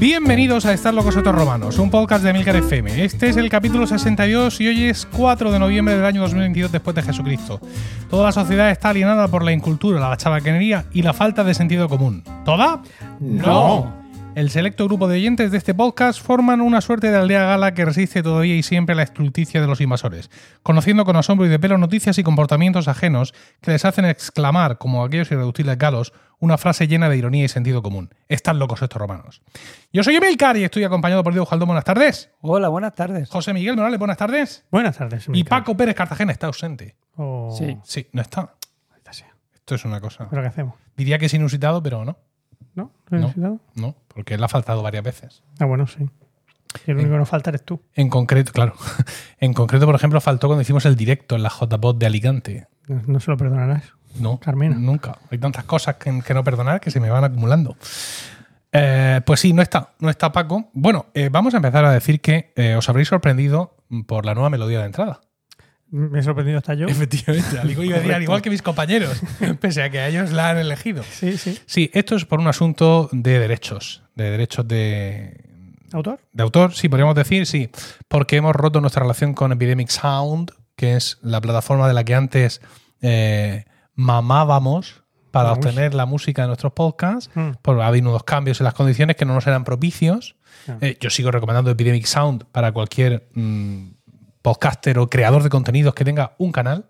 Bienvenidos a Estar Locos Otros Romanos, un podcast de Milcar FM. Este es el capítulo 62 y hoy es 4 de noviembre del año 2022 después de Jesucristo. Toda la sociedad está alienada por la incultura, la chabacanería y la falta de sentido común. ¿Toda? No. El selecto grupo de oyentes de este podcast forman una suerte de aldea gala que resiste todavía y siempre la estulticia de los invasores, conociendo con asombro y de pelo noticias y comportamientos ajenos que les hacen exclamar, como aquellos irreductibles galos, una frase llena de ironía y sentido común. Están locos estos romanos. Yo soy Emilcar y estoy acompañado por Diego Jaldón. Buenas tardes. Hola, buenas tardes. José Miguel Morales, buenas tardes. Buenas tardes. Y. Paco Pérez Cartagena está ausente. Oh, Sí. Sí, no está. Esto es una cosa. ¿Pero qué hacemos? Diría que es inusitado, pero no. ¿No? No. ¿Lo he necesitado? No, porque él ha faltado varias veces. Ah, bueno, sí. Y el único que nos falta eres tú. En concreto, claro. En concreto, por ejemplo, faltó cuando hicimos el directo en la JPod de Alicante. No, no se lo perdonarás. No, Carmena. nunca. Hay tantas cosas que, que no perdonar que se me van acumulando. Eh, pues sí, no está, no está Paco. Bueno, eh, vamos a empezar a decir que eh, os habréis sorprendido por la nueva melodía de entrada. Me he sorprendido hasta yo. Efectivamente, al igual, al igual que mis compañeros, pese a que a ellos la han elegido. Sí, sí. Sí, esto es por un asunto de derechos, de derechos de, ¿Autor? de autor, sí, podríamos decir, sí, porque hemos roto nuestra relación con Epidemic Sound, que es la plataforma de la que antes eh, mamábamos para obtener la música de nuestros podcasts. Mm. Por, ha habido unos cambios en las condiciones que no nos eran propicios. Ah. Eh, yo sigo recomendando Epidemic Sound para cualquier mm, podcaster o creador de contenidos que tenga un canal,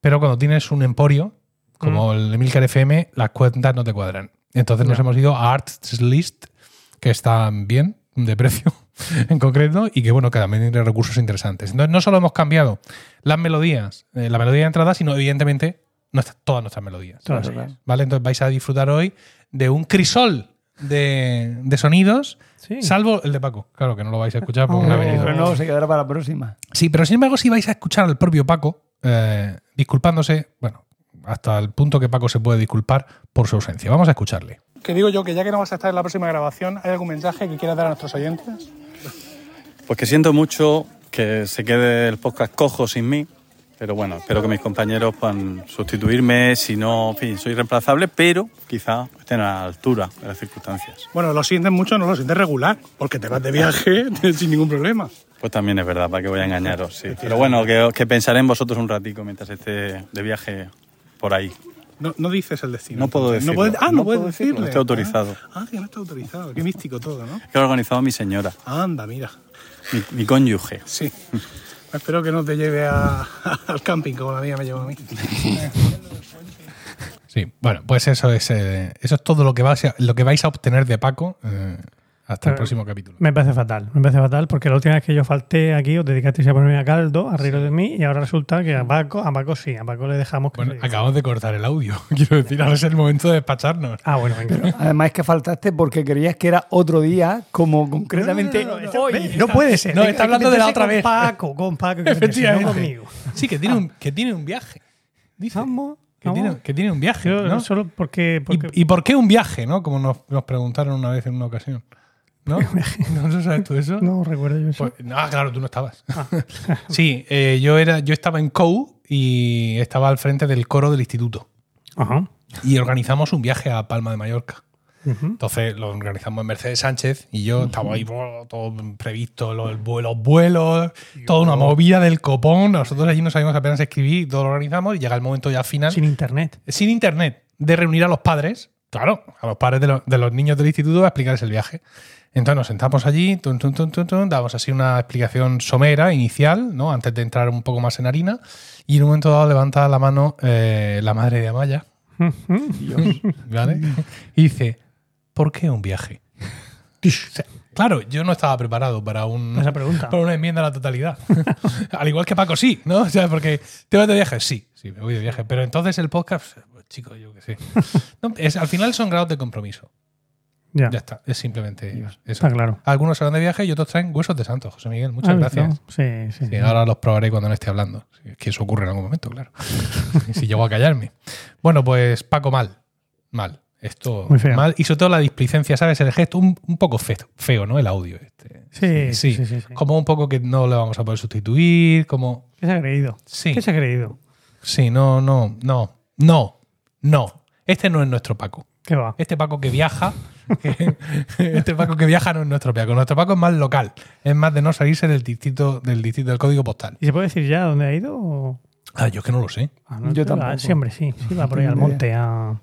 pero cuando tienes un emporio, como el Emilcar FM, las cuentas no te cuadran. Entonces nos hemos ido a Arts List, que están bien de precio en concreto y que bueno, que también tiene recursos interesantes. Entonces no solo hemos cambiado las melodías, eh, la melodía de entrada, sino evidentemente nuestras- todas nuestras melodías. Todas. ¿Vale? Entonces vais a disfrutar hoy de un crisol de, de sonidos, Sí. salvo el de Paco. Claro que no lo vais a escuchar porque no ha Oh. venido. Pero no, se quedará para la próxima. Sí, pero sin embargo, si vais a escuchar al propio Paco eh, disculpándose, bueno, hasta el punto que Paco se puede disculpar por su ausencia. Vamos a escucharle. Que digo yo que ya que no vas a estar en la próxima grabación, ¿hay algún mensaje que quieras dar a nuestros oyentes? Pues que siento mucho que se quede el podcast cojo sin mí, pero bueno, espero que mis compañeros puedan sustituirme, si no, en fin, soy reemplazable, pero quizá estén a la altura de las circunstancias. Bueno, lo sientes mucho, no lo sientes regular, porque te vas de viaje sin ningún problema. Pues también es verdad, para que voy a engañaros, sí. Pero bueno, que, que pensaré en vosotros un ratico mientras esté de viaje por ahí. No, no dices el destino. No puedo decirlo. puedes- ah, no, No puedes puedo decirlo, decirle. estoy autorizado. Ah, ah, que no está autorizado. Qué místico todo, ¿no? Que lo ha organizado mi señora, Anda, mira. mi, mi cónyuge. Sí. Espero que no te lleve al camping como la mía me llevó a mí. Sí, bueno, pues eso es eh, eso es todo lo que vais a, lo que vais a obtener de Paco eh, hasta el próximo capítulo. Me parece fatal. Me parece fatal porque la última vez que yo falté aquí os dedicasteis a ponerme a caldo, a reíros de mí y ahora resulta que a Paco, a Paco sí, a Paco le dejamos que Bueno, se- acabamos de cortar el audio. Quiero decir, ahora es el momento de despacharnos. Ah, bueno, venga. Además es que faltaste porque creías que era otro día, como concretamente No, no, no, no, hoy. no puede ser. No, está hablando de la otra con vez. Paco, con Paco, que Efectivamente. conmigo. Sí, que tiene un, que tiene un viaje. Dice. Vamos, Que tiene, que tiene un viaje. Yo ¿no? solo porque, porque ¿Y, y por qué un viaje? ¿no? Como nos, nos preguntaron una vez en una ocasión. ¿No? ¿No sabes tú eso? no recuerdo yo eso. Pues, ah, claro, tú no estabas. sí, eh, yo, era, yo estaba en COU y estaba al frente del coro del instituto. Ajá. Y organizamos un viaje a Palma de Mallorca. Entonces lo organizamos en Mercedes Sánchez y yo estaba ahí todo previsto, los, vuelos, vuelos, toda una movida del copón. Nosotros allí no sabíamos apenas escribir, todo lo organizamos y llega el momento ya final, Sin sin, internet. internet, de reunir a los padres, claro, a los padres de, los- de los niños del instituto a explicarles el viaje. Entonces nos sentamos allí, tun, damos así una explicación somera, inicial, ¿no? antes de entrar un poco más en harina. Y en un momento dado levanta la mano eh, la madre de Amaya, ¿vale? Y dice, ¿por qué un viaje? O sea, claro, yo no estaba preparado para, un, Esa pregunta. para una enmienda a la totalidad. Al igual que Paco, sí, ¿no? O sea, porque ¿te vas de viaje? Sí, sí, me voy de viaje. Pero entonces el podcast, chico, yo qué sé. No, es, al final son grados de compromiso. Ya, Ya está, es simplemente eso. está claro. Algunos se van de viaje y otros traen huesos de santo, José Miguel. Muchas Ah, gracias. ¿no? Sí, sí. Sí, ahora los probaré cuando no esté hablando. Es que eso ocurre en algún momento, claro. si llego a callarme. Bueno, pues Paco, mal. Mal. Esto Muy feo. mal. Y sobre todo la displicencia, ¿sabes? El gesto un, un poco fe- feo, ¿no? El audio. Este. Sí, sí, sí, sí, sí. Como un poco que no le vamos a poder sustituir. Como. ¿Qué se ha creído? Sí. ¿Qué se ha creído? Sí, no, no, no. No. No. Este no es nuestro Paco. ¿Qué va? Este Paco que viaja este Paco que viaja no es nuestro Paco. Nuestro Paco es más local. Es más de no salirse del distrito del, distrito del código postal. ¿Y se puede decir ya dónde ha ido? o- Ah, yo es que no lo sé. Ah, no, Yo tampoco. Sí, hombre, sí. Sí, va por ahí al monte a.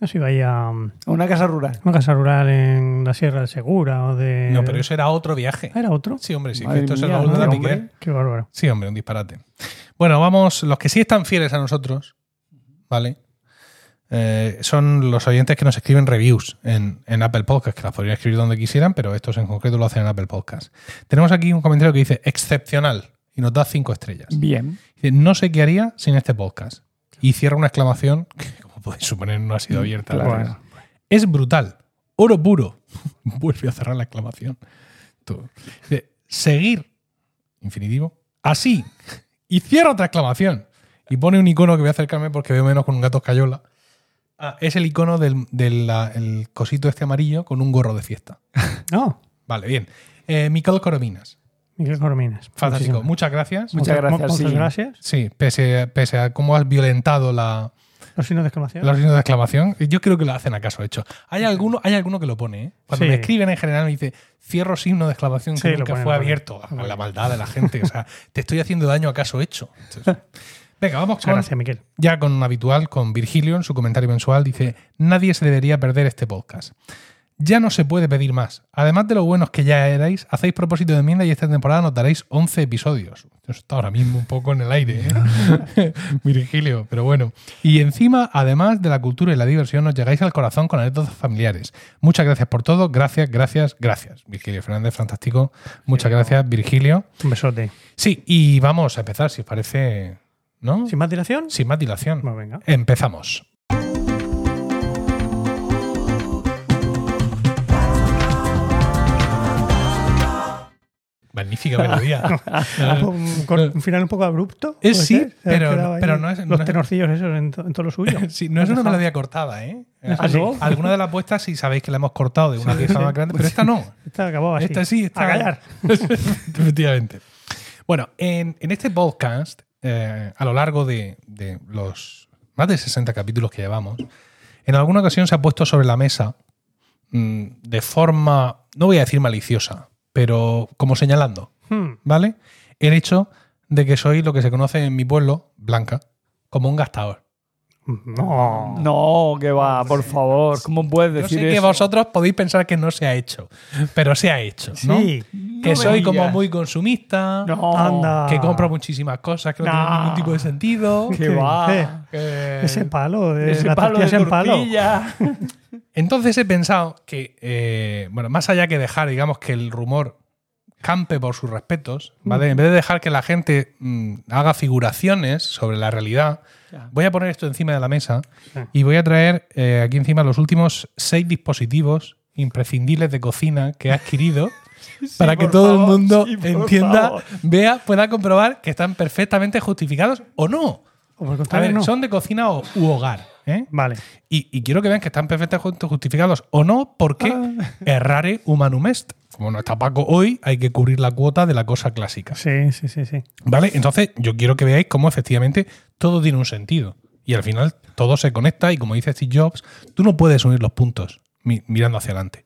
No sé si va ahí a A una casa rural. una casa rural en la Sierra del Segura o de. No, pero eso era otro viaje. Ah, ¿Era otro? Sí, hombre, sí. que Madre esto es el mía, baúl de la no. Qué bárbaro. Sí, hombre, un disparate. Bueno, vamos, los que sí están fieles a nosotros, ¿vale? Eh, son los oyentes que nos escriben reviews en, en Apple Podcast, que las podrían escribir donde quisieran, pero estos en concreto lo hacen en Apple Podcast. Tenemos aquí un comentario que dice excepcional y nos da cinco estrellas. Bien. Dice, no sé qué haría sin este podcast. Y cierra una exclamación que, como podéis suponer, no ha sido abierta. Claro. Bueno. Es brutal. Oro puro. Vuelve a cerrar la exclamación. Dice, seguir. Infinitivo. Así. Y cierra otra exclamación. Y pone un icono que voy a acercarme porque veo menos con un gato escayola. Ah, es el icono del, del, la- el cosito este amarillo con un gorro de fiesta. No, Vale, bien. Eh, Miquel Corominas. Miguel Corominas. Fantástico. Muchísimas- Muchas gracias. Muchas gracias, Muchas sí. gracias. Sí, pese, pese a cómo has violentado la, Los signos de exclamación. los signos de exclamación, yo creo que lo hacen a caso hecho. Hay alguno, hay alguno que lo pone, ¿eh? Cuando Sí. me escriben en general me dice cierro signo de exclamación Sí, que lo nunca ponen, fue abierto a la maldad de la gente. O sea, te estoy haciendo daño a caso hecho. Entonces, venga, vamos con, gracias, Miquel. ya con un habitual, con Virgilio en su comentario mensual. Dice, nadie se debería perder este podcast. Ya no se puede pedir más. Además de lo buenos que ya erais, hacéis propósito de enmienda y esta temporada nos daréis 11 episodios. Eso está ahora mismo un poco en el aire, ¿eh? Virgilio, pero bueno. Y encima, además de la cultura y la diversión, nos llegáis al corazón con anécdotas familiares. Muchas gracias por todo. Gracias, gracias, gracias. Virgilio Fernández, fantástico. Muchas gracias, Virgilio. Un besote. Sí, y vamos a empezar, si os parece, ¿no? ¿Sin más dilación? Sin más dilación. Pues venga. Empezamos. Magnífica melodía. un, con un final un poco abrupto. Eh, ¿puede sí, ser? Ha pero- no es- Los no es- tenorcillos esos en, to- en todo lo suyo. Sí, no es una melodía cortada, ¿eh? ¿Ah, sí? Alguna de las vuestras sí sabéis que la hemos cortado de una pieza más grande, pero esta no. Esta acabó así. Esta sí, está. A callar. Efectivamente. Bueno, en, en este podcast, eh, a lo largo de, de los más de 60 capítulos que llevamos, en alguna ocasión se ha puesto sobre la mesa mm, de forma, no voy a decir maliciosa, pero como señalando, Hmm. ¿vale? El hecho de que soy lo que se conoce en mi pueblo, Blanca, como un gastador. No. No, que va, por favor. ¿Cómo puedes Yo decir sé que eso? vosotros podéis pensar que no se ha hecho, pero se ha hecho, ¿no? Sí. Que No soy como muy consumista, No. Anda. que compro muchísimas cosas que no, No. tienen ningún tipo de sentido. Que ¿Qué va. que- Ese palo de Ese la palo de en palo. Entonces he pensado que, eh, bueno, más allá que dejar, digamos, que el rumor campe por sus respetos, ¿vale? En vez de dejar que la gente mm, haga figuraciones sobre la realidad, voy a poner esto encima de la mesa y voy a traer eh, aquí encima los últimos seis dispositivos imprescindibles de cocina que he adquirido para que todo el mundo sí, entienda, favor. vea, pueda comprobar que están perfectamente justificados o no. O A ver, no. son de cocina o, u hogar. ¿Eh? Vale. Y, y quiero que vean que están perfectamente justificados o no, porque Ah. errare humanum est. Como no está Paco hoy, hay que cubrir la cuota de la cosa clásica. Sí, sí, sí, sí. ¿Vale? Entonces, yo quiero que veáis cómo efectivamente todo tiene un sentido. Y al final todo se conecta y como dice Steve Jobs, tú no puedes unir los puntos mi- mirando hacia adelante.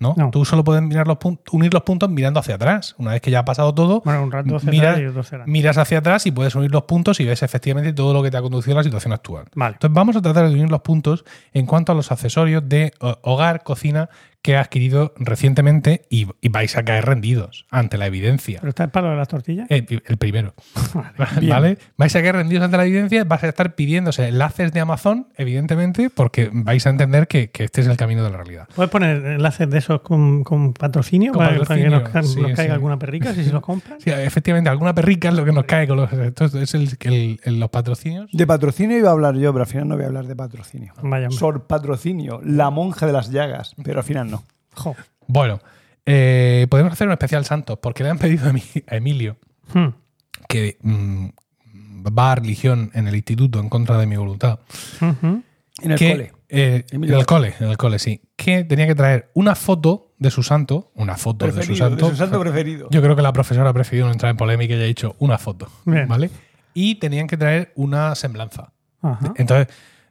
¿No? No. Tú solo puedes mirar los unir los puntos mirando hacia atrás. Una vez que ya ha pasado todo, Bueno, un rato cerrar mira- y otro cerrar. miras hacia atrás y puedes unir los puntos y ves efectivamente todo lo que te ha conducido a la situación actual. Vale. Entonces vamos a tratar de unir los puntos en cuanto a los accesorios de o- hogar, cocina que ha adquirido recientemente y, y vais a caer rendidos ante la evidencia. ¿Pero está el palo de las tortillas? El primero. ¿Vale? Vais a caer rendidos ante la evidencia, vais a estar pidiéndose enlaces de Amazon, evidentemente, porque vais a entender que, que este es el camino de la realidad. ¿Puedes poner enlaces de esos con, con patrocinio Con para, para que nos, ca- sí, nos caiga sí. alguna perrica si se los compran? Sí, efectivamente, alguna perrica es lo que nos cae con los, esto es el- el- el- los patrocinios. De patrocinio iba a hablar yo, pero al final no voy a hablar de patrocinio. Vaya. Sor patrocinio, la monja de las llagas, pero al final no. Jo. Bueno, eh, podemos hacer un especial Santos, porque le han pedido a, Emilio Hmm. que mm, va a religión en el instituto en contra de mi voluntad. En el que, cole. eh, en el cole, en el cole, sí. Que tenía que traer una foto de su santo, una foto de su santo. de su santo preferido. Yo creo que la profesora ha preferido no entrar en polémica y ha dicho una foto, Bien. ¿vale? Y tenían que traer una semblanza. Ajá. Entonces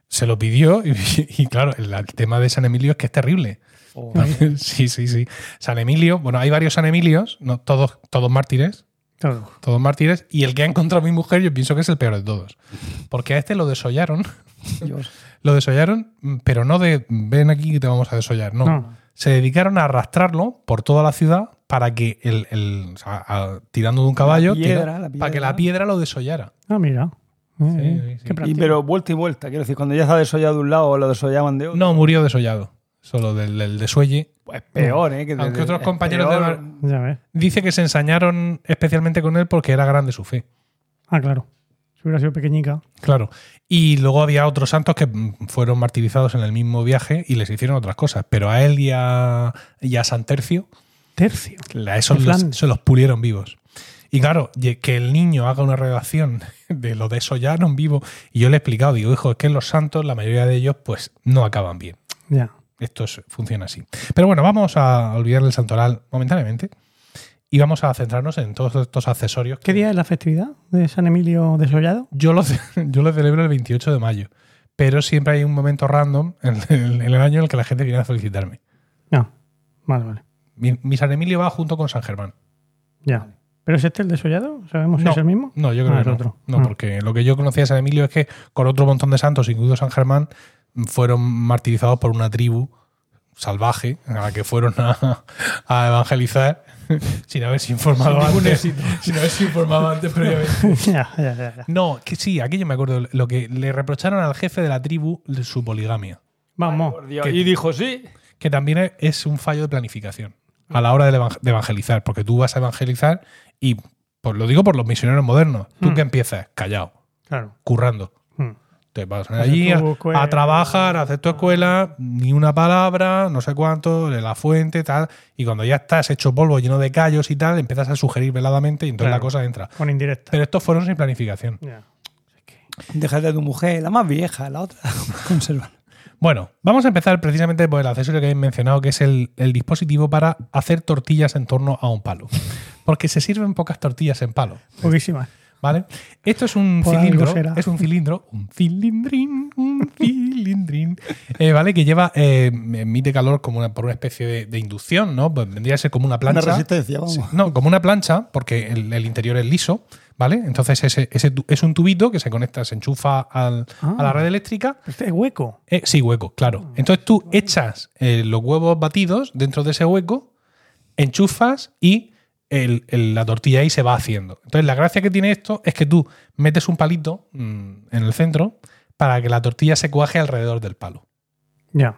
se lo pidió y, y claro, el, el tema de San Emilio es que es terrible. O- sí, sí, sí. San Emilio, bueno, hay varios San Emilios, no, todos, todos mártires, Claro. todos mártires, y el que ha encontrado a mi mujer yo pienso que es el peor de todos. Porque a este lo desollaron, Dios. lo desollaron, pero no de ven aquí que te vamos a desollar, no. No. Se dedicaron a arrastrarlo por toda la ciudad para que el, el- o sea, a- tirando de un caballo, piedra, tira- la para que la piedra lo desollara. Ah, mira. Sí, Y, pero vuelta y vuelta, quiero decir, cuando ya está desollado de un lado, lo desollaban de otro. No, murió desollado. Solo del, del desuelle. Pues peor, ¿eh? Que de- Aunque otros compañeros peor. de- Ya ves. Dice que se ensañaron especialmente con él porque era grande su fe. Ah, claro. Si hubiera sido pequeñica. Claro. Y luego había otros santos que fueron martirizados en el mismo viaje y les hicieron otras cosas. Pero a él y a, y a San Tercio, Tercio. a esos En los- se los pulieron vivos. Y claro, que el niño haga una redacción de lo desollaron vivo. Y yo le he explicado, digo, hijo, es que los santos, la mayoría de ellos, pues no acaban bien. Ya. Esto es- funciona así. Pero bueno, vamos a olvidar el santoral momentáneamente y vamos a centrarnos en todos estos accesorios. ¿Qué día es la festividad de San Emilio desollado? Yo lo, yo lo celebro el 28 de mayo, pero siempre hay un momento random en el, en el año en el que la gente viene a felicitarme. No. Vale, vale. Mi, mi San Emilio va junto con San Germán. Ya. ¿Pero es este el desollado? ¿Sabemos si es el mismo? No, yo creo Ah, que es no. otro. No, Ah. porque lo que yo conocía de San Emilio es que con otro montón de santos, incluido San Germán, fueron martirizados por una tribu salvaje a la que fueron a, a evangelizar sin haberse informado antes. Sin haberse informado antes previamente. ya, ya, ya, ya. No, que sí, aquello me acuerdo. Lo que le reprocharon al jefe de la tribu de su poligamia. Vamos. Que- Y dijo, sí. Que también es- un fallo de planificación a la hora de, evang- de evangelizar. Porque tú vas a evangelizar y, pues lo digo por los misioneros modernos, tú Mm. que empiezas callado, Claro. currando. Te vas Haces allí a, a trabajar, a hacer tu escuela, ni una palabra, no sé cuánto, de la fuente, tal. Y cuando ya estás hecho polvo, lleno de callos y tal, empiezas a sugerir veladamente y entonces Claro. la cosa entra. Con indirecta. Pero estos fueron sin planificación. Ya. Déjate de tu mujer, la más vieja, la otra. Conserva. Bueno, vamos a empezar precisamente por el accesorio que habéis mencionado, que es el, el dispositivo para hacer tortillas en torno a un palo. Porque se sirven pocas tortillas en palo. Poquísimas. ¿Vale? Esto es un Por cilindro, es un cilindro, un cilindrín, un cilindrín, eh, ¿vale? Que lleva, eh, emite calor como una, por una especie de, de inducción, ¿no? Pues vendría a ser como una plancha. Una resistencia, vamos. Sí, no, como una plancha, porque el, el interior es liso, ¿vale? Entonces ese, ese es un tubito que se conecta, se enchufa al- Ah. a la red eléctrica. Este es hueco. Eh, sí, hueco, claro. Entonces tú echas los huevos batidos dentro de ese hueco, enchufas y el- el- la tortilla ahí se va haciendo. Entonces la gracia que tiene esto es que tú metes un palito mm, en el centro para que la tortilla se cuaje alrededor del palo. Ya.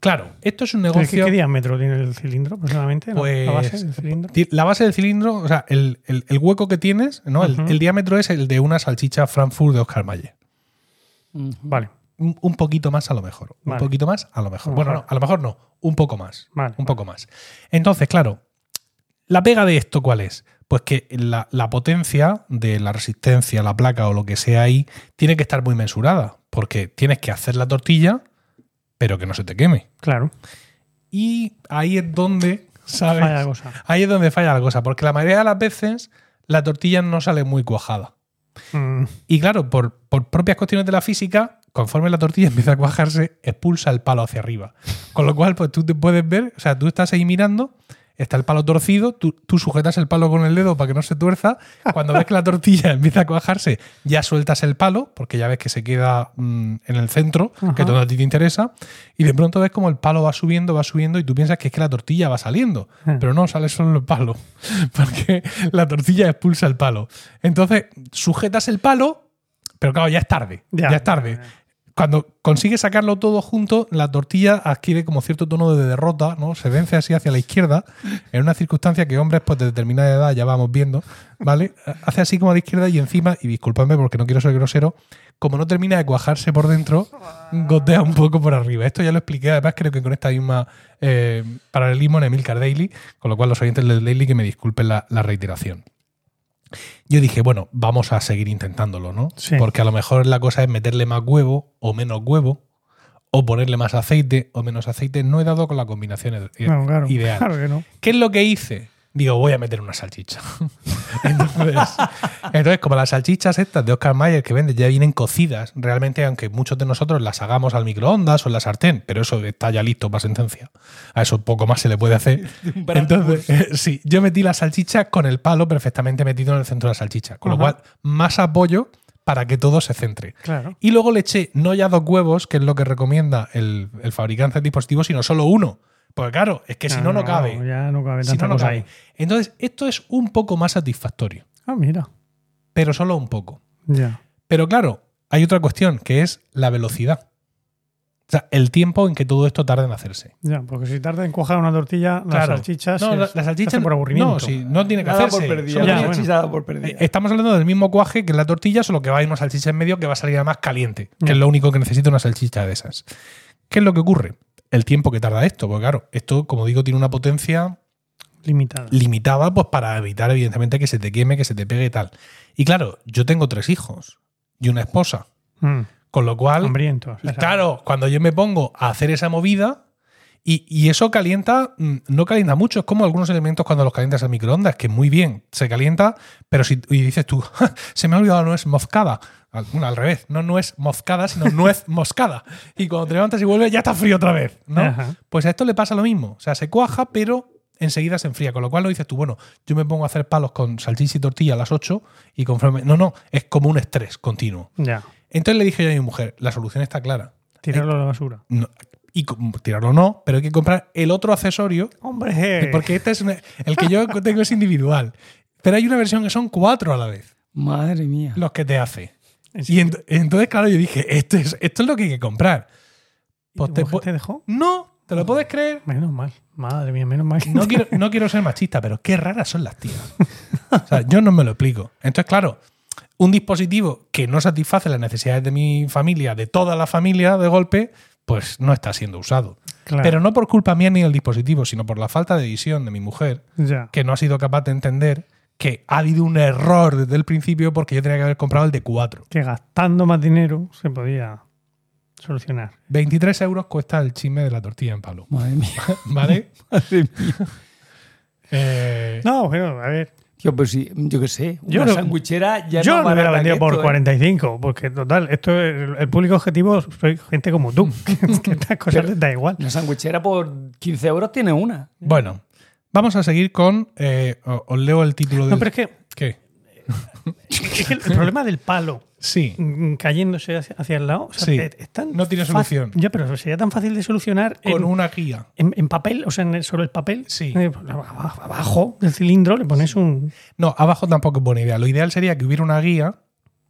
Claro, esto es un ¿Qué, negocio... qué diámetro tiene el cilindro aproximadamente? ¿no? Pues, la base del cilindro. La base del cilindro, o sea, el, el- el hueco que tienes, ¿no? El- diámetro es el de una salchicha Frankfurt de Oscar Mayer. Vale, Un, un poquito más a lo mejor. Un poquito más a lo mejor. A lo Bueno, mejor. no, a lo mejor no. Un poco más. vale. Un poco más. Entonces, claro, la pega de esto, ¿cuál es? Pues que la, la potencia de la resistencia, la placa o lo que sea ahí, tiene que estar muy mensurada. Porque tienes que hacer la tortilla, pero que no se te queme. Claro. Y ahí es donde, ¿sabes? Vaya cosa. Ahí es donde falla la cosa. Porque la mayoría de las veces la tortilla no sale muy cuajada. Mm, Y claro, por, por propias cuestiones de la física, conforme la tortilla empieza a cuajarse, expulsa el palo hacia arriba. Con lo cual, pues tú te puedes ver, o sea, tú estás ahí mirando, está el palo torcido, tú, tú sujetas el palo con el dedo para que no se tuerza. Cuando ves que la tortilla empieza a cuajarse, ya sueltas el palo, porque ya ves que se queda mm, en el centro, que todo a ti te interesa, y de pronto ves como el palo va subiendo, va subiendo, y tú piensas que es que la tortilla va saliendo. Ah. Pero no, sale solo el palo, porque la tortilla expulsa el palo. Entonces, sujetas el palo, pero claro, ya es tarde. Ya, Ya. es tarde. Cuando consigues sacarlo todo junto, la tortilla adquiere como cierto tono de derrota, ¿no? Se vence así hacia la izquierda, en una circunstancia que hombres pues, de determinada edad ya vamos viendo, ¿vale? Hace así como a la izquierda y encima, y disculpadme porque no quiero ser grosero, como no termina de cuajarse por dentro, gotea un poco por arriba. Esto ya lo expliqué, además creo que con esta misma eh, paralelismo en Emilcar Daily, con lo cual los oyentes del Daily que me disculpen la, la reiteración. Yo dije, bueno, vamos a seguir intentándolo, ¿no? Sí. Porque a lo mejor la cosa es meterle más huevo o menos huevo, o ponerle más aceite o menos aceite. No he dado con la combinación ide- No, claro. ideal. Claro que no. ¿Qué es lo que hice? Digo, voy a meter una salchicha. entonces, entonces, como las salchichas estas de Oscar Mayer que vende ya vienen cocidas, realmente, aunque muchos de nosotros las hagamos al microondas o en la sartén, pero eso está ya listo para sentencia. A eso poco más se le puede hacer. Entonces, eh, sí, yo metí la salchicha con el palo perfectamente metido en el centro de la salchicha, con lo cual más apoyo para que todo se centre. Claro. Y luego le eché no ya dos huevos, que es lo que recomienda el, el fabricante del dispositivo, sino solo uno. Porque claro, es que si no, no cabe. Ya no cabe Si no, no cabe. ahí. Entonces, esto es un poco más satisfactorio, Ah, mira. pero solo un poco. Ya. Pero claro, hay otra cuestión, que es la velocidad. O sea, el tiempo en que todo esto tarda en hacerse. Ya, porque si tarda en cuajar una tortilla, las salchichas. No, la, por aburrimiento. No, sí, no tiene que Nada hacerse. por perdida. Ya, bueno. salchicha por perdida. Eh, Estamos hablando del mismo cuaje que la tortilla, solo que va a ir una salchicha en medio que va a salir además caliente, que es lo único que necesita una salchicha de esas. ¿Qué es lo que ocurre? El tiempo que tarda esto, porque claro, esto, como digo, tiene una potencia Limitada. limitada pues para evitar evidentemente que se te queme, que se te pegue y tal. Y claro, yo tengo tres hijos y una esposa, Mm, con lo cual, hambrientos. claro, cuando yo me pongo a hacer esa movida y, y eso calienta, mm, no calienta mucho, es como algunos elementos cuando los calientas al microondas, que muy bien, se calienta, pero si y dices tú, "Ja, se me ha olvidado la nuez moscada. Al, bueno, al revés, no nuez moscada, sino nuez moscada. Y cuando te levantas y vuelves, ya está frío otra vez, ¿no? Ajá. Pues a esto le pasa lo mismo. O sea, se cuaja, pero enseguida se enfría. Con lo cual lo dices tú, bueno, yo me pongo a hacer palos con salchicha y tortilla a las 8 y conforme. No, no, es como un estrés continuo. Ya. Entonces le dije yo a mi mujer, la solución está clara. Tirarlo a la basura. No, y tirarlo no, pero hay que comprar el otro accesorio, ¡Hombre! porque este es una- el que yo tengo es individual. Pero hay una versión que son cuatro a la vez, Madre mía. los que te hace. ¿En Y ent- entonces, claro, yo dije, esto es, esto es lo que hay que comprar. ¿Y pues tu te dejó? No, ¿te lo puedes creer? Menos mal. Madre mía, menos mal. que No te- quiero, no quiero ser machista, pero qué raras son las tías. O sea, yo no me lo explico. Entonces, claro, un dispositivo que no satisface las necesidades de mi familia, de toda la familia de golpe, pues no está siendo usado. Claro. Pero no por culpa mía ni del dispositivo, sino por la falta de visión de mi mujer, Ya. que no ha sido capaz de entender que ha habido un error desde el principio porque yo tenía que haber comprado el de 4. Que gastando más dinero se podía solucionar. 23 euros cuesta el chisme de la tortilla en palo. Madre mía. ¿Vale? Madre mía. Eh, No, bueno, a ver. Tío, pues sí, yo qué sé. Yo una no- sandwichera ya Yo no no hubiera vendido por ¿eh? 45, porque total, esto es, el público objetivo soy gente como tú, que, que estas cosas les da igual. Una sandwichera por 15 euros tiene una. Bueno, vamos a seguir con. eh, os leo el título del. No, pero es que, ¿Qué? es que el problema del palo Sí. mm, cayéndose hacia, hacia el lado o sea, Sí. es- es tan No tiene fácil- solución. Ya, pero sería tan fácil de solucionar Con en, una guía. en- en papel, o sea, en el- sobre el papel. Sí. Eh, abajo abajo del cilindro le pones un. No, abajo tampoco es buena idea. Lo ideal sería que hubiera una guía,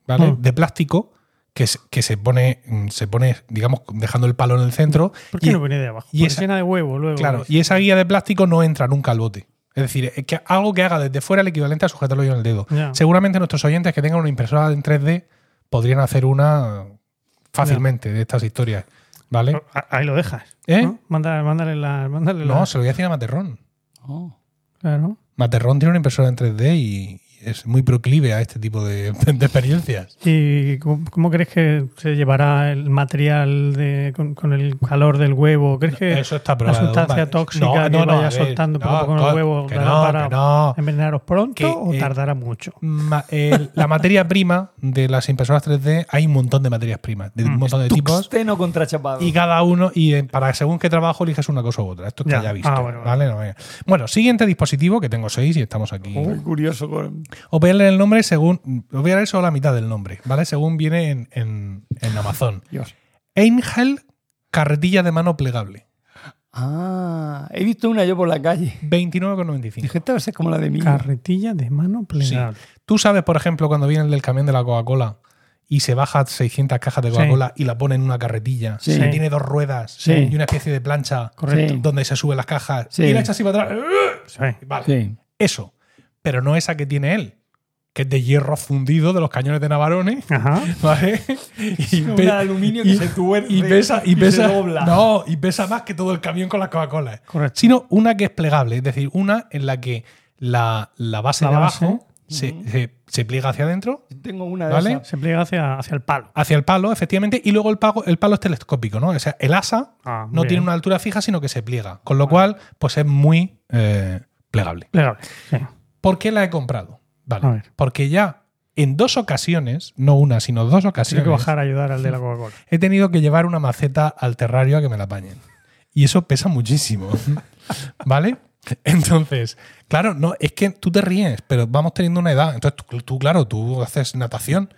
¿vale? Mm. De plástico que, se- que se pone, mm, se pone, digamos, dejando el palo en el centro. ¿Por qué y, no viene de abajo? y esa- llena de huevo luego. Claro, y esa guía de plástico no entra nunca al bote. Es decir, que algo que haga desde fuera el equivalente a sujetarlo yo en el dedo. Seguramente nuestros oyentes que tengan una impresora en 3D podrían hacer una fácilmente de estas historias. ¿Vale? Ah, Ahí lo dejas. ¿Eh? ¿no? Mándale, mándale la. Mándale No, la- se lo voy a decir a Materrón. Oh. Claro. Materrón tiene una impresora en 3D y es muy proclive a este tipo de, de experiencias. ¿Y cómo, cómo crees que se llevará el material de, con, con el calor del huevo? ¿Crees que Eso está la sustancia Vale. tóxica No, que no, no, vaya ver, soltando poco a no, poco en el huevo que no, para que no. envenenaros pronto Que, o eh, tardará mucho? Ma- el- la materia prima de las impresoras 3D, hay un montón de materias primas, de un Mm. montón de tipos. Tuxteno contrachapado. Y cada uno, y eh, para según qué trabajo eliges una cosa u otra. Esto está Ya. ya, visto. Ah, bueno, ¿vale? No, venga. bueno, siguiente dispositivo, que tengo seis y estamos aquí. Muy curioso. con- Os voy a leer el nombre según. Os voy a leer solo la mitad del nombre, ¿vale? Según viene en, en- en Amazon. Dios. Angel carretilla de mano plegable. Ah, he visto una yo por la calle. 29,95. Dije, esta va a ser como la de mí. Carretilla de mano plegable. Tú sabes, por ejemplo, cuando viene el del camión de la Coca-Cola y se baja 600 cajas de Sí. Coca-Cola y la pone en una carretilla Sí. que tiene dos ruedas Sí. y una especie de plancha Correcto. Sí. donde se suben las cajas Sí. y la echa así para atrás. Sí. Vale. Sí. Eso. Pero no esa que tiene él, que es de hierro fundido de los cañones de Navarone. Ajá. ¿Vale? Y, de aluminio que se tuerce y pesa, y y se pesa, dobla. No, y pesa más que todo el camión con las Coca-Cola. Correcto. Sino una que es plegable, es decir, una en la que la, la base La de base. abajo se, se- se pliega hacia adentro, Tengo una de ¿Vale? esas. Se pliega hacia, hacia el palo. hacia el palo, efectivamente, y luego el, pago, el palo es telescópico, ¿no? O sea, el asa Ah, no bien. tiene una altura fija, sino que se pliega. Con lo cual, pues es muy, eh, plegable. Plegable, sí. ¿Por qué la he comprado? Vale. Porque ya en dos ocasiones, no una, sino dos Tengo ocasiones, que bajar a ayudar al de la Coca-Cola. he tenido que llevar una maceta al terrario a que me la apañen. Y eso pesa muchísimo. ¿Vale? Entonces, claro, no, es que tú te ríes, pero vamos teniendo una edad. Entonces, tú, tú, claro, tú haces natación.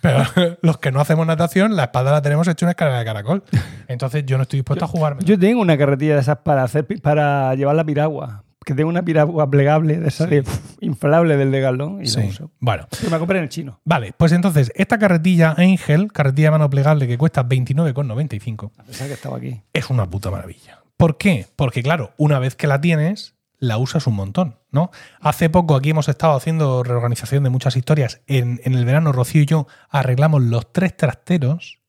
Pero los que no hacemos natación, la espada la tenemos hecha una escalera de caracol. Entonces, yo no estoy dispuesto a jugarme. Yo tengo una carretilla de esas para hacer para llevar la piragua. Que tengo una piragua plegable de esa de, inflable del de galón y Sí. lo uso. Bueno, Que me compré en el chino. vale, pues entonces, esta carretilla Angel, carretilla de mano plegable que cuesta 29,95, A pesar que estaba aquí. es una puta maravilla. ¿Por qué? Porque, claro, una vez que la tienes, la usas un montón, ¿no? Hace poco aquí hemos estado haciendo reorganización de muchas historias. En, en el verano, Rocío y yo arreglamos los tres trasteros,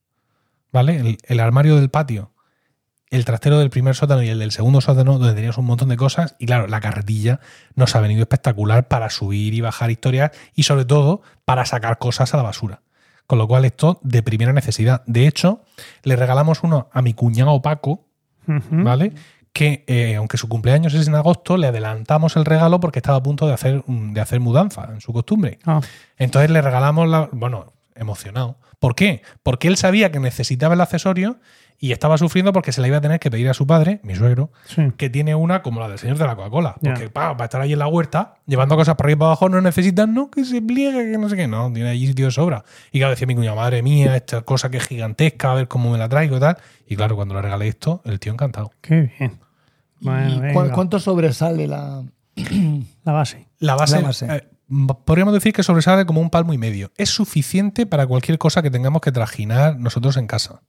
¿vale? El, el armario del patio, el trastero del primer sótano y el del segundo sótano, donde teníamos un montón de cosas. Y claro, la carretilla nos ha venido espectacular para subir y bajar historias y, sobre todo, para sacar cosas a la basura. Con lo cual, esto de primera necesidad. De hecho, le regalamos uno a mi cuñado Paco. ¿vale? Que eh, aunque su cumpleaños es en agosto, le adelantamos el regalo porque estaba a punto de hacer, un- de hacer mudanza en su costumbre. Ah, Entonces le regalamos la. Bueno, emocionado. ¿Por qué? Porque él sabía que necesitaba el accesorio y estaba sufriendo porque se la iba a tener que pedir a su padre, mi suegro, sí. que tiene una como la del señor de la Coca-Cola. Porque pa, para estar ahí en la huerta, llevando cosas por ahí para abajo, no necesitan, no, que se pliegue, que no sé qué. No, tiene allí sitio de sobra. Y claro, decía mi cuñado, madre mía, esta cosa que es gigantesca, a ver cómo me la traigo y tal. Y claro, cuando le regalé esto, el tío encantado. Qué bien. Bueno, ¿Y venga. cu- cuánto sobresale la...? La base. La base, La base. eh, podríamos decir que sobresale como un palmo y medio. Es suficiente para cualquier cosa que tengamos que trajinar nosotros en casa.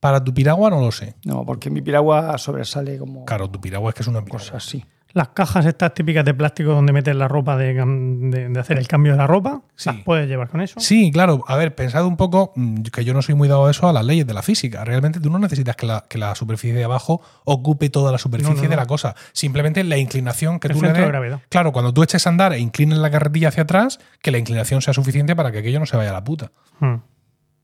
Para tu piragua no lo sé. No, porque mi piragua sobresale como Claro, tu piragua es que es una piragua. cosas así. Las cajas estas típicas de plástico donde metes la ropa de, cam- de- de hacer el cambio de la ropa, Sí. las puedes llevar con eso. Sí, claro. A ver, pensad un poco, mm, que yo no soy muy dado a eso, a las leyes de la física. Realmente tú no necesitas que la, que la superficie de abajo ocupe toda la superficie No, no, de no. la cosa. Simplemente la inclinación que El tú le centro de des. gravedad. Claro, cuando tú eches a andar e inclines la carretilla hacia atrás, que la inclinación sea suficiente para que aquello no se vaya a la puta. Hmm.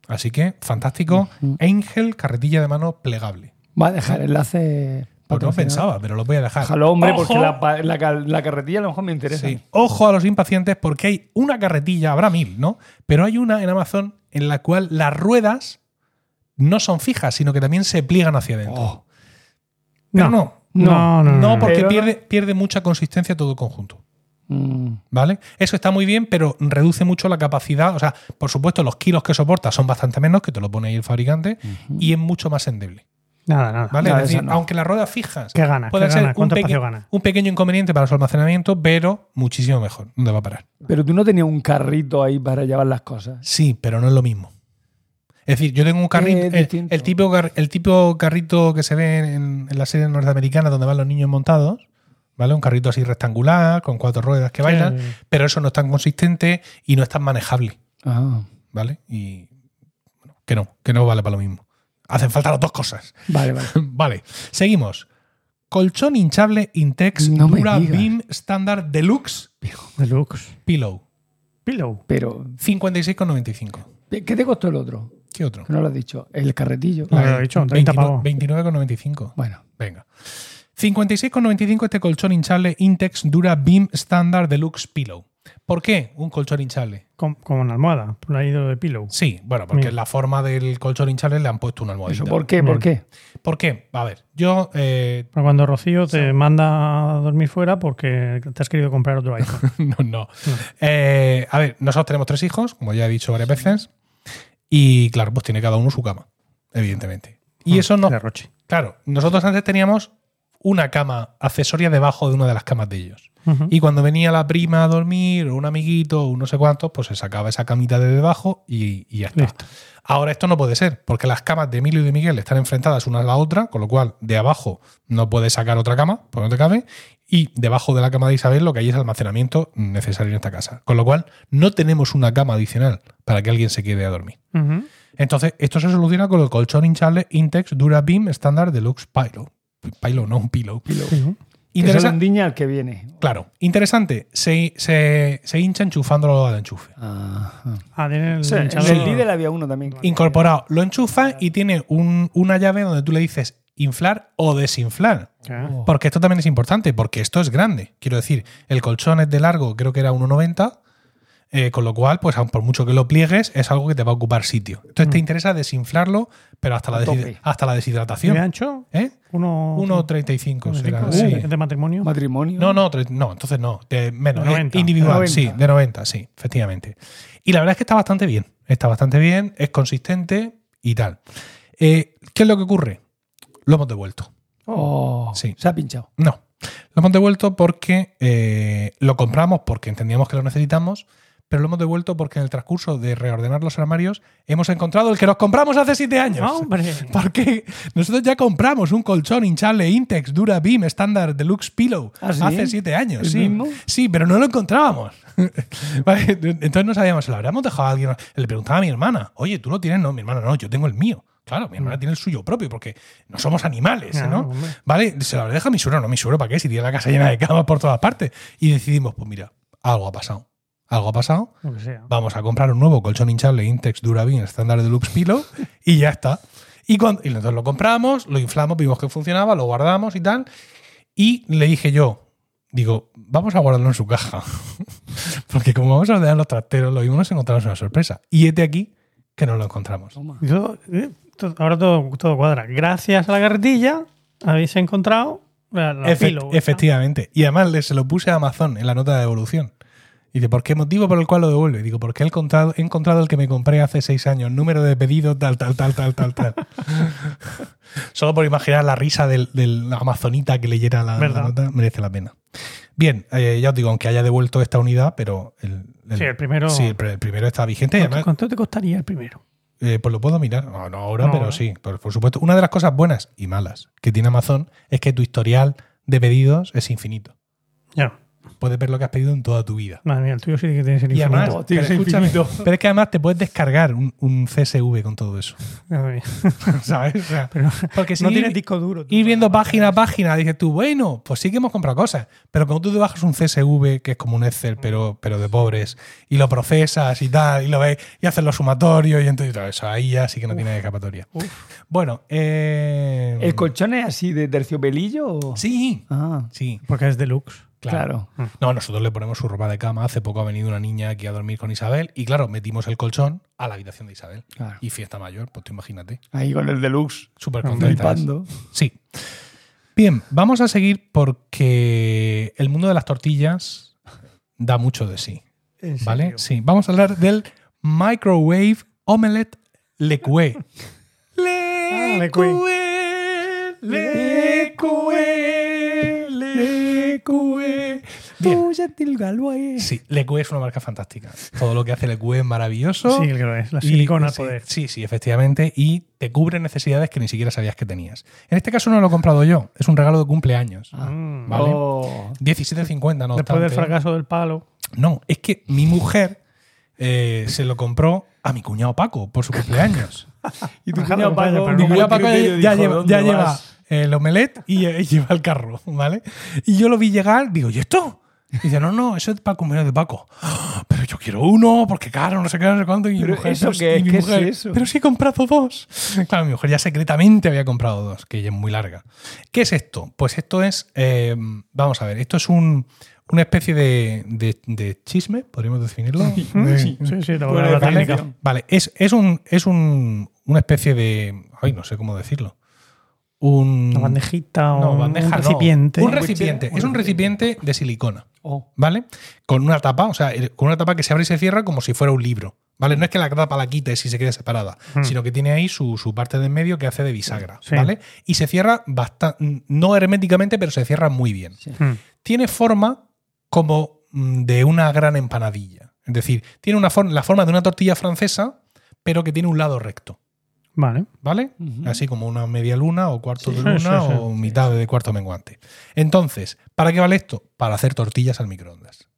Así que, fantástico. Angel, carretilla de mano plegable. Va a dejar enlace. Pues no pensaba, pero lo voy a dejar. Déjalo, hombre, Ojo. porque la, carretilla a lo mejor me interesa. Sí. Ojo a los impacientes porque hay una carretilla, habrá mil, ¿no? Pero hay una en Amazon en la cual las ruedas no son fijas, sino que también se pliegan hacia adentro. Oh. Pero no. No, no, no. No, no. porque Pero- pierde, pierde mucha consistencia todo el conjunto. Mm. ¿Vale? Eso está muy bien, pero reduce mucho la capacidad. O sea, por supuesto, los kilos que soporta son bastante menos, que te lo pone ahí el fabricante, y es mucho más endeble. Nada, nada. ¿Vale? Es decir, no. aunque las ruedas fijas ¿Qué gana? pueden ¿Qué ser gana? un, ¿Cuánto peque- espacio gana? un pequeño inconveniente para su almacenamiento, pero muchísimo mejor. ¿Dónde va a parar? Pero tú no tenías un carrito ahí para llevar las cosas. Sí, pero no es lo mismo. Es decir, yo tengo un carrito, el, tipo, el tipo carrito que se ve en, en las series norteamericanas donde van los niños montados, ¿vale? Un carrito así rectangular, con cuatro ruedas que bailan, Sí. pero eso no es tan consistente y no es tan manejable, Ah, ¿vale? Y bueno, que no, que no vale para lo mismo. Hacen falta las dos cosas. vale, vale. vale, seguimos. Colchón hinchable Intex No Dura. Beam Standard Deluxe Deluxe. Pillow. Pillow. Pero, 56,95. ¿qué te costó el otro? ¿Qué otro? Que no lo has dicho. El carretillo. Lo he dicho, 30 pavos. 29,95. Bueno, Venga. 56,95 este colchón hinchable Intex Dura Beam Standard Deluxe Pillow. ¿Por qué un colchón hinchable? Con- Como una almohada. Por ahí de pillow. Sí, bueno, porque Mira. la forma del colchón hinchable le han puesto una almohadita. ¿eso por qué? ¿Por qué? ¿Por qué? A ver, yo eh, Pero cuando Rocío te manda a dormir fuera porque te has querido comprar otro iPhone. no, no. Eh, a ver, nosotros tenemos tres hijos, como ya he dicho varias veces, y claro, pues tiene cada uno su cama, evidentemente. Y eso no. Derroche. Claro, nosotros antes teníamos una cama accesoria debajo de una de las camas de ellos. Y cuando venía la prima a dormir, o un amiguito, o no sé cuántos, pues se sacaba esa camita de debajo y, y ya está. Listo. Ahora esto no puede ser, porque las camas de Emilio y de Miguel están enfrentadas una a la otra, con lo cual de abajo no puedes sacar otra cama, pues no te cabe, y debajo de la cama de Isabel lo que hay es almacenamiento necesario en esta casa. Con lo cual no tenemos una cama adicional para que alguien se quede a dormir. Entonces, esto se soluciona con el colchón hinchable Intex Dura Beam Standard Deluxe Pillow. Pillow, no un pillow. Pillow. Pillow. Que se lo Interesa- endiña al que viene. Claro, interesante. Se, se, se hincha enchufándolo al enchufe. Ajá. Ah, tiene el Sí, el Lidl había uno también. Incorporado. Lo enchufa y tiene un- una llave donde tú le dices inflar o desinflar. Ah. Porque esto también es importante, porque esto es grande. Quiero decir, el colchón es de largo, creo que era 1,90, eh, con lo cual, pues aun por mucho que lo pliegues, es algo que te va a ocupar sitio. Entonces te interesa desinflarlo, pero hasta la, deshid- hasta la ¿Y de deshidratación. ancho? ¿Eh? Uno, 1,35 será. ¿de- sí. ¿De matrimonio? Matrimonio. No, no, no, entonces no, de menos, De eh, 90. individual, 90. sí, de 90, sí, efectivamente. Y la verdad es que está bastante bien, está bastante bien, es consistente y tal. Eh, ¿Qué es lo que ocurre? Lo hemos devuelto. Oh, Sí. Se ha pinchado. No, lo hemos devuelto porque eh, lo compramos porque entendíamos que lo necesitamos, pero lo hemos devuelto porque en el transcurso de reordenar los armarios hemos encontrado el que nos compramos hace siete años. Ah, hombre. Porque nosotros ya compramos un colchón hinchable Intex Dura Beam estándar Deluxe Pillow ¿Ah, sí? hace siete años. ¿El sí. mismo? sí, pero no lo encontrábamos. Vale, Entonces no sabíamos, ¿se lo habríamos dejado a alguien? Le preguntaba a mi hermana, oye, ¿tú lo tienes? No, mi hermana no, yo tengo el mío. Claro, mi hermana tiene el suyo propio porque no somos animales, Claro, ¿no? ¿Vale? Se lo dejado a mi suegro, no mi suegro, ¿para qué? Si tiene la casa llena de camas por todas partes. Y decidimos, pues mira, algo ha pasado. Algo ha pasado. Lo que sea. Vamos a comprar un nuevo colchón hinchable Intex Durabin estándar Deluxe Pillow y ya está. Y, cuando, y nosotros lo compramos, lo inflamos, vimos que funcionaba, lo guardamos y tal. Y le dije yo, digo, vamos a guardarlo en su caja. Porque como vamos a ordenar los trasteros, lo mismo nos encontramos una sorpresa. Y este aquí que no lo encontramos. Eh, todo- ahora todo, todo cuadra. Gracias a la carretilla habéis encontrado la, la pilo, efectivamente. Y además le, se lo puse a Amazon en la nota de devolución. Y dice, ¿por qué motivo por el cual lo devuelve? Digo, porque he encontrado, he encontrado el que me compré hace seis años, número de pedido, tal, tal, tal, tal, tal, tal. Solo por imaginar la risa del, del amazonita que leyera la, la nota, merece la pena. Bien, eh, ya os digo, aunque haya devuelto esta unidad, pero el, Sí, el primero- Sí, el, pr- el primero está vigente. ¿Cuánto, además, cuánto te costaría el primero? eh, pues lo puedo mirar. No, no ahora, No, pero sí, por, por supuesto. Una de las cosas buenas y malas que tiene Amazon es que tu historial de pedidos es infinito. Ya. Puedes ver lo que has pedido en toda tu vida. Madre mía, el tuyo sí que tiene que ser Y además, infinito. pero, ser escúchame, infinito. pero es que además te puedes descargar un, un CSV con todo eso. Madre mía. ¿Sabes? O sea, Pero porque si no ir- tienes disco duro. tú. Ir viendo página a página, dices tú, bueno, pues sí que hemos comprado cosas. Pero cuando tú te bajas un CSV, que es como un Excel, pero, pero de pobres, y lo procesas y tal, y lo ves, y haces los sumatorios, y entonces todo eso, ahí ya sí que no tiene escapatoria. Uf. Bueno, eh, ¿El colchón es así de terciopelillo? o- Sí, Ah, sí, Porque es deluxe. Claro. claro. No, nosotros le ponemos su ropa de cama. Hace poco ha venido una niña aquí a dormir con Isabel, y claro, metimos el colchón a la habitación de Isabel. Claro. Y fiesta mayor, pues tú imagínate. Ahí con el deluxe. Súper contentas. Sí. Bien, vamos a seguir porque el mundo de las tortillas da mucho de sí. ¿En ¿Vale? Sí. Vamos a hablar del Microwave Omelette Le Coué. Le Bien. Tú, Gentil Galway. Sí, Le Coué es una marca fantástica. Todo lo que hace Coué es maravilloso. Sí, que lo es. La Y- silicona sí, poder. Sí, sí, efectivamente. Y te cubre necesidades que ni siquiera sabías que tenías. En este caso no lo he comprado yo. Es un regalo de cumpleaños. Mm. Vale. Oh. 17.50, no Después del fracaso del palo. No, es que mi mujer eh, se lo compró a mi cuñado Paco por su cumpleaños. Y tu cuñado pero Paco, mi cuñado Paco ya, criterio ya dijo, lleva, el omelette y eh, lleva el carro, ¿vale? Y yo lo vi llegar, digo, ¿y esto? Y dice, no, no, eso es para cumpleaños de Paco. "Ah, Pero yo quiero uno, porque claro, no sé qué, no sé cuánto. Y mi ¿Pero mujer, eso pero- qué y mi ¿Qué es mujer, eso? Pero sí he comprado dos. Claro, mi mujer ya secretamente había comprado dos, que ella es muy larga. ¿Qué es esto? Pues esto es, eh, vamos a ver, esto es un, una especie de, de- de chisme, podríamos definirlo. Sí, De- sí. Sí, sí, la, técnica. Vale, es, es, un, es un, una especie de. Ay, no sé cómo decirlo. Un. Una bandejita o no, un- bandeja un no. recipiente. Un recipiente. Es un recipiente de silicona. Oh. ¿Vale? Con una tapa, o sea, con una tapa que se abre y se cierra como si fuera un libro. ¿Vale? No es que la tapa la quites y se quede separada, Hmm. sino que tiene ahí su, su parte de en medio que hace de bisagra. Sí. ¿Vale? Y se cierra bastante. No herméticamente, pero se cierra muy bien Mm. tiene forma como mm, de una gran empanadilla. Es decir, tiene una forma, la forma de una tortilla francesa, pero que tiene un lado recto. Vale. ¿Vale? Así como una media luna o cuarto de luna sí, sí. o mitad de cuarto menguante. Entonces, ¿para qué vale esto? Para hacer tortillas al microondas.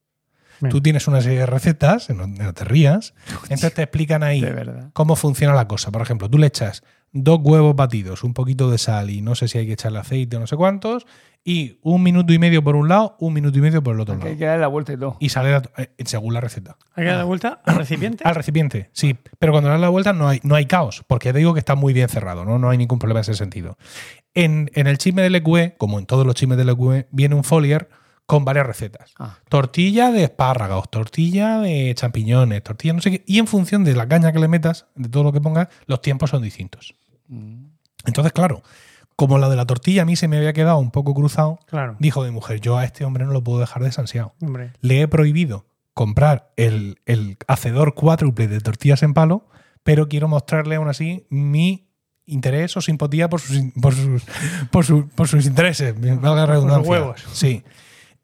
Bien. Tú tienes una serie de recetas, no, no te rías, entonces te explican ahí cómo funciona la cosa. Por ejemplo, tú le echas dos huevos batidos, un poquito de sal y no sé si hay que echarle aceite o no sé cuántos, y un minuto y medio por un lado, un minuto y medio por el otro Que hay lado. que darle la vuelta y todo. Y sale la- eh, según la receta. Hay que dar vuelta al recipiente. Al recipiente, sí. Pero cuando le das la vuelta no hay, no hay caos, porque te digo que está muy bien cerrado, ¿no? No hay ningún problema en ese sentido. En, en el chisme del EQE, como en todos los chismes del EQE, viene un folier con varias recetas. Ah. Tortilla de espárragos, tortilla de champiñones, tortilla no sé qué. Y en función de la caña que le metas, de todo lo que pongas, los tiempos son distintos. Mm. Entonces, claro, como la de la tortilla a mí se me había quedado un poco cruzado, Claro. dijo mi mujer, yo a este hombre no lo puedo dejar desansiado Hombre. le he prohibido comprar el, el hacedor cuádruple de tortillas en palo, pero quiero mostrarle aún así mi interés o simpatía por sus, por sus, por su- por sus intereses, valga la redundancia. huevos. Sí.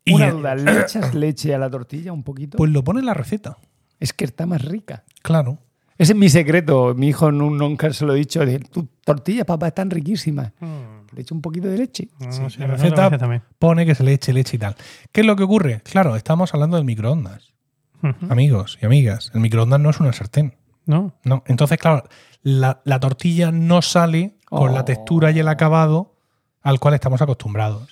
Y Una duda, ¿le echas leche a la tortilla un poquito? pues lo pone en la receta, es que está más rica. claro. Ese es mi secreto. Mi hijo nu- nunca se lo he dicho. Tus tortillas, papá, están riquísimas. Mm. Le echo un poquito de leche. No, Sí, sí, la receta no, pone que se le eche leche y tal. ¿Qué es lo que ocurre? Claro, estamos hablando del microondas, amigos y amigas. El microondas no es una sartén. No. No, entonces, claro, la, la tortilla no sale con Oh. la textura y el acabado al cual estamos acostumbrados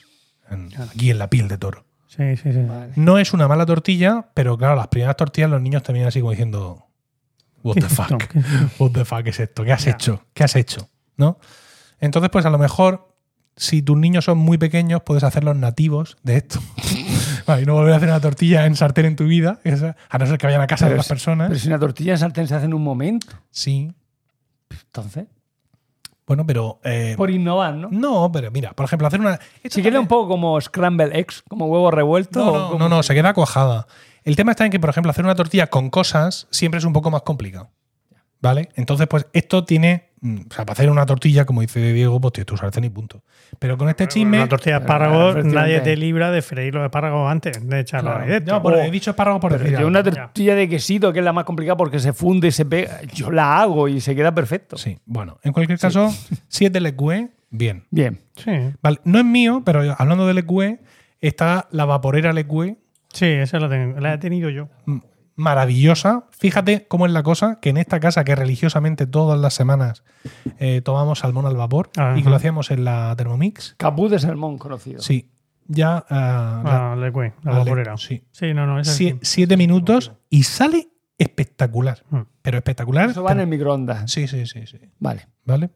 en- aquí en la piel de toro. Sí, sí, sí. Vale. No es una mala tortilla, pero claro, las primeras tortillas los niños también así como diciendo, what ¿Qué the fuck, what the fuck es esto, ¿qué has Ya. hecho? ¿Qué has hecho? ¿No? Entonces, pues a lo mejor, si tus niños son muy pequeños, puedes hacerlos nativos de esto. Y no volver a hacer una tortilla en sartén en tu vida, a no ser que vayan a casa de Pero otras si- personas. Pero si una tortilla en sartén se hace en un momento. Sí. Entonces, Bueno, pero. eh, por innovar, ¿no? No, pero mira, por ejemplo, hacer una. Si queda un poco como scramble eggs, como huevo revuelto. No, o no, como- no, no, se queda cuajada. El tema está en que, por ejemplo, hacer una tortilla con cosas siempre es un poco más complicado. ¿Vale? Entonces, pues esto tiene. mm, O sea, para hacer una tortilla, como dice Diego, pues tienes tu sartén y punto. Pero con este chisme. Una tortilla de espárragos, efectivamente. nadie te libra de freír los espárragos antes de echarlo Claro. dentro. No, bueno, O- he dicho espárrago por decir yo una tortilla de quesito, que es la más complicada porque se funde y se pega, yo la hago y se queda perfecto. Sí, bueno, en cualquier caso, si es del EQE, bien. Bien. Sí, Vale, no es mío, pero hablando del EQE, está la vaporera EQE sí, esa la, tengo- la he tenido yo. maravillosa. Fíjate cómo es la cosa, que en esta casa que religiosamente todas las semanas eh, tomamos salmón al vapor Ajá. y que lo hacíamos en la Thermomix, Capú de salmón conocido. sí, ya ah, la- Ah, le cue, la la- vaporera. sí. Sí, no, no, esa Sie- sí. siete minutos y sale espectacular. Mm. Pero espectacular. Eso va en el microondas. Sí, sí, sí, sí. Vale. ¿Vale?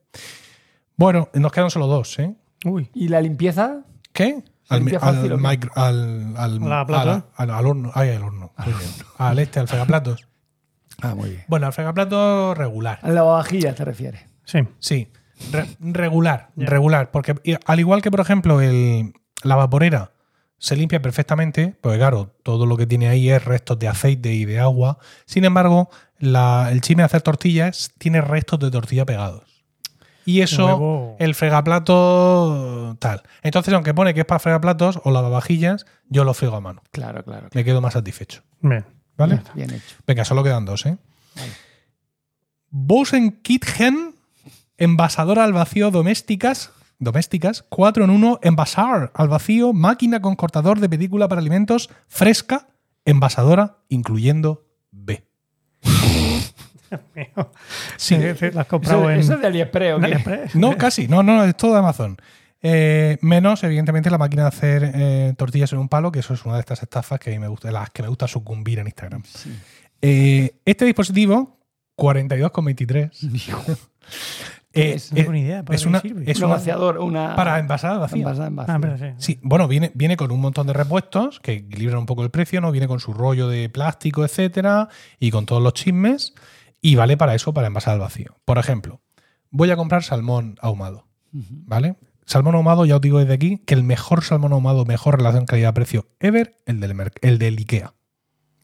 Bueno, nos quedan solo dos, ¿eh? Uy, ¿Y la limpieza? ¿Qué? ¿Se Al, al micro- al, al, ¿La plata? al- al horno. Ay, al horno. al este, al fregaplatos. Ah, muy bien. Bueno, al fregaplatos regular. A la vajilla te refieres. sí. Sí, re- regular, regular. Porque al igual que, por ejemplo, el, la vaporera se limpia perfectamente, pues claro, todo lo que tiene ahí es restos de aceite y de agua. Sin embargo, la- el chisme de hacer tortillas tiene restos de tortilla pegados. Y eso, el fregaplato, tal. Entonces, aunque pone que es para fregaplatos o lavavajillas, yo lo frigo a mano. Claro, claro. Me quedo más satisfecho. Bien. ¿Vale? Bien hecho. Venga, solo quedan dos, ¿eh? Vale. Bosen Kitchen, envasadora al vacío domésticas, domésticas, 4 en 1, envasar al vacío, máquina con cortador de película para alimentos, fresca, envasadora, incluyendo B. Sí. Sí, la has comprado Eso, en. eso es de AliExpress, ¿o en qué? AliExpress. No, casi, no, no, es todo de Amazon. Eh, menos, evidentemente, la máquina de hacer eh, tortillas en un palo, que eso es una de estas estafas que a mí me gusta, las que me gusta sucumbir en Instagram. Sí. Eh, este dispositivo, 42,23. eh, es? No tengo ni idea. ¿para es una, sirve? es un una- vaciador, una. para envasar al vacío. envasar en vacío. Ah, pero sí. Sí, bueno, viene, viene con un montón de repuestos que equilibran un poco el precio, ¿no? Viene con su rollo de plástico, etcétera, y con todos los chismes, y vale para eso, para envasar al vacío. Por ejemplo, voy a comprar salmón ahumado. ¿vale? Salmón ahumado, ya os digo desde aquí, que el mejor salmón ahumado, mejor relación calidad-precio ever, el del, el del IKEA.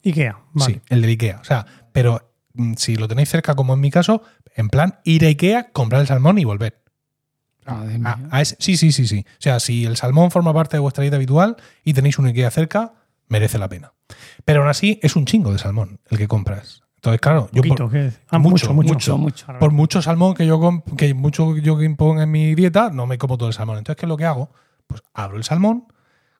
Ikea. Vale. Sí, el del IKEA. O sea, pero mm, si lo tenéis cerca, como en mi caso, en plan, ir a IKEA, comprar el salmón y volver. Madre A- mía. a ese- sí, sí, sí, sí. O sea, si el salmón forma parte de vuestra dieta habitual y tenéis un IKEA cerca, merece la pena. Pero aún así es un chingo de salmón el que compras. Entonces, claro, yo Poquito, por. Ah, mucho, mucho, mucho. mucho, mucho. Ahora, por mucho salmón que yo que mucho yo que imponga en mi dieta, no me como todo el salmón. Entonces, ¿qué es lo que hago? Pues abro el salmón,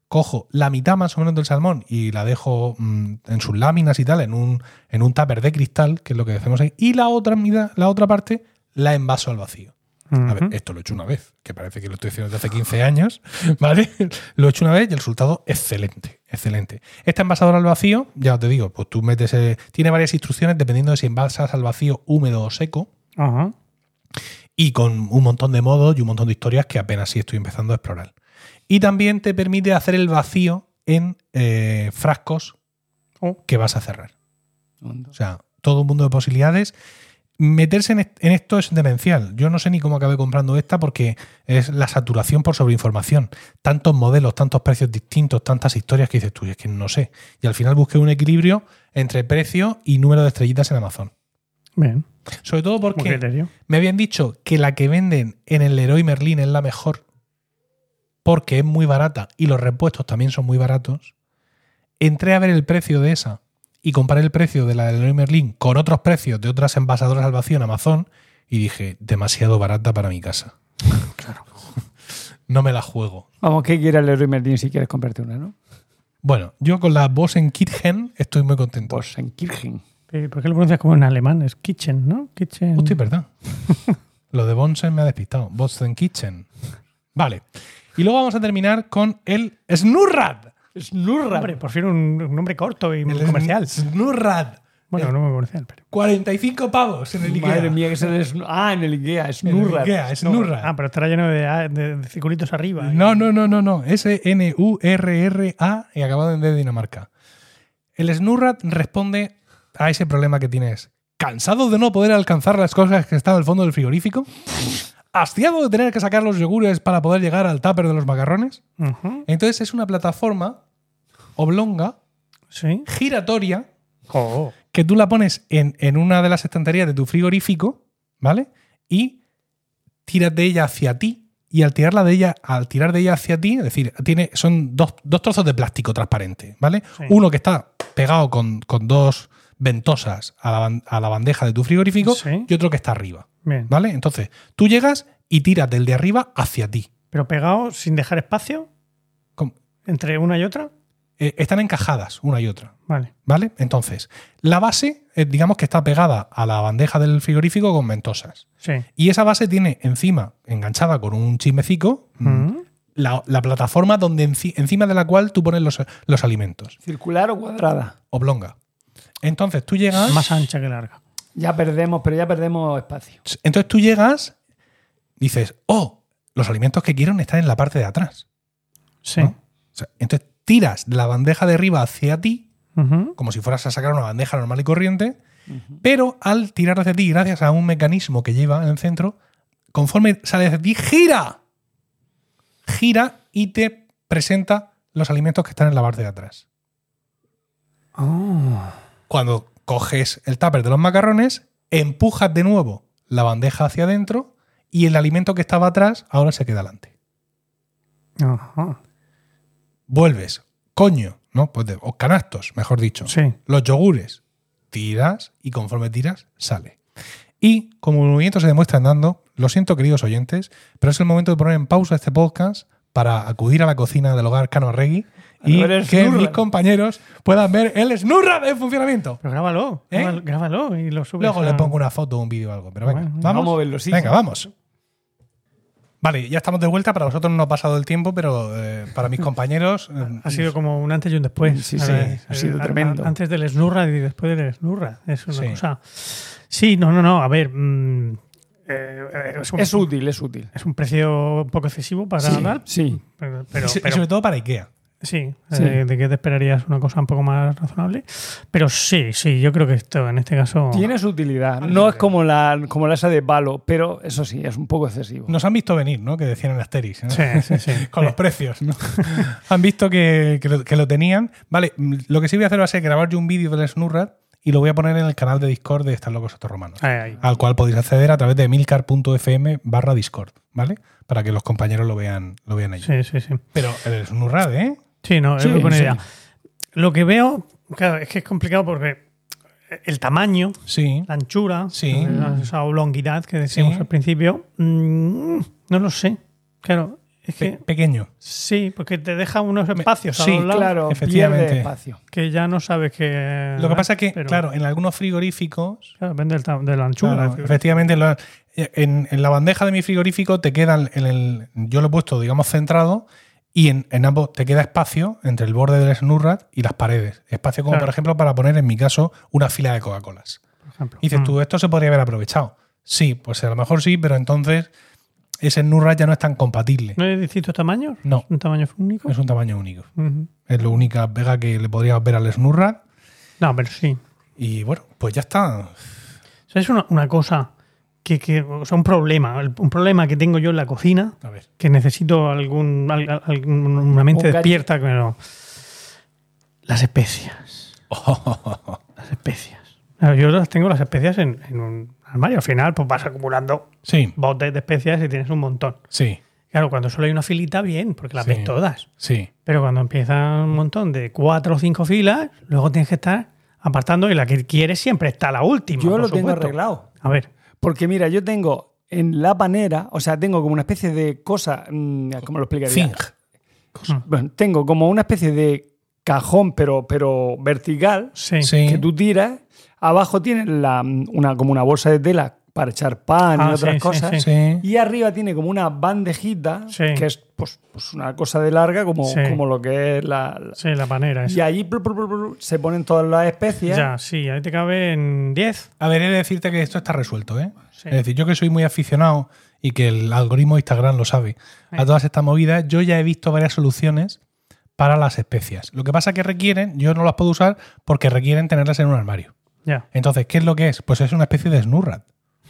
cojo la mitad más o menos del salmón y la dejo mm, en sus láminas y tal, en un, en un tupper de cristal, que es lo que hacemos ahí, y la otra mitad, la otra parte, la envaso al vacío. A ver, esto lo he hecho una vez, que parece que lo estoy haciendo desde hace 15 años, ¿vale? Lo he hecho una vez y el resultado excelente, excelente. Esta envasadora al vacío, ya te digo, pues tú metes, eh, tiene varias instrucciones dependiendo de si envasas al vacío húmedo o seco Ajá. y con un montón de modos y un montón de historias que apenas sí estoy empezando a explorar. Y también te permite hacer el vacío en eh, frascos Oh. que vas a cerrar. O sea, todo un mundo de posibilidades. Meterse en, est- en esto es demencial. Yo no sé ni cómo acabé comprando esta porque es la saturación por sobreinformación. Tantos modelos, tantos precios distintos, tantas historias que dices tú, es que no sé. Y al final busqué un equilibrio entre precio y número de estrellitas en Amazon. Bien. Sobre todo porque me habían dicho que la que venden en el Leroy Merlin es la mejor porque es muy barata y los repuestos también son muy baratos. Entré a ver el precio de esa y comparé el precio de la del Leroy Merlin con otros precios de otras envasadoras al vacío en Amazon y dije, demasiado barata para mi casa. Claro. No me la juego. Vamos, ¿qué quiere el Leroy Merlin si quieres comprarte una, no? Bueno, yo con la Bosen Kitchen estoy muy contento. Pues en Kirchen. Eh, ¿Por qué lo pronuncias como en alemán? Es kitchen, ¿no? Kitchen. Hostia, verdad. Lo de Bonsen me ha despistado. Bosen Kitchen. Vale. Y luego vamos a terminar con el Snurrad. Snurra. Hombre, por fin un, un nombre corto y El comercial. Snurrad. Bueno, no muy comercial, pero. 45 pavos en el Ikea. Madre mía, que es el Ah, en el Ikea, En el. Ikea, Snurrad. Ah, pero estará lleno de, de, de circulitos arriba. No, no, no, no, no. S-N-U-R-R-A y acabado en D de Dinamarca. El Snurrad responde a ese problema que tienes. ¿Cansado de no poder alcanzar las cosas que están al fondo del frigorífico? ¿Hastiado de tener que sacar los yogures para poder llegar al tupper de los macarrones? Entonces es una plataforma oblonga, Sí. giratoria, Oh. que tú la pones en, en una de las estanterías de tu frigorífico, ¿vale? Y tiras de ella hacia ti. Y al tirarla de ella, al tirar de ella hacia ti, es decir, tiene, son dos, dos trozos de plástico transparente, ¿vale? Sí. Uno que está pegado con, con dos ventosas a la, a la bandeja de tu frigorífico Sí. y otro que está arriba, Bien. ¿vale? Entonces, tú llegas y tiras del de arriba hacia ti. Pero pegado sin dejar espacio entre una y otra. Eh, están encajadas una y otra. Vale. ¿Vale? Entonces, la base, eh, digamos que está pegada a la bandeja del frigorífico con ventosas. Sí. Y esa base tiene encima, enganchada con un chismecico, mm, Mm. la, la plataforma donde enci- encima de la cual tú pones los, los alimentos. ¿Circular o cuadrada? Oblonga. Entonces tú llegas. Más ancha que larga. Ya perdemos, pero ya perdemos espacio. Entonces tú llegas, dices, oh, los alimentos que quiero están en la parte de atrás. Sí. ¿no? O sea, entonces tiras de la bandeja de arriba hacia ti, como si fueras a sacar una bandeja normal y corriente, pero al tirar hacia ti, gracias a un mecanismo que lleva en el centro, conforme sale hacia ti, gira. Gira y te presenta los alimentos que están en la parte de atrás. Oh. Cuando coges el tupper de los macarrones, empujas de nuevo la bandeja hacia adentro y el alimento que estaba atrás ahora se queda adelante. Ajá. Vuelves, coño, ¿no? Pues de- o canastos, mejor dicho. Sí. Los yogures, tiras y conforme tiras, sale. Y como el movimiento se demuestra andando, lo siento queridos oyentes, pero es el momento de poner en pausa este podcast para acudir a la cocina del hogar Cano Arregui y que mis compañeros puedan ver el Snurrad en funcionamiento. Pero grábalo. ¿Eh? grábalo- y lo subes. Luego a- le pongo una foto o un vídeo o algo. Pero venga, Bueno, vamos. vamos a verlo, sí, Venga, vamos. Vale, ya estamos de vuelta. Para vosotros no ha pasado el tiempo, pero eh, para mis compañeros. eh, Ha sido como un antes y un después. Sí, sí, ver, ha sido eh, tremendo. Antes del Snurra y después del Snurra. Es una Sí. cosa. Sí, no, no, no. A ver. mm, eh, es, un, Es útil, es útil. es un precio un poco excesivo para Sí, dar. sí. Pero, pero- y so- y pero- sobre todo para IKEA. Sí, Sí. eh, de que te esperarías una cosa un poco más razonable. Pero sí, sí, yo creo que esto en este caso. Tiene su utilidad. No es como la, como la esa de palo, pero eso sí, es un poco excesivo. Nos han visto venir, ¿no? Que decían en Asterix. ¿no? Sí, sí, sí. Con los precios, ¿no? Han visto que, que lo, que lo tenían. Vale, lo que sí voy a hacer va a ser grabar yo un vídeo del Snurrad y lo voy a poner en el canal de Discord de Están Locos Estos Romanos. Ahí, ahí. Al cual podéis acceder a través de milcar.fm barra Discord, ¿vale? Para que los compañeros lo vean, lo vean allí. Sí, sí, sí. Pero el Snurrad, ¿eh? Sí, no, Sí, es muy buena idea. Lo que veo, claro, es que es complicado porque el tamaño, Sí. la anchura, Sí. esa oblonguidad que decíamos Sí. al principio, mm, no lo sé. Claro, Es Pe- que pequeño. sí, porque te deja unos espacios a sí, los lados Claro, Efectivamente. espacio. que ya no sabes que. Lo que pasa es que, pero- claro, en algunos frigoríficos, claro, depende de la anchura. claro, efectivamente, lo- en, en la bandeja de mi frigorífico te quedan, en el, yo lo he puesto, digamos, centrado y en, en ambos te queda espacio entre el borde del Snurrat y las paredes. Espacio como, Claro. por ejemplo, para poner, en mi caso, una fila de Coca-Colas. Y dices Mm. tú, esto se podría haber aprovechado. Sí, pues a lo mejor sí, pero entonces ese Snurrat ya no es tan compatible. ¿No hay distintos tamaños? No. ¿Un tamaño único? Es un tamaño único. Es la única pega que le podríamos ver al Snurrat. No, pero sí. Y bueno, pues ya está. O sea, es una, una cosa que, que. O sea, un problema. Un problema que tengo yo en la cocina A ver. que necesito algún, al- al- algún- una mente Un despierta. No. Las especias. Las especias. Yo las tengo las especias en, en un armario. Al final, pues vas acumulando Sí, botes de especias y tienes un montón. sí, Claro, cuando solo hay una filita, bien, porque las Sí. ves todas. sí. Pero cuando empieza un montón de cuatro o cinco filas, luego tienes que estar apartando y la que quieres siempre está la última. Yo por lo tengo arreglado. A ver. Porque mira, yo tengo en la panera, o sea, tengo como una especie de cosa, mm, ¿cómo lo explicaría? Thing. Bueno, tengo como una especie de cajón, pero, pero vertical. Sí. que tú tiras. Abajo tienes la, una, como una bolsa de tela para echar pan Ah, y otras sí, sí, cosas. sí. Sí. Y arriba tiene como una bandejita, Sí. que es pues, pues una cosa de larga, como, Sí. como lo que es la. la- Sí, la panera. esa. y allí se ponen todas las especias. Ya, sí, ahí te caben 10. A ver, he de decirte que esto está resuelto, ¿eh? Sí. Es decir, yo que soy muy aficionado y que el algoritmo de Instagram lo sabe, a todas estas movidas, yo ya he visto varias soluciones para las especias. Lo que pasa que requieren, yo no las puedo usar porque requieren tenerlas en un armario. Ya. Entonces, ¿qué es lo que es? Pues es una especie de snurrat.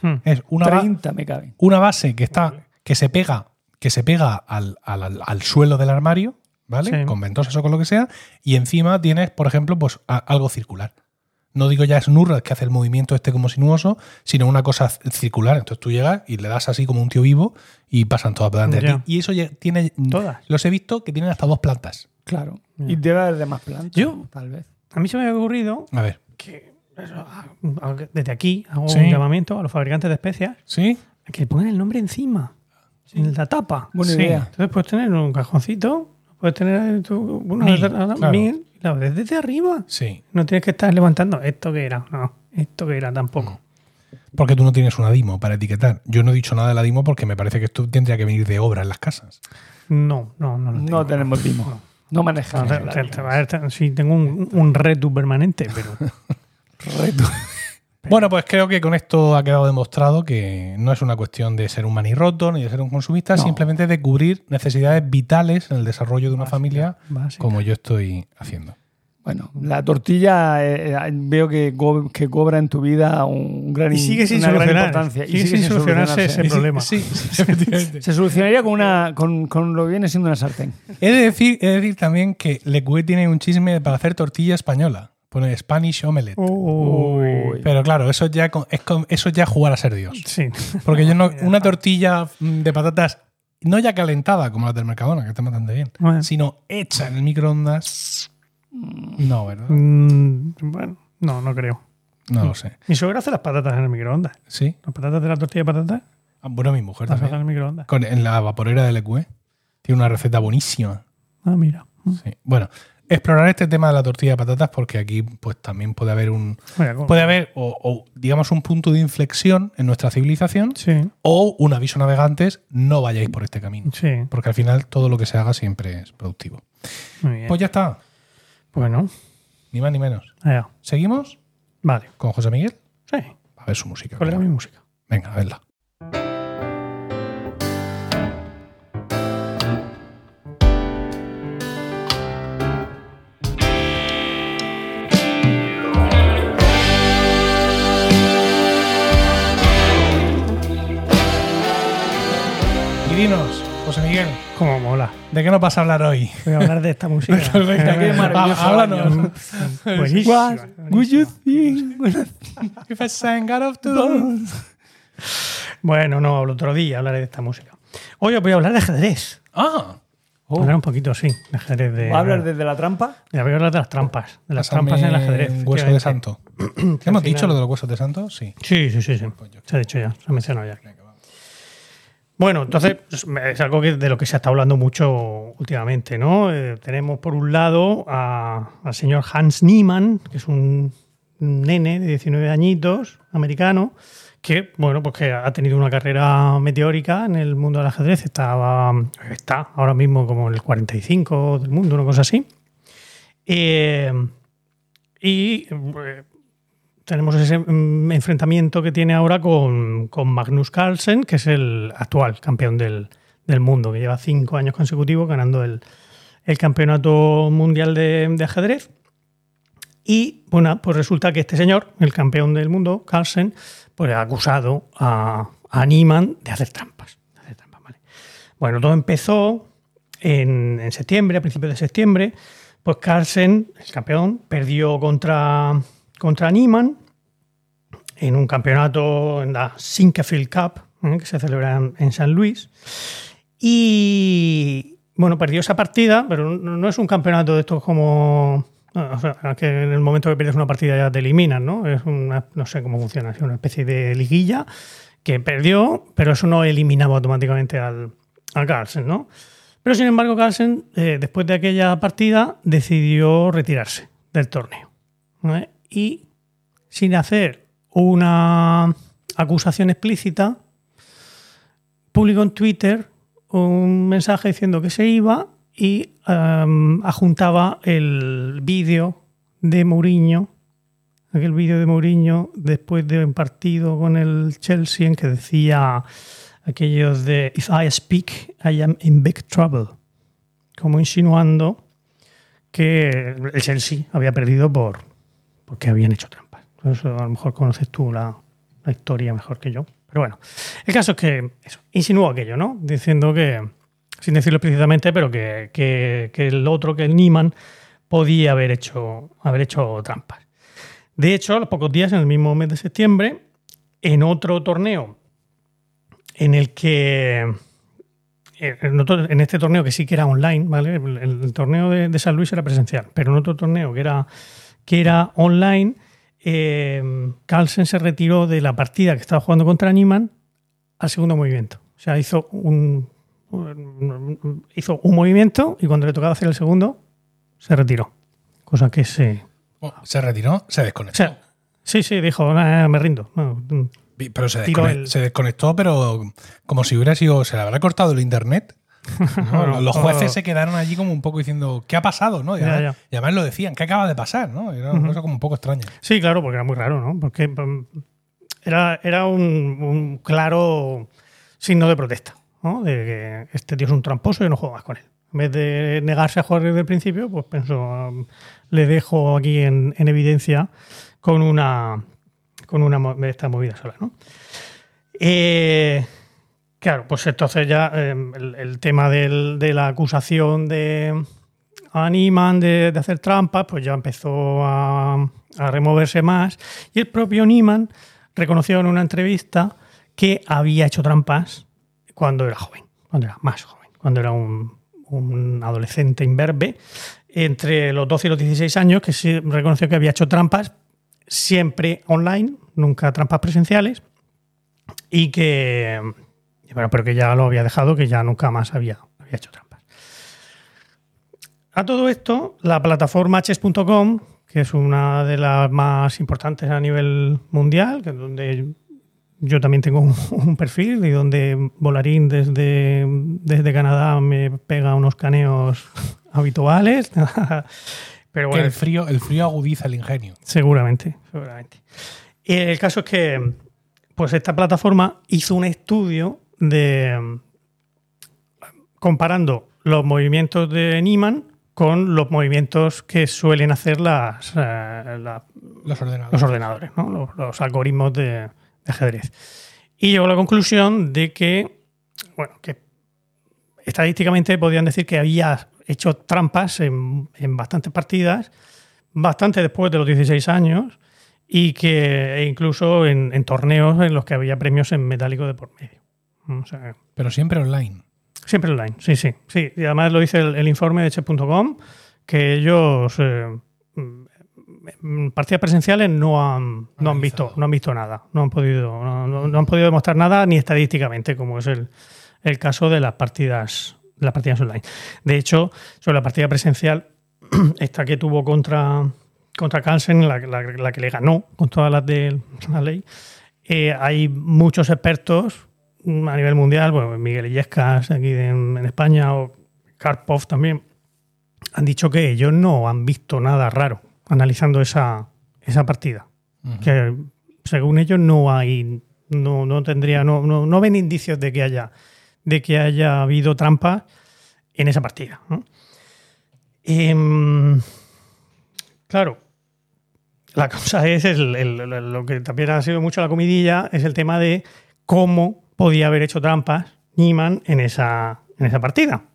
Hmm. Es una, ba- 30 me caben. una base que está que se pega que se pega al, al- al- suelo del armario, ¿vale? Sí. Con ventosas o con lo que sea, y encima tienes, por ejemplo, pues a- algo circular. No digo ya snurrat que hace el movimiento este como sinuoso, sino una cosa circular. Entonces tú llegas y le das así como un tío vivo y pasan todas delante de ti. Y eso ya tiene. Todas. Los he visto que tienen hasta dos plantas. Claro. Y debe haber de más plantas. Yo- tal vez. A mí se me había ocurrido A ver. que desde aquí hago Sí. un llamamiento a los fabricantes de especias ¿Sí? a que le pongan el nombre encima, en la tapa. Buena Sí. idea. Entonces puedes tener un cajoncito, puedes tener tu, una Mil, de- de- claro. mil, y la ves desde arriba. Sí. No tienes que estar levantando esto que era, no, esto que era tampoco. Porque tú no tienes una DIMO para etiquetar. Yo no he dicho nada de la DIMO porque me parece que esto tendría que venir de obra en las casas. No, no, no tengo. No tenemos timo. No No, manejamos. te- te- te- a ver, te- sí, tengo un, un retu permanente, pero Reto. Bueno, pues creo que con esto ha quedado demostrado que no es una cuestión de ser un manirroto ni de ser un consumista, No. simplemente de cubrir necesidades vitales en el desarrollo de una familia, básica. como yo estoy haciendo. Bueno, la tortilla eh, eh, veo que, co- que cobra en tu vida un gran, Y sigue sin una gran solucionar. importancia. Sigue sin solucionarse ese problema. Sí, sí, efectivamente. Se solucionaría con, una, con, con lo que viene siendo una sartén. he, de decir, he de decir también que Lecue tiene un chisme para hacer tortilla española. Pone Spanish omelette. Uy. Pero claro, eso ya es, eso ya jugar a ser Dios. Sí. Porque yo no, una tortilla mm, de patatas, no ya calentada como las del Mercadona, que están bastante bien, Bueno. sino hecha en el microondas. No, ¿verdad? Mm, bueno, no, no creo. No lo sé. Mi suegra hace las patatas en el microondas. ¿Sí? Las patatas de la tortilla de patatas Ah, Bueno, mi mujer las hace en también. el microondas. Con, en la vaporera del EQE. Tiene una receta buenísima. Ah, mira. Mm. Sí. Bueno, explorar este tema de la tortilla de patatas porque aquí pues también puede haber un puede haber o, o, digamos un punto de inflexión en nuestra civilización Sí, o un aviso navegantes no vayáis por este camino sí. porque al final todo lo que se haga siempre es productivo Muy bien. pues ya está bueno, ni más ni menos allá. seguimos Vale. con José Miguel Sí. a ver su música ¿Cuál era mi música? venga a verla José Miguel Cómo mola. ¿de qué nos vas a hablar hoy? Voy a hablar de esta música. Qué maravilloso há- háblanos Buenísima. What would you think? If I sang out of tune. Bueno, no, hablo otro día, hablaré de esta música. Hoy os voy a hablar de ajedrez. Ah, Hablar un poquito, sí, de ajedrez. De, ¿Va a hablar desde la trampa? Voy a hablar de las trampas. De las Pásame trampas en el ajedrez. un hueso de santo. ¿Hemos dicho lo de los huesos de santo? Sí. Sí, sí, sí. sí. Pues yo- Se ha dicho ya, se ha mencionado ya. Venga. Bueno, entonces es algo que, de lo que se está hablando mucho últimamente, ¿no? Eh, tenemos por un lado al señor Hans Niemann, que es un nene de 19 añitos, americano, que, bueno, pues que ha tenido una carrera meteórica en el mundo del ajedrez. Estaba, está ahora mismo como en el 45 del mundo, una cosa así. Eh, y eh, tenemos ese mm, enfrentamiento que tiene ahora con, con Magnus Carlsen, que es el actual campeón del, del mundo, que lleva cinco años consecutivos ganando el, el campeonato mundial de, ajedrez. Y bueno, pues resulta que este señor, el campeón del mundo, Carlsen, pues ha acusado a, a Niemann de hacer trampas. Bueno, todo empezó en, en septiembre, a principios de septiembre. Pues Carlsen, el campeón, perdió contra, contra Niemann en un campeonato en la Sinquefield Cup, ¿eh? que se celebra en, San Luis. Y bueno, perdió esa partida, pero no, no es un campeonato de estos como. O sea, que en el momento que pierdes una partida ya te eliminan, ¿no? Es una, no sé cómo funciona, es una especie de liguilla que perdió, pero eso no eliminaba automáticamente al, al Carlsen, ¿no? Pero sin embargo, Carlsen, eh, después de aquella partida, decidió retirarse del torneo. ¿vale? Y sin hacer una acusación explícita, publicó en Twitter un mensaje diciendo que se iba y um, adjuntaba el vídeo de Mourinho, aquel vídeo de Mourinho después de un partido con el Chelsea en que decía aquellos de If I speak, I am in big trouble, como insinuando que el Chelsea había perdido por porque habían hecho trampas. A lo mejor conoces tú la, historia mejor que yo. Pero bueno, el caso es que eso, insinuó aquello, ¿no? Diciendo que, sin decirlo explícitamente, pero que, que, el otro, que el Niemann, podía haber hecho, haber hecho trampas. De hecho, a los pocos días, en el mismo mes de septiembre, en otro torneo en el que en, otro- en este torneo que sí que era online, ¿vale? El, torneo de San Luis era presencial, pero en otro torneo que era, que era online, eh, Carlsen se retiró de la partida que estaba jugando contra Niemann al segundo movimiento. O sea, hizo un, un- hizo un movimiento y cuando le tocaba hacer el segundo, se retiró. Cosa que se... Bueno, se retiró, se O desconectó. sea, sí, sí, dijo, "Ah, me rindo. No, mm, pero se, tiró descone- el- se desconectó, pero como si hubiera sido. Se le habrá cortado el internet. Los jueces se quedaron allí como un poco diciendo, ¿qué ha pasado? ¿no? Y, además, ya. y además lo decían, ¿qué acaba de pasar? ¿no? Era una cosa como un poco extraña. Sí, claro, porque era muy raro, ¿no? Porque mm, era, era un, un claro signo de protesta, ¿no? De que este tío es un tramposo y no juego más con él. En vez de negarse a jugar desde el principio, pues pensó, um, le dejo aquí en, en evidencia con una con una esta movida sola, ¿no? Eh, claro, pues entonces ya eh, el, tema de la acusación de a Niemann de, hacer trampas, pues ya empezó a, removerse más. Y el propio Niemann reconoció en una entrevista que había hecho trampas cuando era joven, cuando era más joven, cuando era un, adolescente imberbe, entre los 12 y los 16 años, que reconoció que había hecho trampas siempre online, nunca trampas presenciales, y que, bueno, pero que ya lo había dejado, que ya nunca más había, había hecho trampas. A todo esto, la plataforma chess.com, que es una de las más importantes a nivel mundial, que es donde yo también tengo un, un perfil y donde Volarín desde, desde Canadá me pega unos caneos habituales. Pero Que bueno, el frío, el frío agudiza el ingenio. Seguramente, seguramente. Y el caso es que, pues esta plataforma hizo un estudio de comparando los movimientos de Niemann con los movimientos que suelen hacer las, eh, la- Los ordenadores. los ordenadores, ¿no? los, los algoritmos de, de ajedrez. Y llegó a la conclusión de que, bueno, que estadísticamente podían decir que había hecho trampas en, en bastantes partidas, bastante después de los 16 años, y que e incluso en, en torneos en los que había premios en metálico de por medio. O sea, Pero siempre online. Siempre online, sí, sí. sí. Y además lo dice el, el informe de Che.com, que ellos eh, mm, mm, partidas presenciales no han, no han visto, no han visto nada, no han podido, no, han podido demostrar nada ni estadísticamente, como es el, el caso de las partidas, de las partidas online. De hecho, sobre la partida presencial, esta que tuvo contra, contra Carlsen, la, la- la que le ganó con todas las de la ley, eh, hay muchos expertos mm, a nivel mundial, bueno, Miguel Illescas aquí en España o Karpov también, han dicho que ellos no han visto nada raro analizando esa, esa partida. Que según ellos no hay, no, no tendría, no, no, no ven indicios de que haya, de que haya habido trampas en esa partida. ¿no? Em, claro, la cosa es el- lo que también ha sido mucho la comidilla, es el tema de cómo podía haber hecho trampas Niemann en esa, en esa partida.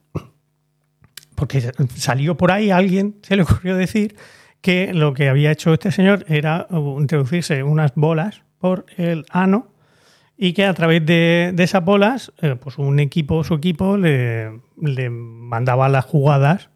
Porque salió por ahí alguien, se le ocurrió decir que lo que había hecho este señor era introducirse unas bolas por el ano y que a través de, de esas bolas, eh, pues un equipo, su equipo, le, le mandaba las jugadas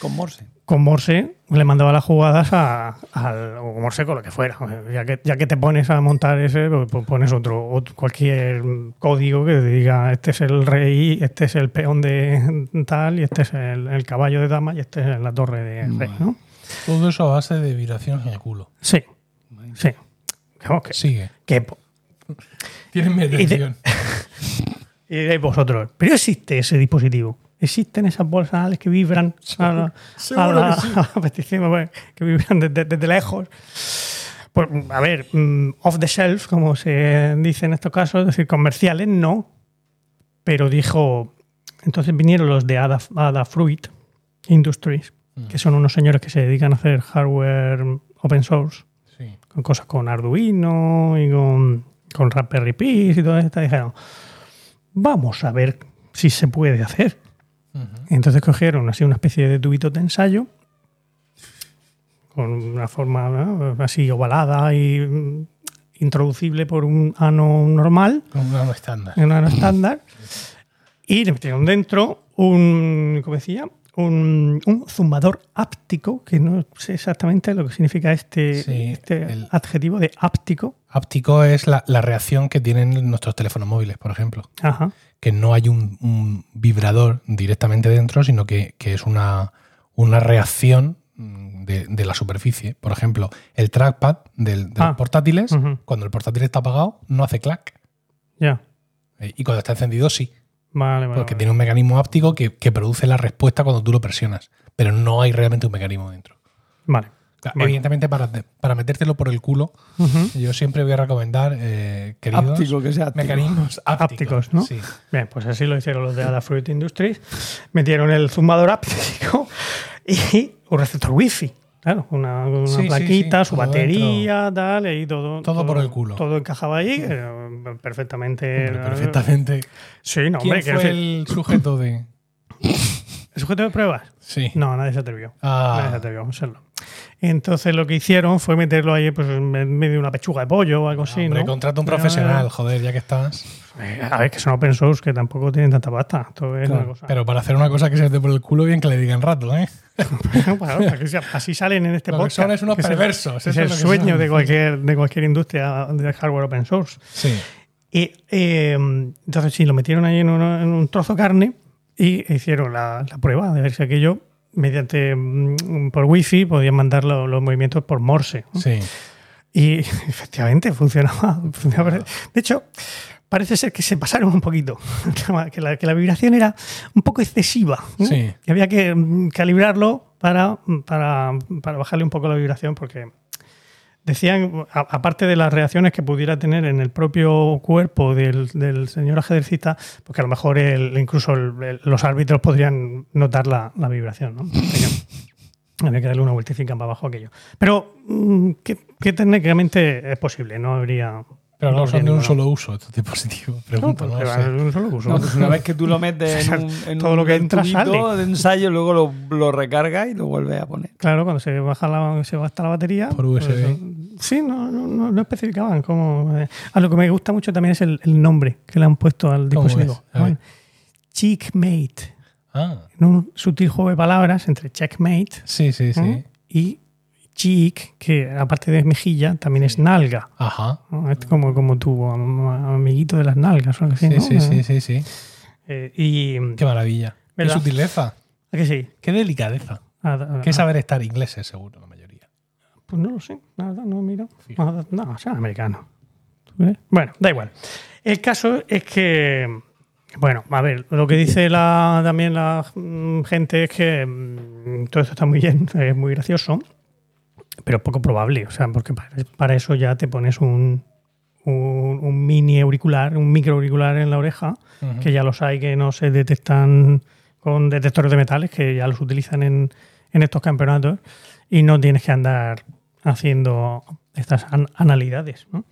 Con Morse. Con Morse le mandaba las jugadas a, al o Morse con lo que fuera. Ya que, ya que te pones a montar ese, pues pues pones otro, otro- cualquier código que te diga este es el rey, este es el peón de tal, y este es el, el caballo de dama, y este es la torre de rey, ¿no? Todo eso a base de vibraciones en el culo. Sí. Sí. Que, Sigue. que- Tienes mi atención. y vosotros, ¿pero existe ese dispositivo? ¿Existen esas bolsas anales que vibran a la, seguro a la- que sí. a la petición, bueno, que vibran desde, desde lejos? Pues, a ver, mm, off the shelf, como se dice en estos casos, es decir, comerciales, no. Pero dijo, entonces vinieron los de Ada, Adafruit Industries, que son unos señores que se dedican a hacer hardware open source Sí. con cosas con Arduino y con, con Raspberry Pi y todo esto. Dijeron, vamos a ver si se puede hacer. Entonces cogieron así una especie de tubito de ensayo con una forma ¿no? así ovalada y mm, introducible por un ano normal, Con un ano estándar. un ano estándar, y le metieron dentro un, ¿cómo decía? Un, un zumbador áptico, que no sé exactamente lo que significa este, Sí, este el- adjetivo de áptico. Áptico es la, la reacción que tienen nuestros teléfonos móviles, por ejemplo. Ajá. Que no hay un, un vibrador directamente dentro, sino que, que es una, una reacción mm, de, de la superficie. Por ejemplo, el trackpad del- de Ah. los portátiles, Ujú. cuando el portátil está apagado, no hace clac. Ya. Eh, Y cuando está encendido, sí. Vale, vale. Porque vale. tiene un mecanismo áptico que, que produce la respuesta cuando tú lo presionas. Pero no hay realmente un mecanismo dentro. Vale. Bueno. Evidentemente, para, para metértelo por el culo, yo siempre voy a recomendar, eh, queridos, Áptico, que sea áptico. mecanismos ápticos. Ápticos, ¿no? Sí. Bien, pues así lo hicieron los de Adafruit Industries. Metieron el zumbador áptico y un receptor wifi. Claro, una, una Sí, sí, plaquita, sí, su todo batería, tal, y todo, Todo por el culo. Todo encajaba ahí eh, perfectamente. Hombre, perfectamente. Sí, no, ¿Quién hombre, quiero fue el sujeto de...? ¿el sujeto de pruebas? Sí. No, nadie se atrevió. Ah. Nadie se atrevió a hacerlo. Entonces lo que hicieron fue meterlo ahí pues, en medio de una pechuga de pollo o algo así. Hombre, ¿no? contrata un profesional, joder, ya que estás. eh, A ver, que son open source, que tampoco tienen tanta pasta. Esto es una cosa. Pero para hacer una cosa que se mete por el culo, bien que le digan rato, ¿eh? Bueno, para que sea- así salen en este Lo que podcast. son es unos que perversos, Es es el sueño son. de cualquier, de cualquier industria de hardware open source. Sí. Y eh, entonces sí, lo metieron ahí en, uno- en un trozo de carne y hicieron la, la prueba de ver si aquello, mediante mm, por wifi, podían mandar lo- los movimientos por Morse. Sí. Y efectivamente funcionaba. funcionaba. De hecho, parece ser que se pasaron un poquito, que la, que la vibración era un poco excesiva. ¿no? Sí. Y había que mm, calibrarlo para, para, para bajarle un poco la vibración porque decían, aparte de las reacciones que pudiera tener en el propio cuerpo del, señor ajedrecista, porque a lo mejor el- incluso los árbitros podrían notar la, vibración. ¿no? Había que- darle una vueltecita para abajo a aquello. Pero mm, que, que técnicamente es posible, no habría... Pero no no son habría de un solo uso estos dispositivos. Pregunto, No, no, pues, sé. de un solo uso. No, pues una vez que tú lo metes en un, en Todo un lo que entra sale. de ensayo, luego lo, lo recargas y lo vuelves a poner. Claro, cuando se baja la, se gasta la batería. Por USB. pues, sí, no, no, no, no especificaban cómo. eh. A lo que me gusta mucho también es el, el nombre que le han puesto al ¿Cómo dispositivo. Checkmate. Ah, En un sutil juego de palabras entre checkmate sí, sí, sí. ¿eh? y cheek, que aparte de mejilla, también es nalga. Ajá. ¿no? Es como, como tu am- amiguito de las nalgas o algo así, Sí, ¿no? sí, sí, sí, sí. Eh, y. Qué maravilla. Qué ¿Verdad? sutileza. ¿A que sí? Qué delicadeza. Ah, ah, Qué ah, saber estar ingleses, seguro, la mayoría. Pues no lo sé, la verdad, no miro. Fijo. No, no, son americanos. Bueno, da igual. El caso es que, bueno, a ver, lo que dice la, también la mm, gente es que mm, todo esto está muy bien, es muy gracioso, pero poco probable. O sea, porque para, eso ya te pones un, un, un mini auricular, un micro auricular en la oreja, que ya los hay que no se detectan con detectores de metales, que ya los utilizan en, en estos campeonatos, y no tienes que andar haciendo estas an- analidades. ¿no?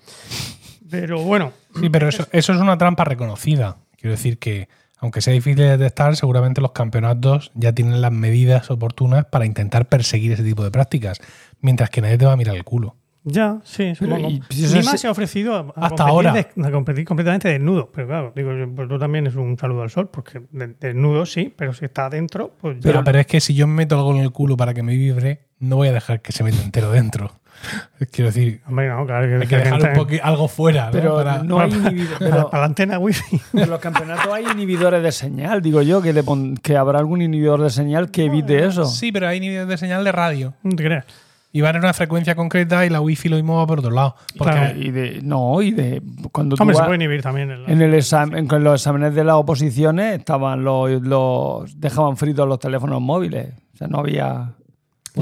Pero bueno, Sí, pero eso, eso es una trampa reconocida. Quiero decir que, aunque sea difícil de detectar, seguramente los campeonatos ya tienen las medidas oportunas para intentar perseguir ese tipo de prácticas, mientras que nadie te va a mirar el culo. ya, sí, supongo. y es- se ha ofrecido a, a Hasta competir ahora. a competir completamente desnudo. Pero claro, digo, pues tú también es un saludo al sol, porque de- desnudo sí, pero si está adentro, pues ya. Pero, pero es que si yo me meto algo en el culo para que me vibre, no voy a dejar que se meta entero dentro. Quiero decir, Hombre, no, claro, hay que dejar un poqui- algo fuera. ¿no? Pero Para- no hay inhibidores. Para, Pero para la antena wifi. en los campeonatos hay inhibidores de señal, digo yo, que, le pon- que habrá algún inhibidor de señal que evite eso. Sí, pero hay niveles de señal de radio. No te creas. Y van en una frecuencia concreta y la wifi lo mismo va por otro lado. Porque Claro. Y de, no, y de cuando tú Hombre, se vas- puede inhibir también. el- en el examen, en los exámenes de las oposiciones estaban los, los dejaban fritos los teléfonos móviles. O sea, no había.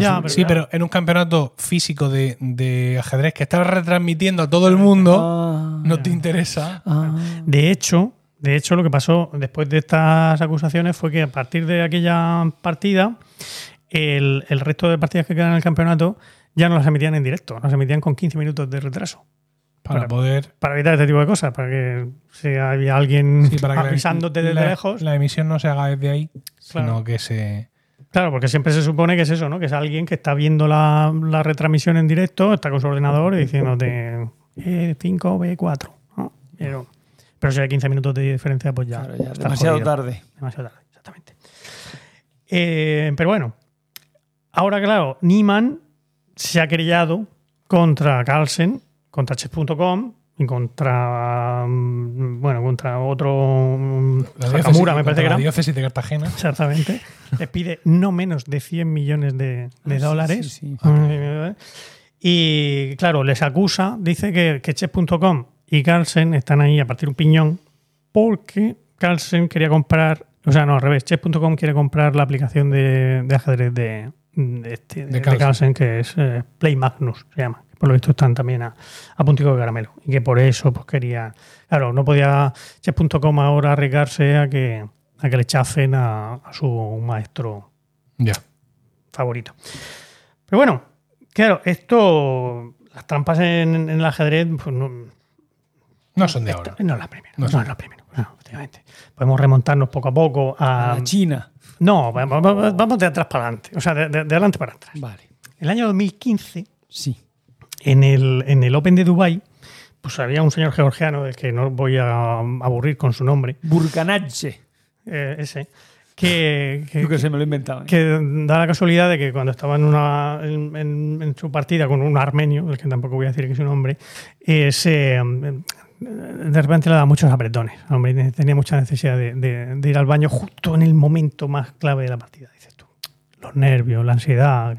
Ya, pero sí, ya. pero en un campeonato físico de, de ajedrez que estás retransmitiendo a todo el mundo, Ah, no te interesa. ah. De hecho, de hecho, lo que pasó después de estas acusaciones fue que a partir de aquella partida, el, el resto de partidas que quedan en el campeonato ya no las emitían en directo, las emitían con 15 minutos de retraso. Para Para- poder. Para evitar este tipo de cosas, para que si había alguien sí, para que la- avisándote desde la, lejos. La emisión no se haga desde ahí, Claro. sino que se. Claro, porque siempre se supone que es eso, ¿no? Que es alguien que está viendo la, la retransmisión en directo, está con su ordenador y diciéndote eh, 5 B4. ¿no? Pero, pero si hay 15 minutos de diferencia, pues ya. Claro, ya, estás demasiado jodido. tarde. Demasiado tarde, exactamente. Eh, pero bueno, ahora claro, Niemann se ha querellado contra Carlsen, contra chess.com y contra mm, bueno, contra otro mm, La Sakamura, diócesis- me parece que la era. diócesis de Cartagena. Exactamente. Le pide no menos de 100 millones de, de Ah, sí, dólares. sí, Y claro, les acusa, dice que, que Chess.com y Carlsen están ahí a partir un piñón porque Carlsen quería comprar, o sea, no, al revés, Chess.com quiere comprar la aplicación de, de ajedrez de, de, este- de- de Carlsen. Carlsen, que es eh, Play Magnus, se llama. Por lo visto están también a, a puntico de caramelo. Y que por eso pues quería. Claro, no podía Chess.com ahora arriesgarse a que, a que le chafen a, a su maestro Ya. favorito. Pero bueno, claro, esto. Las trampas en, en el ajedrez pues no, No son de esta- ahora. no es la primera. No No, son. es la primera. no, efectivamente. Podemos remontarnos poco a poco A a. la China. No, vamos, vamos- vamos de atrás para adelante. O sea, de, de- de adelante para atrás. Vale. El año 2015, Sí. En el, en el Open de Dubai pues había un señor georgiano del que no voy a aburrir con su nombre, Burkanache. eh, ese, que, que- Yo que se me lo he inventado. ¿eh? que da la casualidad de que cuando estaba en, una, en, en- en su partida con un armenio, del que tampoco voy a decir que es su nombre, eh, se, mm, de repente le da muchos apretones. Hombre, tenía mucha necesidad de, de- de ir al baño justo en el momento más clave de la partida, dices tú. Los nervios, la ansiedad,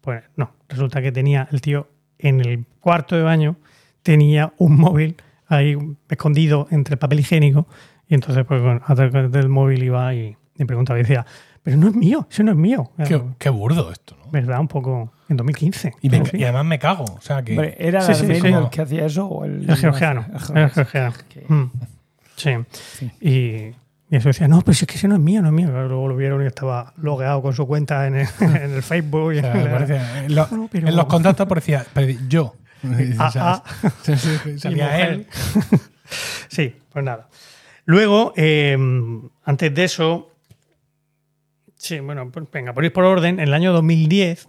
pues no, resulta que tenía el tío en el cuarto de baño, tenía un móvil ahí escondido entre el papel higiénico y entonces pues, a través del móvil iba y, y preguntaba y decía, pero no es mío, eso no es mío. Qué, qué burdo esto, ¿no? ¿Verdad? Un poco en 2015. Y, me- y además me cago. O sea que. Hombre, ¿Era el Sí, sí, armenio sí. el que hacía eso o el, El georgiano. el El georgiano. Mm. Sí. Y, y eso decía, no, pero si es que ese no es mío, no es mío. Luego lo vieron y estaba logueado con su cuenta en el, en el Facebook. y o sea, en parece- en, lo- No, pero- en los contactos parecía, parecía yo. Ah, ah. salía él. sí, pues nada. Luego, eh, antes de eso, sí, bueno, pues venga, por ir por orden, en el año 2010,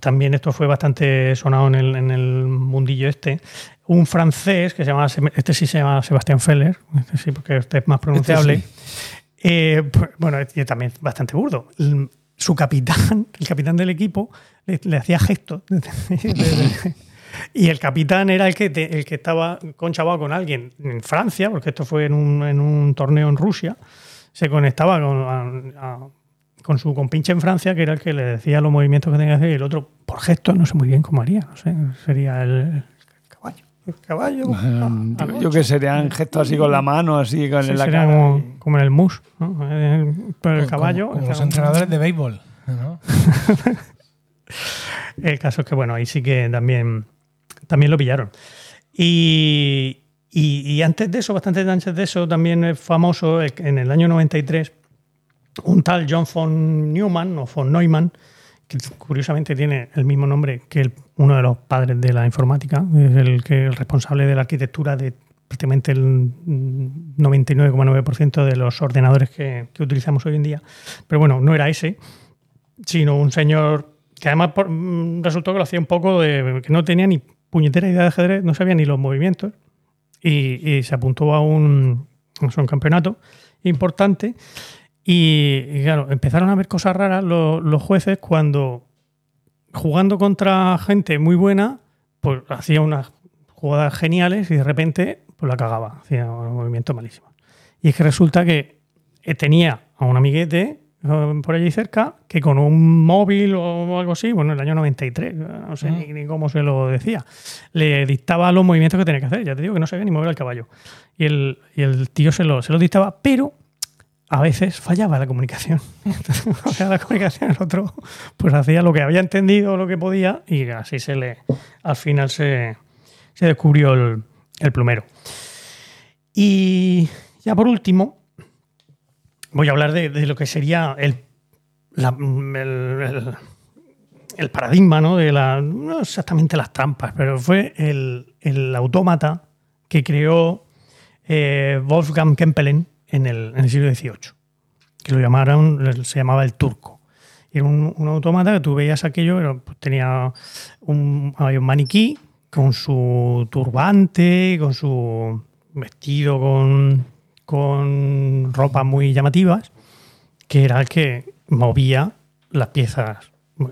también esto fue bastante sonado en el, en el mundillo este, un francés que se llama, este sí se llama Sebastián Feller, este sí, porque este es más pronunciable. Este Eh, pues, bueno, y también bastante burdo. su capitán, el capitán del equipo, le, le hacía gestos. y el capitán era el que, te- el que estaba conchabado con alguien en Francia, porque esto fue en un, en un torneo en Rusia, se conectaba con, a- a- con su compinche en Francia, que era el que le decía los movimientos que tenía que hacer, y el otro, por gestos, no sé muy bien cómo haría, no sé, sería el, el caballo. El caballo. Um, a- a yo, que serían gestos así con la mano, así con Sí, la cara. como, como en el mus, ¿no? Eh, Pero el Como- caballo. Como, los entrenadores de béisbol. ¿no? El caso es que, bueno, ahí sí que también, también lo pillaron. Y, y- y antes de eso, bastante antes de eso, también es famoso en el año 93 un tal John von Neumann o von Neumann, que curiosamente tiene el mismo nombre que uno de los padres de la informática, es el, que, el responsable de la arquitectura de prácticamente el mm, 99,9% de los ordenadores que, utilizamos hoy en día. Pero bueno, no era ese, sino un señor que además mm, resultó que lo hacía un poco de que no tenía ni puñetera idea de ajedrez, no sabía ni los movimientos y, y se apuntó a un, a un campeonato importante y, y claro, empezaron a ver cosas raras los, los jueces cuando jugando contra gente muy buena, pues hacía unas jugadas geniales y de repente pues la cagaba, hacía un movimiento malísimo. Y es que resulta que eh, tenía a un amiguete eh, por allí cerca que con un móvil o algo así, bueno, en el año 93, no sé ni, ni cómo se lo decía, le dictaba los movimientos que tenía que hacer. Ya te digo que no sabía ni mover al caballo. Y el, y el tío se lo, se lo dictaba, pero a veces fallaba la comunicación. sea, la comunicación, el otro pues hacía lo que había entendido, lo que podía, y así se le, al final se, se descubrió el, el plumero. Y ya por último, voy a hablar de, lo que sería el, el, paradigma, ¿no? De la, no exactamente las trampas, pero fue el, el autómata que creó eh, Wolfgang Kempelen en el, en el siglo XVIII, que lo llamaron, se llamaba el turco. Era un, un autómata que tú veías aquello, era- pues, tenía un, había un maniquí con su turbante, con su vestido con, con ropas muy llamativas, que era el que movía las piezas.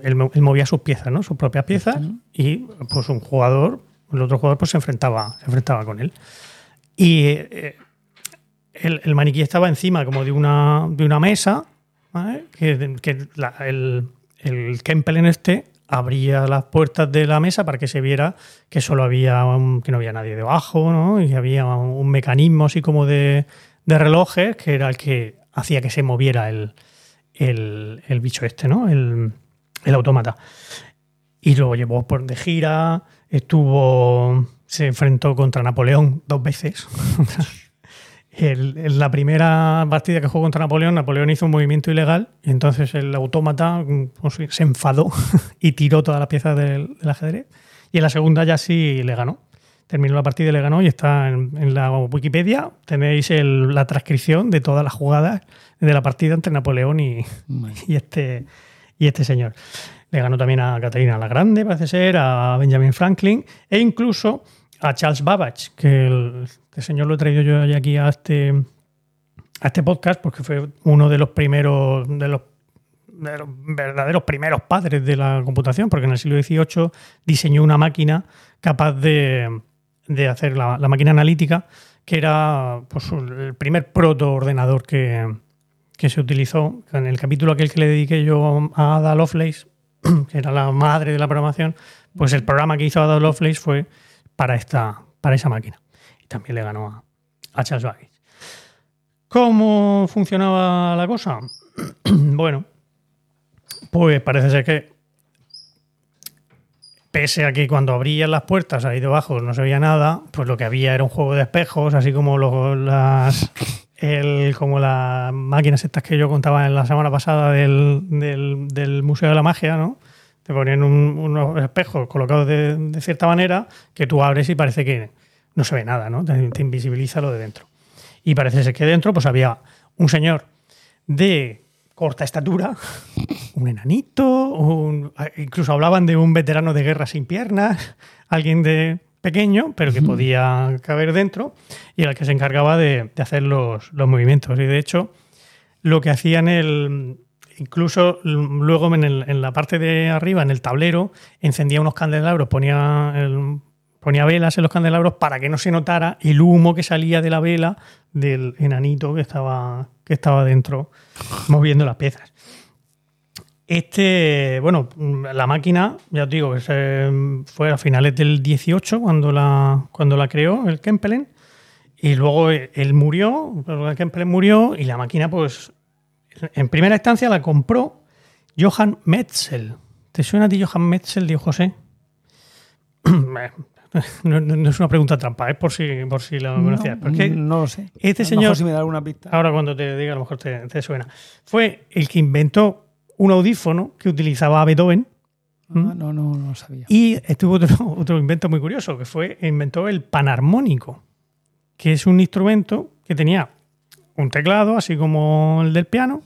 Él, él movía sus piezas, ¿no? Sus propias piezas, y pues un jugador, el otro jugador, pues se enfrentaba, se enfrentaba con él. Y eh, el, maniquí estaba encima como de una, de una mesa, que, el, el Kempelen este abría las puertas de la mesa para que se viera que solo había que no había nadie debajo, ¿no? Y había un mecanismo así como de, de relojes que era el que hacía que se moviera el, el, el bicho este, ¿no? El, el autómata. Y lo llevó por de gira, estuvo. se enfrentó contra Napoleón dos veces. El- en la primera partida que jugó contra Napoleón, Napoleón hizo un movimiento ilegal y entonces el autómata pues, se enfadó y tiró todas las piezas del, del ajedrez. Y en la segunda ya sí le ganó. Terminó la partida y le ganó y está en, en la Wikipedia. Tenéis el- la transcripción de todas las jugadas de la partida entre Napoleón y, y este, y este señor. Le ganó también a Catalina la Grande, parece ser, a Benjamin Franklin e incluso a Charles Babbage, que el, este señor lo he traído yo aquí a este, a este podcast porque fue uno de los primeros, de los, de los verdaderos primeros padres de la computación, porque en el siglo XVIII diseñó una máquina capaz de, de hacer la, la máquina analítica, que era pues, el primer protoordenador que, que se utilizó. En el capítulo aquel que le dediqué yo a Ada Lovelace, que era la madre de la programación, pues el programa que hizo Ada Lovelace fue para, esta, para esa máquina. Y también le ganó a, Charles Babbage. ¿Cómo funcionaba la cosa? bueno, pues parece ser que pese a que cuando abrían las puertas ahí debajo no se veía nada, pues lo que había era un juego de espejos, así como las el, como las máquinas estas que yo contaba en la semana pasada del, del- del Museo de la Magia, ¿no? Te ponían un- unos espejos colocados de, de cierta manera que tú abres y parece que no se ve nada, ¿no? Te, te invisibiliza lo de dentro. Y parece ser que dentro pues había un señor de corta estatura, un enanito, un- incluso hablaban de un veterano de guerra sin piernas, alguien de pequeño, pero que podía caber dentro, y el que se encargaba de, de hacer los, los movimientos. Y de hecho, lo que hacían el, incluso luego en, la parte de arriba, en el tablero, encendía unos candelabros, ponía, ponía velas en los candelabros para que no se notara el humo que salía de la vela del enanito que estaba, que estaba dentro moviendo las piezas. Este, bueno, la máquina, ya os digo, fue a finales del 18 cuando la, cuando la creó el Kempelen. Y luego él murió, el Kempelen murió y la máquina, pues, en primera instancia la compró Johann Metzel. ¿Te suena a ti Johann Metzel, dijo José? No, no- no es una pregunta trampa, es por si, por si lo conocías. no, no lo sé. este señor- mejor si me da alguna pista. Ahora cuando te diga a lo mejor te, te suena. Fue el que inventó un audífono que utilizaba Beethoven Ah, no, no, no lo sabía. y estuvo otro, otro invento muy curioso, que fue inventó el panarmónico, que es un instrumento que tenía un teclado, así como el del piano,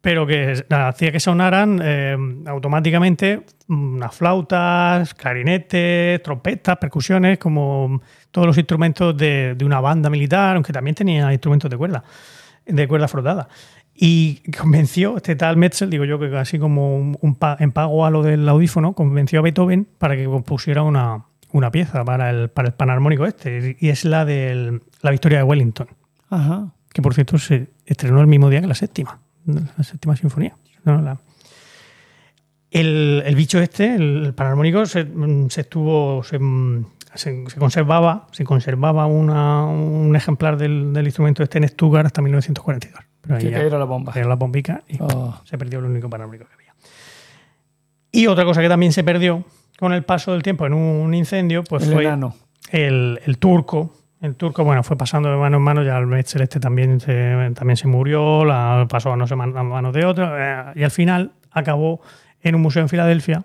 pero que hacía que sonaran eh, automáticamente unas flautas, clarinetes, trompetas, percusiones, como todos los instrumentos de, de una banda militar, aunque también tenía instrumentos de cuerda, de cuerda frotada. Y convenció, este tal Metzel, digo yo que así como un, un pa- en pago a lo del audífono, convenció a Beethoven para que compusiera una, una pieza para el, para el panarmónico este, y es la de la Victoria de Wellington Ajá. Que por cierto se estrenó el mismo día que la séptima, la séptima sinfonía. ¿no? La- el, el bicho este, el panarmónico, se, mm, se estuvo, se, mm, se- se conservaba, se conservaba una- un ejemplar del, del instrumento este en Stuttgart hasta 1942. Pero ahí Que ya era la bomba. cayó la bombica y Oh. se perdió el único panarmónico que había. Y otra cosa que también se perdió con el paso del tiempo en un incendio, pues el fue el, el turco. El turco, bueno, fue pasando de mano en mano, ya el Metzel este también se, también se murió, la pasó a no sé, man- a manos de otro, eh, y al final acabó en un museo en Filadelfia,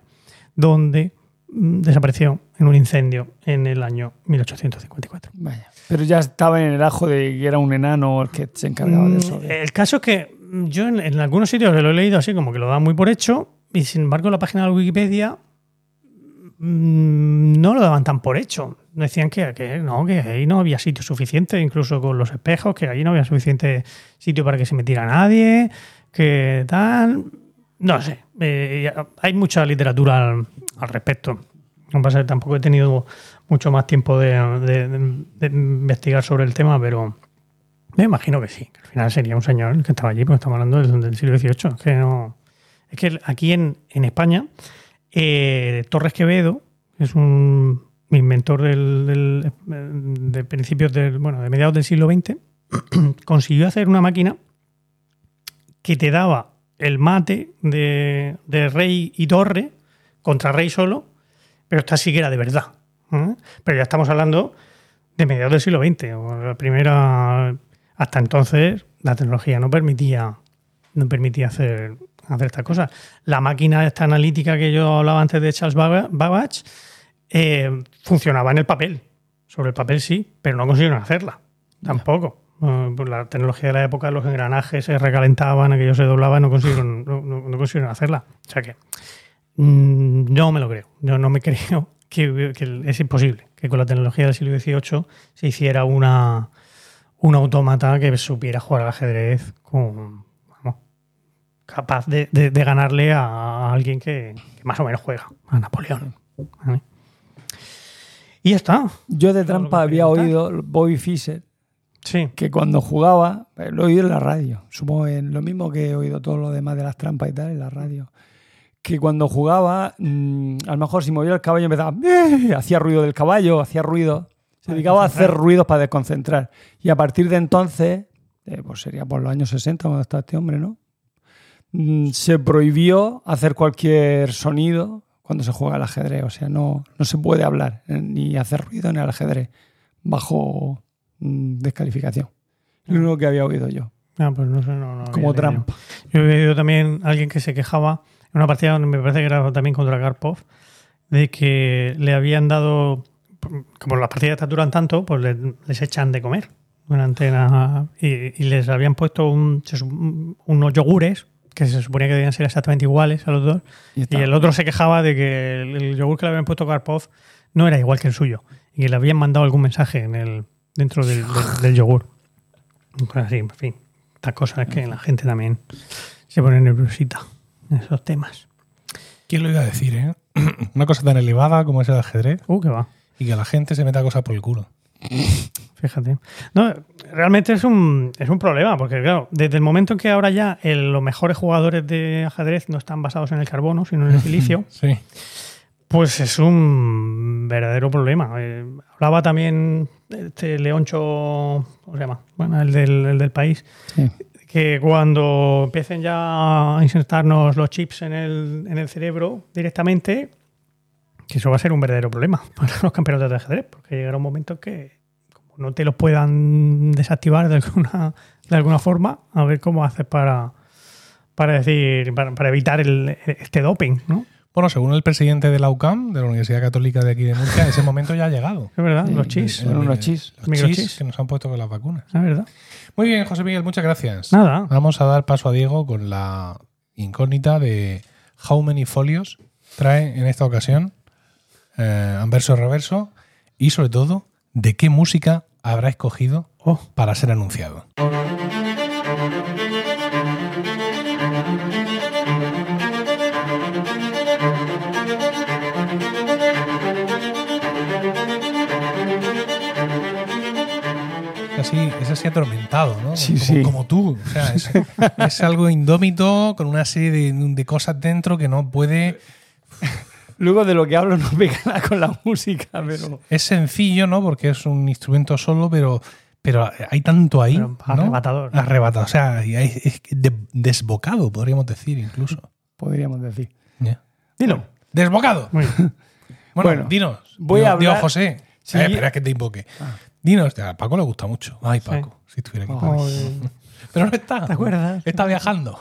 donde mm, desapareció en un incendio en el año 1854. Vaya. Pero ya estaba en el ajo de que era un enano el que se encargaba de eso. Mm, El caso es que yo en, en algunos sitios lo he leído así como que lo dan muy por hecho y sin embargo la página de Wikipedia mm, no lo daban tan por hecho. Decían que, no, que ahí no había sitio suficiente, incluso con los espejos, que ahí no había suficiente sitio para que se metiera nadie, que tal. No sé, eh, hay mucha literatura al, respecto. No pasa que tampoco he tenido mucho más tiempo de, investigar sobre el tema, pero me imagino que sí. Al final sería un señor que estaba allí, porque estamos hablando del, siglo XVIII. Es que, aquí en España, eh, Torres Quevedo es un inventor del, de principios del, bueno, de mediados del siglo XX, consiguió hacer una máquina que te daba el mate de, de rey y torre contra rey solo, pero esta sí que era de verdad. ¿eh? Pero ya estamos hablando de mediados del siglo XX. o La primera, hasta entonces, la tecnología no permitía, no permitía hacer, hacer estas cosas. La máquina esta analítica que yo hablaba antes de Charles Babbage eh, funcionaba en el papel. Sobre el papel sí, pero no consiguieron hacerla. Tampoco. Eh, pues la tecnología de la época, los engranajes se recalentaban, aquellos se doblaban, no consiguieron, no, consiguieron hacerla. O sea que mm, no me lo creo. Yo no me creo que, que es imposible que con la tecnología del siglo XVIII se hiciera una, un autómata que supiera jugar al ajedrez con, capaz de, de- de ganarle a alguien que, que más o menos juega, a Napoleón. ¿vale? Y ya está. Yo de trampa había oído Bobby Fischer, Sí. que cuando jugaba, eh, lo he oído en la radio, supongo en lo mismo que he oído todo lo demás de las trampas y tal, en la radio, que cuando jugaba, mm, a lo mejor si movía el caballo empezaba, "Eh", hacía ruido del caballo, hacía ruido, se dedicaba a hacer ruidos para desconcentrar. Y a partir de entonces, eh, pues sería por los años 60 cuando estaba este hombre, ¿no? Mm, Se prohibió hacer cualquier sonido cuando se juega al ajedrez, o sea, no, no se puede hablar eh, ni hacer ruido en el ajedrez bajo mm, descalificación. Lo único que había oído yo, Ah, pues no sé, no, no como trampa. Yo he oído también a alguien que se quejaba en una partida donde me parece que era también contra Karpov, de que le habían dado, como las partidas estas duran tanto, pues le- les echan de comer durante la, y, y les habían puesto un- unos yogures que se suponía que debían ser exactamente iguales a los dos. Y el otro se quejaba de que el, el yogur que le habían puesto Karpov no era igual que el suyo y que le habían mandado algún mensaje en el, dentro del, del- del yogur. Pues así, en fin, estas cosas que la gente también se pone nerviosita en esos temas. ¿Quién lo iba a decir, eh? Una cosa tan elevada como es el ajedrez Uh, que va. y que la gente se meta cosas por el culo. Fíjate. No, realmente es un, es un problema, porque claro, desde el momento en que ahora ya el- los mejores jugadores de ajedrez no están basados en el carbono, sino en el silicio, Sí. pues es un verdadero problema. Eh, hablaba también este Leoncho, ¿cómo se llama? Bueno, el del, el del país, Sí. que cuando empiecen ya a insertarnos los chips en el, en el cerebro directamente, que eso va a ser un verdadero problema para los campeonatos de ajedrez, porque llegará un momento que como no te los puedan desactivar de alguna, de alguna forma, a ver cómo haces para, para decir, para, para evitar el, este doping, ¿no? Bueno, según el presidente de la UCAM, de la Universidad Católica de aquí de Murcia, ese momento ya ha llegado. Es verdad, los chips. Son unos chis. Los chis que nos han puesto con las vacunas. Es verdad. Muy bien, José Miguel, muchas gracias. Nada. Vamos a dar paso a Diego con la incógnita de How many folios trae en esta ocasión eh, Anverso Reverso y sobre todo de qué música habrá escogido Oh, para ser anunciado. Es así, es así atormentado, ¿no? Sí, como, sí. como tú. O sea, es, es algo indómito con una serie de, de cosas dentro que no puede. Luego de lo que hablo no pega nada con la música, pero. Es sencillo, ¿no? Porque es un instrumento solo, pero, pero hay tanto ahí. Pero ¿no? arrebatador. Arrebatador. O sea, es desbocado, podríamos decir incluso. Podríamos decir. Ya. dilo. ¡Desbocado! Bueno, Bueno, dinos. voy a digo, hablar- José. Sí. Eh, espera que te invoque. Dinos, a Paco le gusta mucho. Ay, Paco, si estuviera aquí. Oh. Pero no está. ¿Te acuerdas? Está viajando.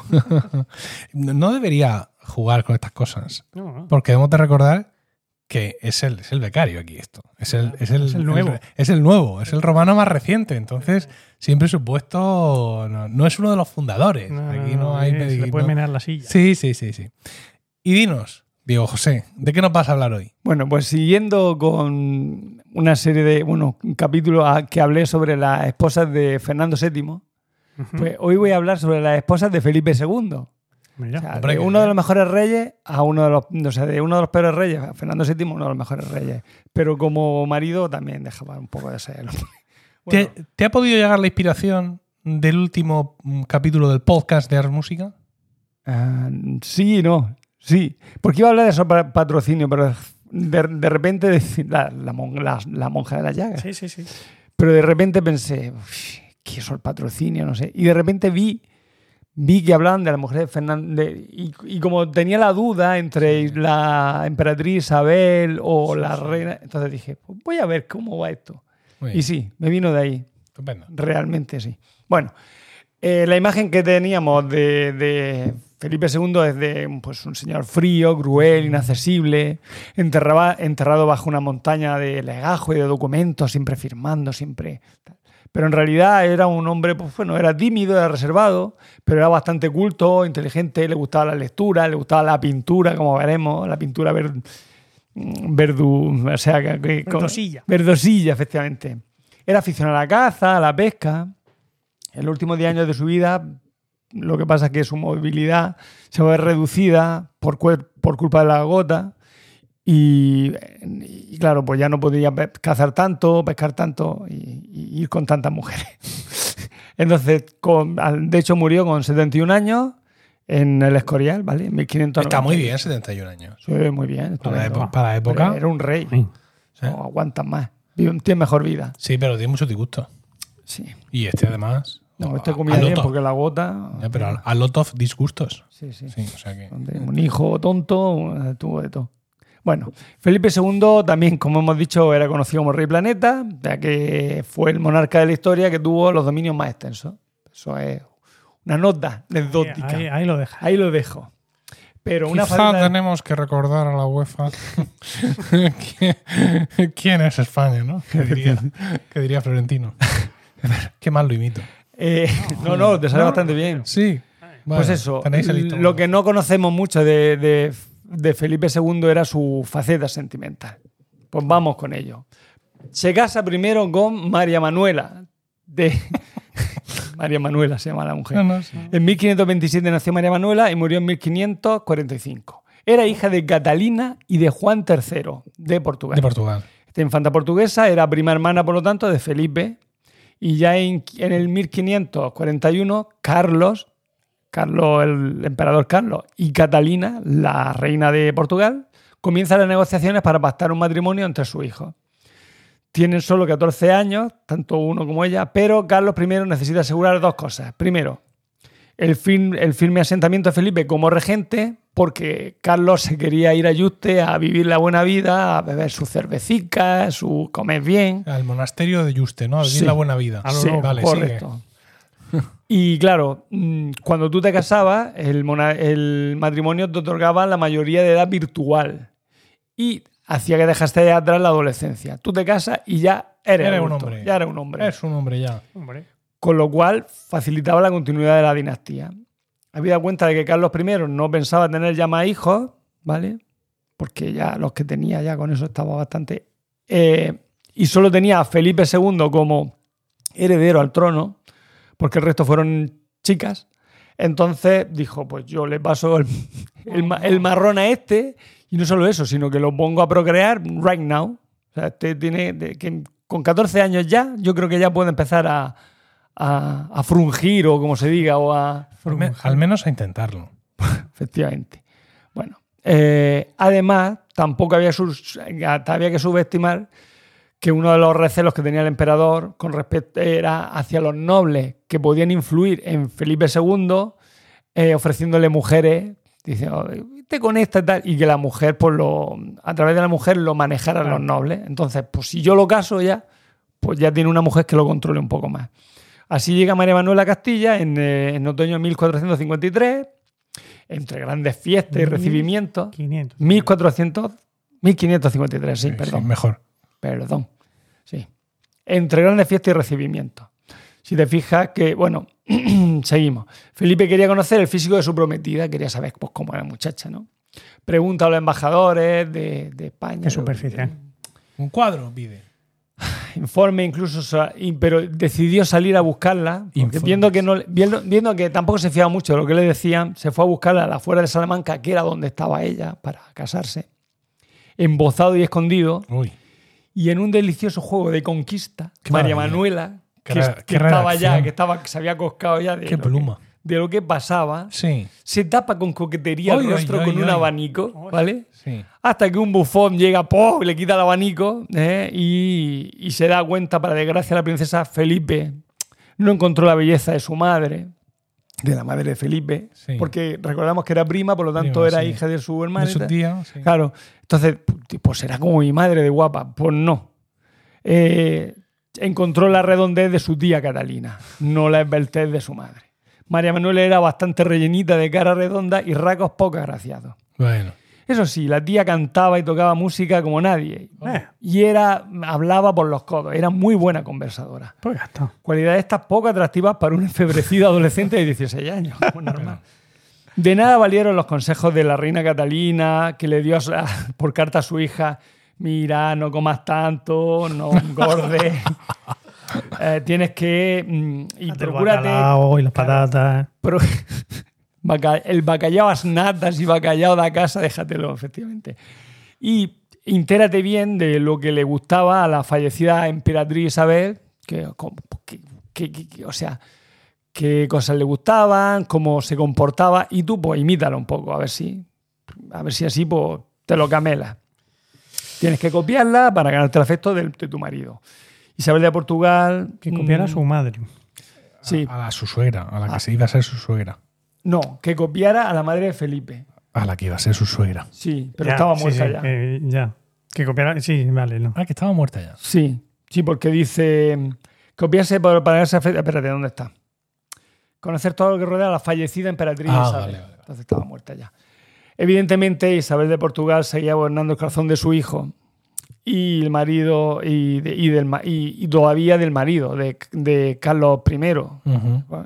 no debería jugar con estas cosas. no, no. Porque debemos de recordar que es el, es el becario aquí esto. Es el, es el, Es el nuevo. es el nuevo, es el romano más reciente. Entonces, siempre su puesto no, no es uno de los fundadores. No, aquí no, no, hay... eh, se le no- puede menear la silla. Sí, sí, sí, sí. Y dinos, Diego José, ¿de qué nos vas a hablar hoy? Bueno, pues siguiendo con una serie de, bueno, un capítulo a- que hablé sobre las esposas de Fernando VII, pues hoy voy a hablar sobre las esposas de Felipe II. Mira. O sea, Hombre, de uno de los mejores reyes a uno de los, o sea, de uno de los peores reyes, a Fernando VII, uno de los mejores reyes. Pero como marido también dejaba un poco de ser. Bueno, ¿Te, te ha podido llegar la inspiración del último mm, capítulo del podcast de Ars Música? ah, sí y no, sí. Porque iba a hablar de eso para patrocinio, pero de, de repente decir la, la mon- la- la monja de la llaga. Sí, sí, sí. Pero de repente pensé, "Uf, ¿qué es el patrocinio? No sé. Y de repente vi, vi que hablaban de la mujer de Fernando. y, y como tenía la duda entre la emperatriz Isabel o la reina, entonces dije, pues voy a ver cómo va esto. Y sí, me vino de ahí. estupendo. Realmente sí. Bueno, eh, la imagen que teníamos de, de Felipe II es de pues, un señor frío, cruel, inaccesible, enterraba- enterrado bajo una montaña de legajo y de documentos, siempre firmando, siempre. tal. Pero en realidad era un hombre, pues bueno, era tímido, era reservado, pero era bastante culto, inteligente, le gustaba la lectura, le gustaba la pintura, como veremos, la pintura ver- verdu, o sea, que- Verdosilla. Verdosilla, efectivamente. Era aficionado a la caza, a la pesca. En los últimos 10 años de su vida, lo que pasa es que su movilidad se ve reducida por, por culpa de la gota. Y, y claro, pues ya no podía cazar tanto, pescar tanto y, y ir con tantas mujeres. Entonces, con- de hecho, murió con 71 años en el Escorial, ¿vale? En 1590. Está muy bien, 71 años. Sí, muy bien. Para epo- para la época. Pero Era un rey. Sí. No aguantan más. Tiene mejor vida. Sí, pero tiene mucho disgusto. Sí. Y este además. No, este comía bien of- porque la gota. Ya, pero a, a lot of disgustos. Sí, sí. Sí, o sea que. Un hijo tonto, eh, tuvo de todo. Bueno, Felipe II también, como hemos dicho, era conocido como Rey Planeta, ya que fue el monarca de la historia que tuvo los dominios más extensos. Eso es una nota anecdótica. Ahí, ahí lo deja. Ahí lo dejo. Pero una Quizá faceta- tenemos que recordar a la UEFA quién, es España, ¿no? Que diría, que diría Florentino. Qué mal lo imito. Eh, no, no, te sale No. bastante bien. Sí. Pues eso, lo que no conocemos mucho de, de- de Felipe II era su faceta sentimental. Pues vamos con ello. Se casa primero con María Manuela, de, María Manuela se llama la mujer. No, no, sí. En 1527 nació María Manuela y murió en 1545. Era hija de Catalina y de Juan III de Portugal. De Portugal. Esta infanta portuguesa era prima hermana, por lo tanto, de Felipe. Y ya en, en el 1541, Carlos, Carlos, el emperador Carlos, y Catalina, la reina de Portugal, comienzan las negociaciones para pactar un matrimonio entre sus hijos. Tienen solo 14 años, tanto uno como ella, pero Carlos I necesita asegurar dos cosas. Primero, el, fin- el firme asentamiento de Felipe como regente, porque Carlos se quería ir a Yuste a vivir la buena vida, a beber sus cervecicas, su comer bien. Al monasterio de Yuste, ¿no? A vivir Sí. la buena vida. A lo Sí, sigue. Y claro, mm, cuando tú te casabas, el, matrimonio te otorgaba la mayoría de edad virtual y hacía que dejaste atrás la adolescencia. Tú te casas y ya eres, Eres un hombre. Ya eres un hombre. Es un hombre ya. Hombre. Con lo cual facilitaba la continuidad de la dinastía. Había cuenta de que Carlos I no pensaba tener ya más hijos, ¿vale? Porque ya los que tenía ya con eso estaba bastante. eh, y solo tenía a Felipe II como heredero al trono, porque el resto fueron chicas. Entonces dijo: Pues yo le paso el, el el marrón a este, y no solo eso, sino que lo pongo a procrear right now. O sea, este tiene de- que con 14 años ya, yo creo que ya puede empezar a, a, a frungir o como se diga, o a. Al, me- al menos a intentarlo. Efectivamente. Bueno, eh, además, tampoco había, sus- había que subestimar que uno de los recelos que tenía el emperador con respecto era hacia los nobles que podían influir en Felipe II, eh, ofreciéndole mujeres, diciendo, te con esta y tal, y que la mujer, pues lo, a través de la mujer lo manejaran los nobles. Entonces, pues si yo lo caso ya, pues ya tiene una mujer que lo controle un poco más. Así llega María Manuela a Castilla en, eh, en otoño de 1453, entre grandes fiestas y recibimientos. 500. 1400, 1553, sí, Sí, perdón. sí, mejor. Perdón. Sí. Entre grandes fiestas y recibimientos. Si te fijas que, bueno, seguimos. Felipe quería conocer el físico de su prometida, quería saber pues, cómo era la muchacha, ¿no? Pregunta a los embajadores de, de España. Qué superficial. Un cuadro pide. Informe incluso, pero decidió salir a buscarla, viendo que, no, viendo, viendo que tampoco se fiaba mucho de lo que le decían, se fue a buscarla a la afuera de Salamanca, que era donde estaba ella para casarse, embozado y escondido, Uy. Y en un delicioso juego de conquista, Qué María maravilla. Manuela, Qué que, que qué estaba ya, que estaba, que se había coscado ya de, Qué lo que, pluma. de lo que pasaba, Sí, se tapa con coquetería el rostro con un abanico, ¿vale? sí. Hasta que un bufón llega, ¡pum! le quita el abanico ¿eh? y, y se da cuenta, para desgracia, la princesa Felipe no encontró la belleza de su madre, de la madre de Felipe, Sí. porque recordamos que era prima, por lo tanto era sí. hija de su hermana. De su tía. sí. Claro, entonces, pues será como mi madre de guapa. Pues no. Eh, encontró la redondez de su tía Catalina, no la esbeltez de su madre. María Manuela era bastante rellenita de cara redonda y rasgos poco agraciados. Bueno. Eso sí, la tía cantaba y tocaba música como nadie. Eh, Y era, hablaba por los codos, era muy buena conversadora. pues. Cualidades estas poco atractivas para un enfebrecido adolescente de 16 años, como normal. De nada valieron los consejos de la reina Catalina, que le dio a por carta a su hija, mira, no comas tanto, no engordes, eh, tienes que... mm, y procúrate... y las patatas. pro- baca- el bacallao a las natas y bacallao de casa, déjatelo, efectivamente. Y intérate bien de lo que le gustaba a la fallecida emperatriz Isabel, que, que- que- que- que- o sea, qué cosas le gustaban, cómo se comportaba, y tú pues imítalo un poco, a ver si, a ver si así pues, te lo camelas. Tienes que copiarla para ganarte el afecto de, tu marido. Isabel de Portugal. Que copiara a mm, su madre. Sí, A, la- su suegra, a la que Ah. se iba a ser su suegra. No, que copiara a la madre de Felipe. A la que iba a ser su suegra. Sí, pero Ya, estaba sí, muerta sí, ya. eh, ya. Que copiara. Sí, vale, no. Ah, que estaba muerta ya. Sí, sí, porque dice copiarse para, para esa fecha. Espérate, ¿dónde está? Conocer todo lo que rodea a la fallecida emperatriz Ah, Isabel. vale, vale, vale. Entonces estaba muerta ya. Evidentemente, Isabel de Portugal seguía gobernando el corazón de su hijo y el marido y, de- y del, y, y todavía del marido, de, de Carlos I.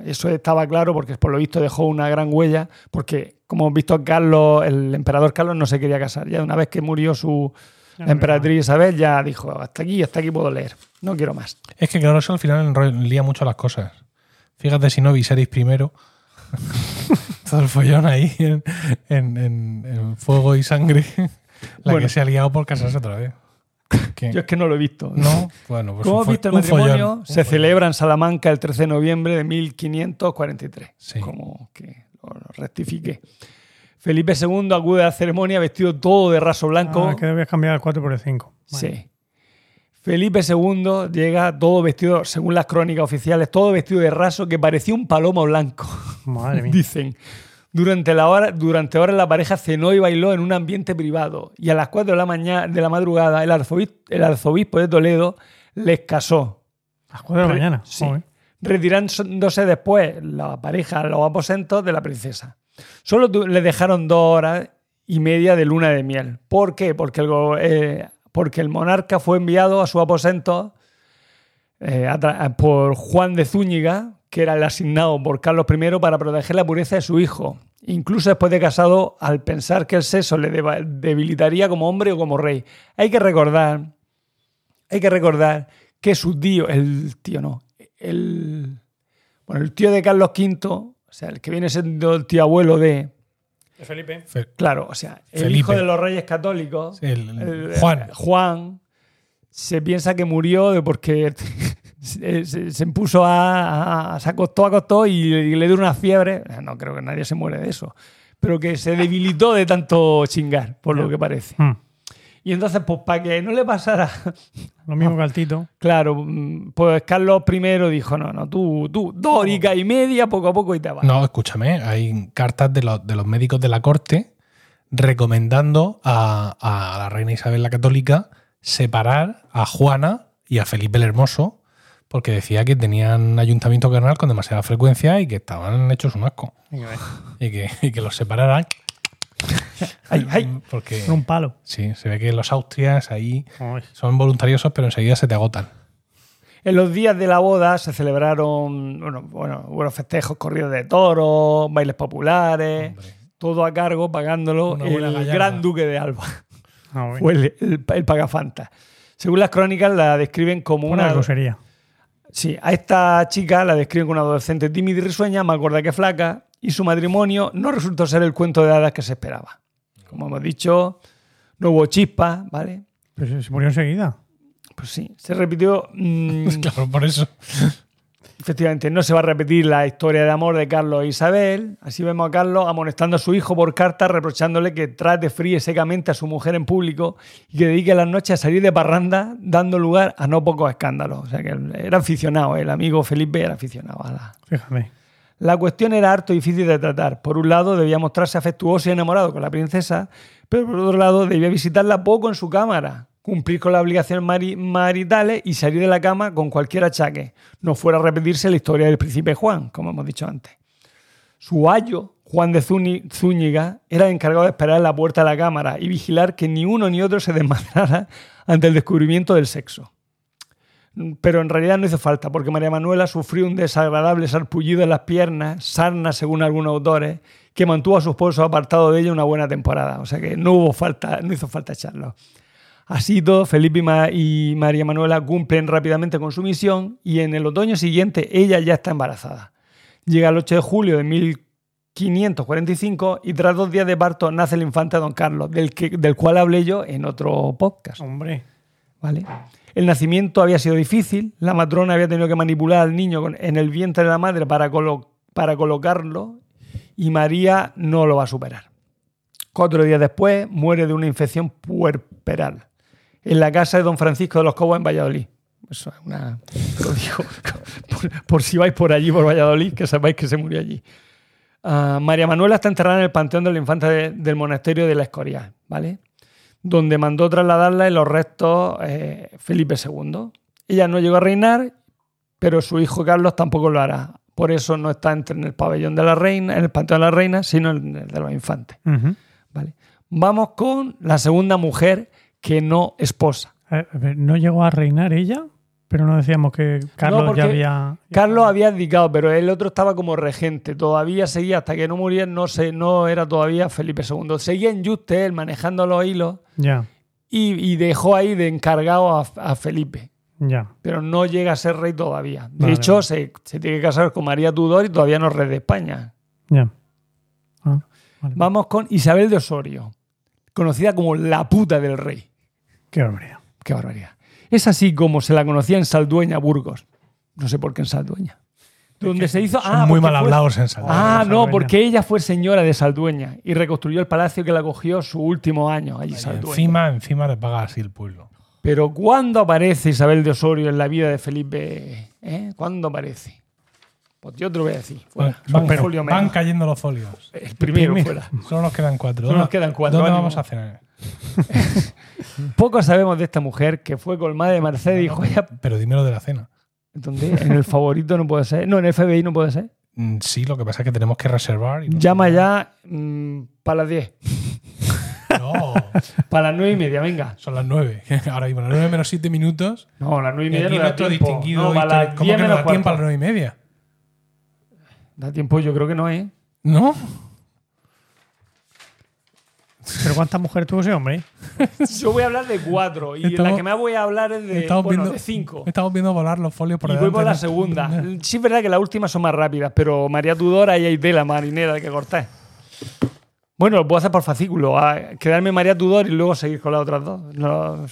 Eso estaba claro porque por lo visto dejó una gran huella, porque como hemos visto Carlos, el emperador Carlos no se quería casar. Ya una vez que murió su emperatriz Isabel, ya dijo, hasta aquí, hasta aquí puedo leer, no quiero más. Es que claro, eso al final lía mucho las cosas. Fíjate si no Viserys primero. Todo el follón ahí en, en- en- en fuego y sangre. La Bueno. que se ha liado por casarse otra vez. ¿Qué? Yo es que no lo he visto. No, bueno, pues Como un has visto, el matrimonio follón, se celebra en Salamanca el 13 de noviembre de 1543. Sí. Como que lo rectifique. Felipe II acude a la ceremonia vestido todo de raso blanco. Ah, que debes cambiar el 4 por el 5. Sí. Felipe II llega todo vestido, según las crónicas oficiales, todo vestido de raso que parecía un palomo blanco. Madre mía. Dicen. Durante, la hora, durante horas la pareja cenó y bailó en un ambiente privado. Y a las 4 de la, mañana, de la madrugada el arzobispo, el arzobispo de Toledo les casó. A las 4 de la mañana. sí. Joder. Retirándose después la pareja a los aposentos de la princesa. Solo tu- le dejaron dos horas y media de luna de miel. ¿Por qué? Porque el, eh, porque el monarca fue enviado a su aposento eh, por Juan de Zúñiga, que era el asignado por Carlos I para proteger la pureza de su hijo. Incluso después de casado, al pensar que el sexo le debilitaría como hombre o como rey. Hay que recordar, hay que recordar que su tío, el tío no, el, bueno, el tío de Carlos V, o sea, el que viene siendo el tío abuelo de, Felipe. Fe- claro, o sea, el Felipe. hijo de los reyes católicos, el- el- Juan. Juan se piensa que murió de porque se, se- se puso a, a- se acostó, acostó y, y le dio una fiebre. No creo que nadie se muere de eso. Pero que se debilitó de tanto chingar, por lo que parece. Hmm. Y entonces, pues para que no le pasara, Lo mismo que al Tito. claro, mm, pues Carlos I dijo, no, no, tú, tú, dos y media, poco a poco y te vas. No, escúchame, hay cartas de los, de los médicos de la corte recomendando a, a la reina Isabel la Católica separar a Juana y a Felipe el Hermoso porque decía que tenían ayuntamiento carnal con demasiada frecuencia y que estaban hechos un asco. Y que, y que los separaran. Ay, ay. Porque un palo. sí, se ve que los austrias ahí Ay. son voluntariosos, pero enseguida se te agotan. En los días de la boda se celebraron bueno, bueno, hubo festejos, corridos de toros, bailes populares, Hombre. todo a cargo, pagándolo Una el gran duque de Alba. Ah, bueno. Fue el, el, el pagafanta. Según las crónicas, la describen como Una una. grosería. Sí, a esta chica la describen como una adolescente tímida y risueña, más gorda que flaca, y su matrimonio no resultó ser el cuento de hadas que se esperaba. Como hemos dicho, no hubo chispa, ¿vale? Pero se- se murió enseguida. Pues sí, se repitió. mm, Claro, por eso. Efectivamente, no se va a repetir la historia de amor de Carlos e Isabel. Así vemos a Carlos amonestando a su hijo por carta, reprochándole que trate fríe secamente a su mujer en público y que dedique las noches a salir de parranda, dando lugar a no pocos escándalos. O sea que era aficionado, el amigo Felipe era aficionado a la, Fíjate. la cuestión era harto difícil de tratar. Por un lado, debía mostrarse afectuoso y enamorado con la princesa, pero por otro lado, debía visitarla poco en su cámara, cumplir con las obligaciones mari- maritales y salir de la cama con cualquier achaque. No fuera a repetirse la historia del príncipe Juan, como hemos dicho antes. Su ayo, Juan de Zúñi- Zúñiga, era el encargado de esperar en la puerta de la cámara y vigilar que ni uno ni otro se desmadrara ante el descubrimiento del sexo. Pero en realidad no hizo falta, porque María Manuela sufrió un desagradable sarpullido en las piernas, sarna según algunos autores, que mantuvo a su esposo apartado de ella una buena temporada. O sea que no hubo falta, no hizo falta echarlo. Así todo, Felipe y, Ma- y María Manuela cumplen rápidamente con su misión y en el otoño siguiente ella ya está embarazada. Llega el 8 de julio de 1545 y tras dos días de parto nace el infante Don Carlos, del, que, del cual hablé yo en otro podcast. Hombre. ¿vale? El nacimiento había sido difícil, la matrona había tenido que manipular al niño en el vientre de la madre para, colo- para colocarlo y María no lo va a superar. Cuatro días después muere de una infección puerperal en la casa de don Francisco de los Cobos en Valladolid. Eso es una... Lo digo por, por si vais por allí, por Valladolid, que sepáis que se murió allí. Ah, María Manuela está enterrada en el Panteón de la Infanta de- del Monasterio de la Escorial, ¿vale? donde mandó trasladarla en los restos eh, Felipe II. Ella no llegó a reinar, pero su hijo Carlos tampoco lo hará. Por eso no está entre- en el pabellón de la reina, en el panteón de la reina, sino en el de los infantes. ¿vale? Vamos con la segunda mujer que no esposa. No llegó a reinar ella, pero no decíamos que Carlos ya había. Carlos había abdicado, pero el otro estaba como regente. Todavía seguía, hasta que no muriera, no, se, no era todavía Felipe II. Seguía en Juste, él manejando los hilos, Ya, y, y dejó ahí de encargado a, a Felipe. Ya. pero no llega a ser rey todavía. De Vale, hecho, se, se tiene que casar con María Tudor y todavía no es rey de España. Ya. Ah, vale. Vamos con Isabel de Osorio, conocida como la puta del rey. Qué barbaridad. Qué barbaridad. Es así como se la conocía en Saldueña, Burgos. No sé por qué en Saldueña. Donde se hizo. Son ah, muy mal fue- hablados en Saldueña. Ah, no, porque ella fue señora de Saldueña y reconstruyó el palacio que la cogió su último año allí en Y Saldueña. encima, encima le paga así el pueblo. Pero ¿cuándo aparece Isabel de Osorio en la vida de Felipe? ¿Eh? ¿Cuándo aparece? Pues yo te lo voy a decir. Fuera. Van, folio cayendo los folios. El primero Primero. fuera. Solo nos quedan cuatro. Solo nos ¿Dónde- quedan cuatro, ¿Dónde ánimo. vamos a cenar? Poco sabemos de esta mujer que fue colmada de Mercedes y joya. Pero dímelo de la cena. ¿Dónde? En el favorito no puede ser. No, en el FBI no puede ser. Mm, Sí, lo que pasa es que tenemos que reservar. y no- Llama ya para las 10. No, Para las 9 y media, venga. son las nueve. Ahora mismo, las nueve menos siete minutos. No, las 9 y Y media aquí no da distinguido. No, para las ¿Cómo 10 que no da tiempo a las cuarto. nueve y media? Da tiempo, yo creo que no, ¿eh? ¿No? ¿Pero cuántas mujeres tuvo ese hombre? Yo voy a hablar de cuatro y Estamos- la que más voy a hablar es de, Estamos bueno, viendo, de cinco. Estamos viendo volar los folios por Y voy por la de- segunda. Sí es verdad que las últimas son más rápidas, pero María Tudora y hay tela marinera que cortar. Bueno, lo puedo hacer por fascículo. a quedarme María Tudor y luego seguir con las otras dos. No,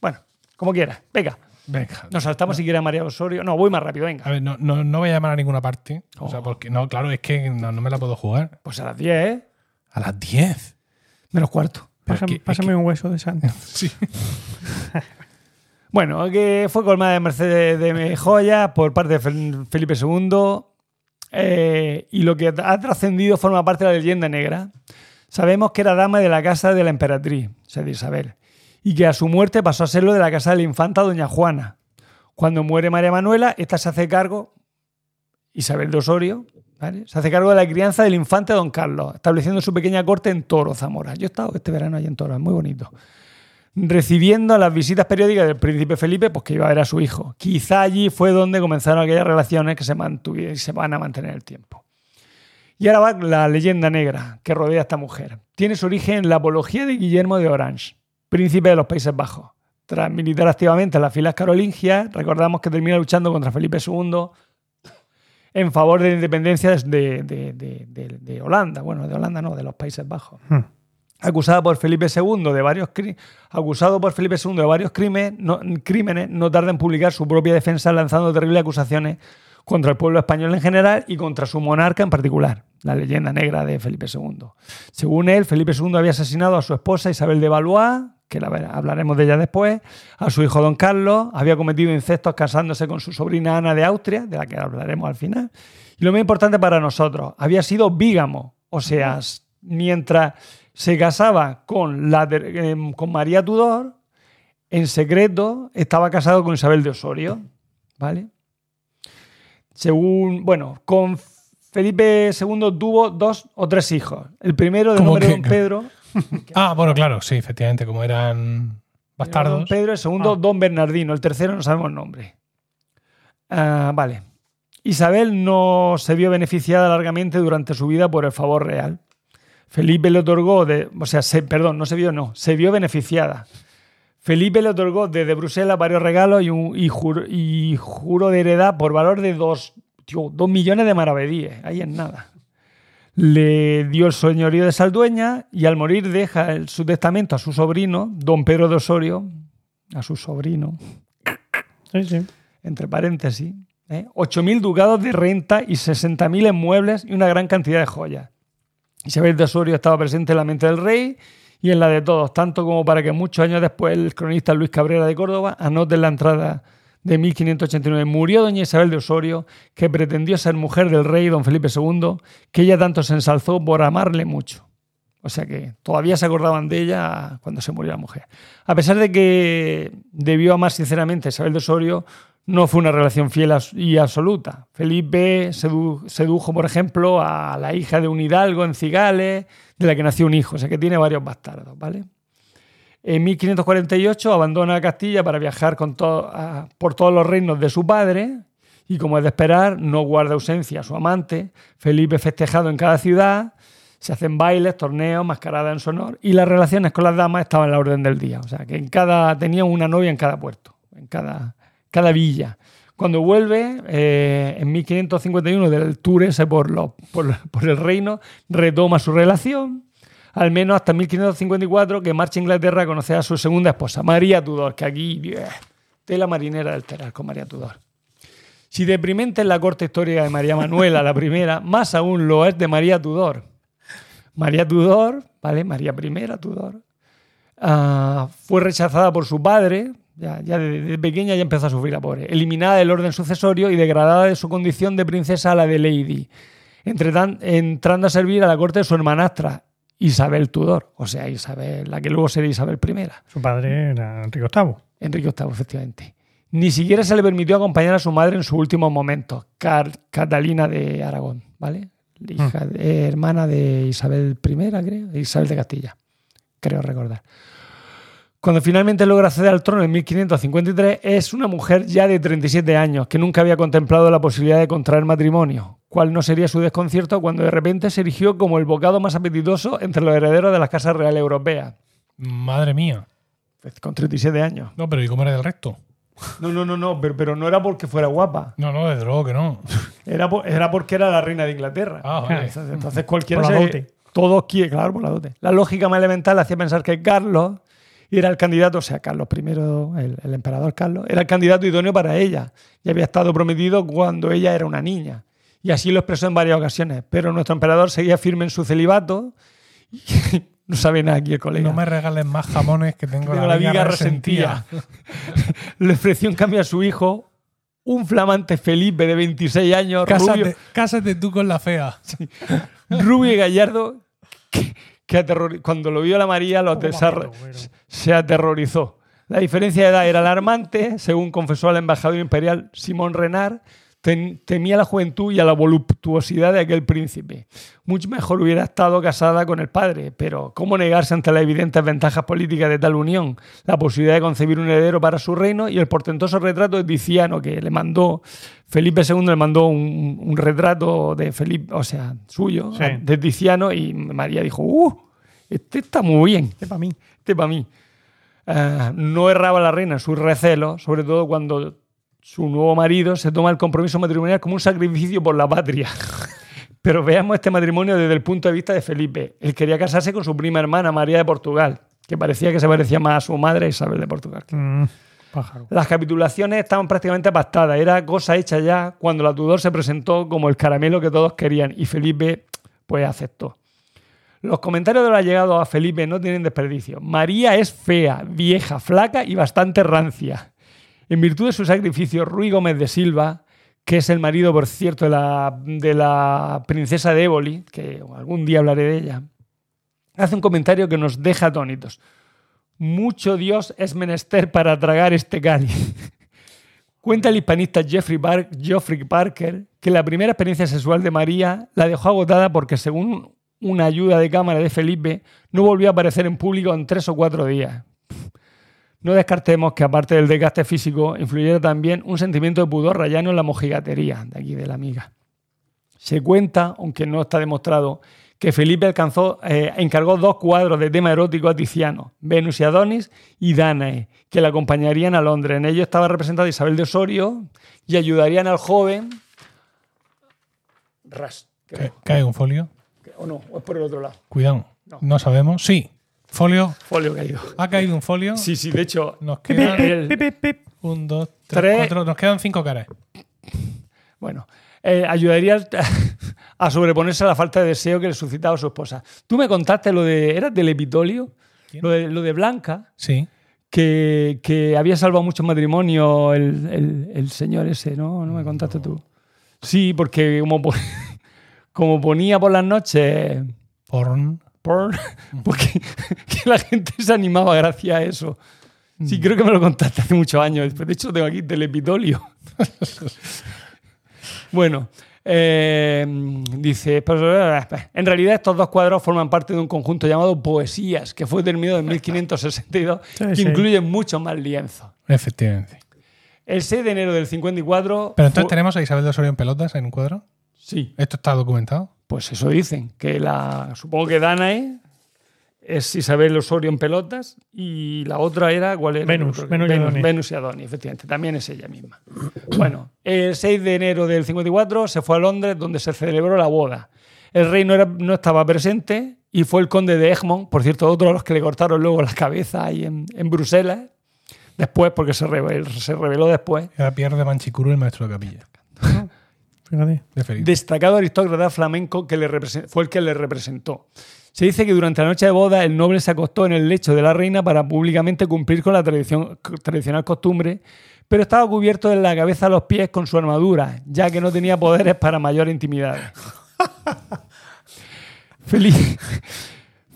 bueno, como quieras. Venga. Venga. Nos saltamos si quieres a María Osorio. No, voy más rápido, A venga. ver, no, no, no voy a llamar a ninguna parte. O sea, Oh. porque. No, claro, es que no, no me la puedo jugar. Pues a las 10, ¿eh? A las 10. Menos cuarto. Es Pásame, es pásame que- un hueso de santo. Sí. Bueno, que fue colmada de Mercedes de joya por parte de Fel- Felipe II eh, y lo que ha trascendido forma parte de la leyenda negra. Sabemos que era dama de la casa de la emperatriz, o sea, de Isabel, y que a su muerte pasó a serlo de la casa de la infanta Doña Juana. Cuando muere María Manuela, esta se hace cargo, Isabel de Osorio, ¿vale? se hace cargo de la crianza del infante Don Carlos, estableciendo su pequeña corte en Toro, Zamora. Yo he estado este verano allí en Toro, es muy bonito recibiendo las visitas periódicas del príncipe Felipe, pues que iba a ver a su hijo. Quizá allí fue donde comenzaron aquellas relaciones que se mantuvieron y se van a mantener en el tiempo. Y ahora va la leyenda negra que rodea a esta mujer. Tiene su origen en la apología de Guillermo de Orange, príncipe de los Países Bajos. Tras militar activamente en las filas carolingias, recordamos que termina luchando contra Felipe II en favor de la independencia de, de- de- Holanda. Bueno, de Holanda no, de los Países Bajos Hmm. acusada por Felipe II de varios acusado por Felipe II de varios crímenes no, crímenes, no tarda en publicar su propia defensa lanzando terribles acusaciones contra el pueblo español en general y contra su monarca en particular, la leyenda negra de Felipe II. Según él, Felipe II había asesinado a su esposa Isabel de Valois, que la hablaremos de ella después, a su hijo Don Carlos, había cometido incestos casándose con su sobrina Ana de Austria, de la que hablaremos al final, y lo más importante para nosotros, había sido bígamo, o sea, mientras se casaba con, la em, con María Tudor, en secreto estaba casado con Isabel de Osorio, ¿vale? Según, bueno, con Felipe II tuvo dos o tres hijos. El primero de ¿Cómo nombre que? Don Pedro, Ah, bueno, claro, sí, efectivamente, como eran Don bastardos. Pedro, el segundo Ah. Don Bernardino, el tercero no sabemos el nombre. Ah, vale. Isabel no se vio beneficiada largamente durante su vida por el favor real. Felipe le otorgó, de, o sea, se- perdón, no se vio, no, se vio beneficiada. Felipe le otorgó desde Bruselas varios regalos y, un, y, jur- y juro de heredad por valor de dos, tío, dos millones de maravedíes. Ahí es nada. Le dio el señorío de Saldueña y al morir deja el- su testamento a su sobrino, don Pedro de Osorio, a su sobrino, Sí, sí. entre paréntesis, ¿eh? 8.000 ducados de renta y 60.000 en muebles y una gran cantidad de joyas. Isabel de Osorio estaba presente en la mente del rey y en la de todos, tanto como para que muchos años después el cronista Luis Cabrera de Córdoba anote en la entrada de 1589. Murió doña Isabel de Osorio, que pretendió ser mujer del rey don Felipe II, que ella tanto se ensalzó por amarle mucho. O sea que todavía se acordaban de ella cuando se murió la mujer. A pesar de que debió amar sinceramente a Isabel de Osorio, no fue una relación fiel y absoluta. Felipe sedu- sedujo, por ejemplo, a la hija de un hidalgo en Cigales, de la que nació un hijo, o sea que tiene varios bastardos, ¿vale? En 1548 abandona Castilla para viajar por todos los reinos de su padre y, como es de esperar, no guarda ausencia a su amante. Felipe festejado en cada ciudad, se hacen bailes, torneos, mascaradas en su honor y las relaciones con las damas estaban en la orden del día. O sea, que en cada, tenía una novia en cada puerto, en cada, villa. Cuando vuelve, eh, en 1551, del tour ese por, por, por el reino, retoma su relación, al menos hasta 1554, que marcha a Inglaterra a conocer a su segunda esposa, María Tudor, que aquí, eh, tela marinera del Teral con María Tudor. Si deprimente es la corta historia de María Manuela, la primera, más aún lo es de María Tudor. María Tudor, ¿vale? María I Tudor, ah, fue rechazada por su padre, ya, desde desde pequeña ya empezó a sufrir la pobre, eliminada del orden sucesorio y degradada de su condición de princesa a la de lady, entrando a servir a la corte de su hermanastra, Isabel Tudor, o sea, Isabel, la que luego sería Isabel I. Su padre era Enrique VIII. Enrique VIII, efectivamente. Ni siquiera se le permitió acompañar a su madre en sus últimos momentos, Catalina de Aragón, ¿vale? Hija de- eh, hermana de Isabel I, creo, Isabel de Castilla, creo recordar. Cuando finalmente logra acceder al trono en 1553, es una mujer ya de 37 años, que nunca había contemplado la posibilidad de contraer matrimonio, cual no sería su desconcierto cuando de repente se erigió como el bocado más apetitoso entre los herederos de las casas reales europeas, Madre mía. con 37 años. No, pero ¿y cómo era del resto? No, no, no, no, pero, pero no era porque fuera guapa. No, no, desde luego que no. Era, por- era porque era la reina de Inglaterra. Ah, vale. Entonces, cualquiera Por la se- dote. Todos quieren, claro, por la dote. La lógica más elemental hacía pensar que Carlos era el candidato, o sea, Carlos I, el, el emperador Carlos, era el candidato idóneo para ella. Y había estado prometido cuando ella era una niña. Y así lo expresó en varias ocasiones. Pero nuestro emperador seguía firme en su celibato. Y no sabe nada aquí el colega. No me regales más jamones que tengo, Tengo la viga resentida. Le ofreció en cambio a su hijo un flamante Felipe de 26 años, rubio, Cásate, cásate tú con la fea. rubio y gallardo, que, cuando lo vio la María lo se aterrorizó. La diferencia de edad era alarmante, según confesó el embajador imperial Simón Renard, temía la juventud y a la voluptuosidad de aquel príncipe. Mucho mejor hubiera estado casada con el padre, pero ¿cómo negarse ante las evidentes ventajas políticas de tal unión? La posibilidad de concebir un heredero para su reino y el portentoso retrato de Tiziano que le mandó, Felipe II le mandó un, un retrato de Felipe, o sea, suyo, Sí. de Tiziano, y María dijo, ¡uh! Este está muy bien Este para mí. este para mí. Eh, no erraba la reina en sus recelos, sobre todo cuando su nuevo marido se toma el compromiso matrimonial como un sacrificio por la patria. Pero veamos este matrimonio desde el punto de vista de Felipe. Él quería casarse con su prima hermana, María de Portugal, que parecía que se parecía más a su madre, Isabel de Portugal. Mm, pájaro. Las capitulaciones estaban prácticamente pactadas, era cosa hecha ya cuando la Tudor se presentó como el caramelo que todos querían y Felipe pues aceptó. Los comentarios de los allegados a Felipe no tienen desperdicio. María es fea, vieja, flaca y bastante rancia. En virtud de su sacrificio, Ruy Gómez de Silva, que es el marido, por cierto, de la, de la princesa de Éboli, que algún día hablaré de ella, hace un comentario que nos deja atónitos. Mucho Dios es menester para tragar este cáliz. Cuenta el hispanista Geoffrey Parker que la primera experiencia sexual de María la dejó agotada porque, según una ayuda de cámara de Felipe, no volvió a aparecer en público en tres o cuatro días. No descartemos que, aparte del desgaste físico, influyera también un sentimiento de pudor rayano en la mojigatería de aquí de la amiga. Se cuenta, aunque no está demostrado, que Felipe alcanzó, eh, encargó dos cuadros de tema erótico a Tiziano, Venus y Adonis y Danae, que le acompañarían a Londres. En ellos estaba representada Isabel de Osorio y ayudarían al joven. Ras, creo. Cae un folio. O no, o es por el otro lado. Cuidado. No. No, sabemos. Sí. Folio. Folio caído. Ha caído un folio. Sí, sí, de hecho, Nos quedan el- pip, pip, pip. un, dos, tres, Tres. cuatro. Nos quedan cinco caras. Bueno, eh, ayudaría a sobreponerse a la falta de deseo que le suscitaba su esposa. Tú me contaste lo de. ¿Era del Epitolio? Lo de, lo de Blanca, Sí. que, que había salvado muchos matrimonios el, el- el señor ese, ¿no? No me contaste tú. Sí, porque como, como ponía por las noches Porn. Porn, porque que la gente se animaba gracias a eso. Sí, creo que me lo contaste hace muchos años. De hecho, tengo aquí Telepitolio. bueno, eh, dice, pues, en realidad estos dos cuadros forman parte de un conjunto llamado Poesías, que fue terminado en 1562, Sí, que sí. incluye muchos más lienzos. Efectivamente. El 6 de enero del 54... Pero entonces tenemos a Isabel de Osorio en pelotas en un cuadro. Sí, ¿Esto está documentado? Pues eso dicen, que la... Supongo que Danae es Isabel Osorio en pelotas y la otra era, ¿cuál era? Venus, Venus y Adonis. Venus y Adonis, efectivamente, también es ella misma. Bueno, el 6 de enero del 54 se fue a Londres donde se celebró la boda. El rey no, era- no estaba presente y fue el conde de Egmont, por cierto, otro de los que le cortaron luego la cabeza ahí en, en Bruselas, después, porque se reveló, se reveló después. Era Pierre de Manchicuro, el maestro de capilla. Fíjate. Destacado aristócrata flamenco que le fue el que le representó. Se dice que durante la noche de boda el noble se acostó en el lecho de la reina para públicamente cumplir con la tradición- tradicional costumbre, pero estaba cubierto de la cabeza a los pies con su armadura, ya que no tenía poderes para mayor intimidad. Felipe,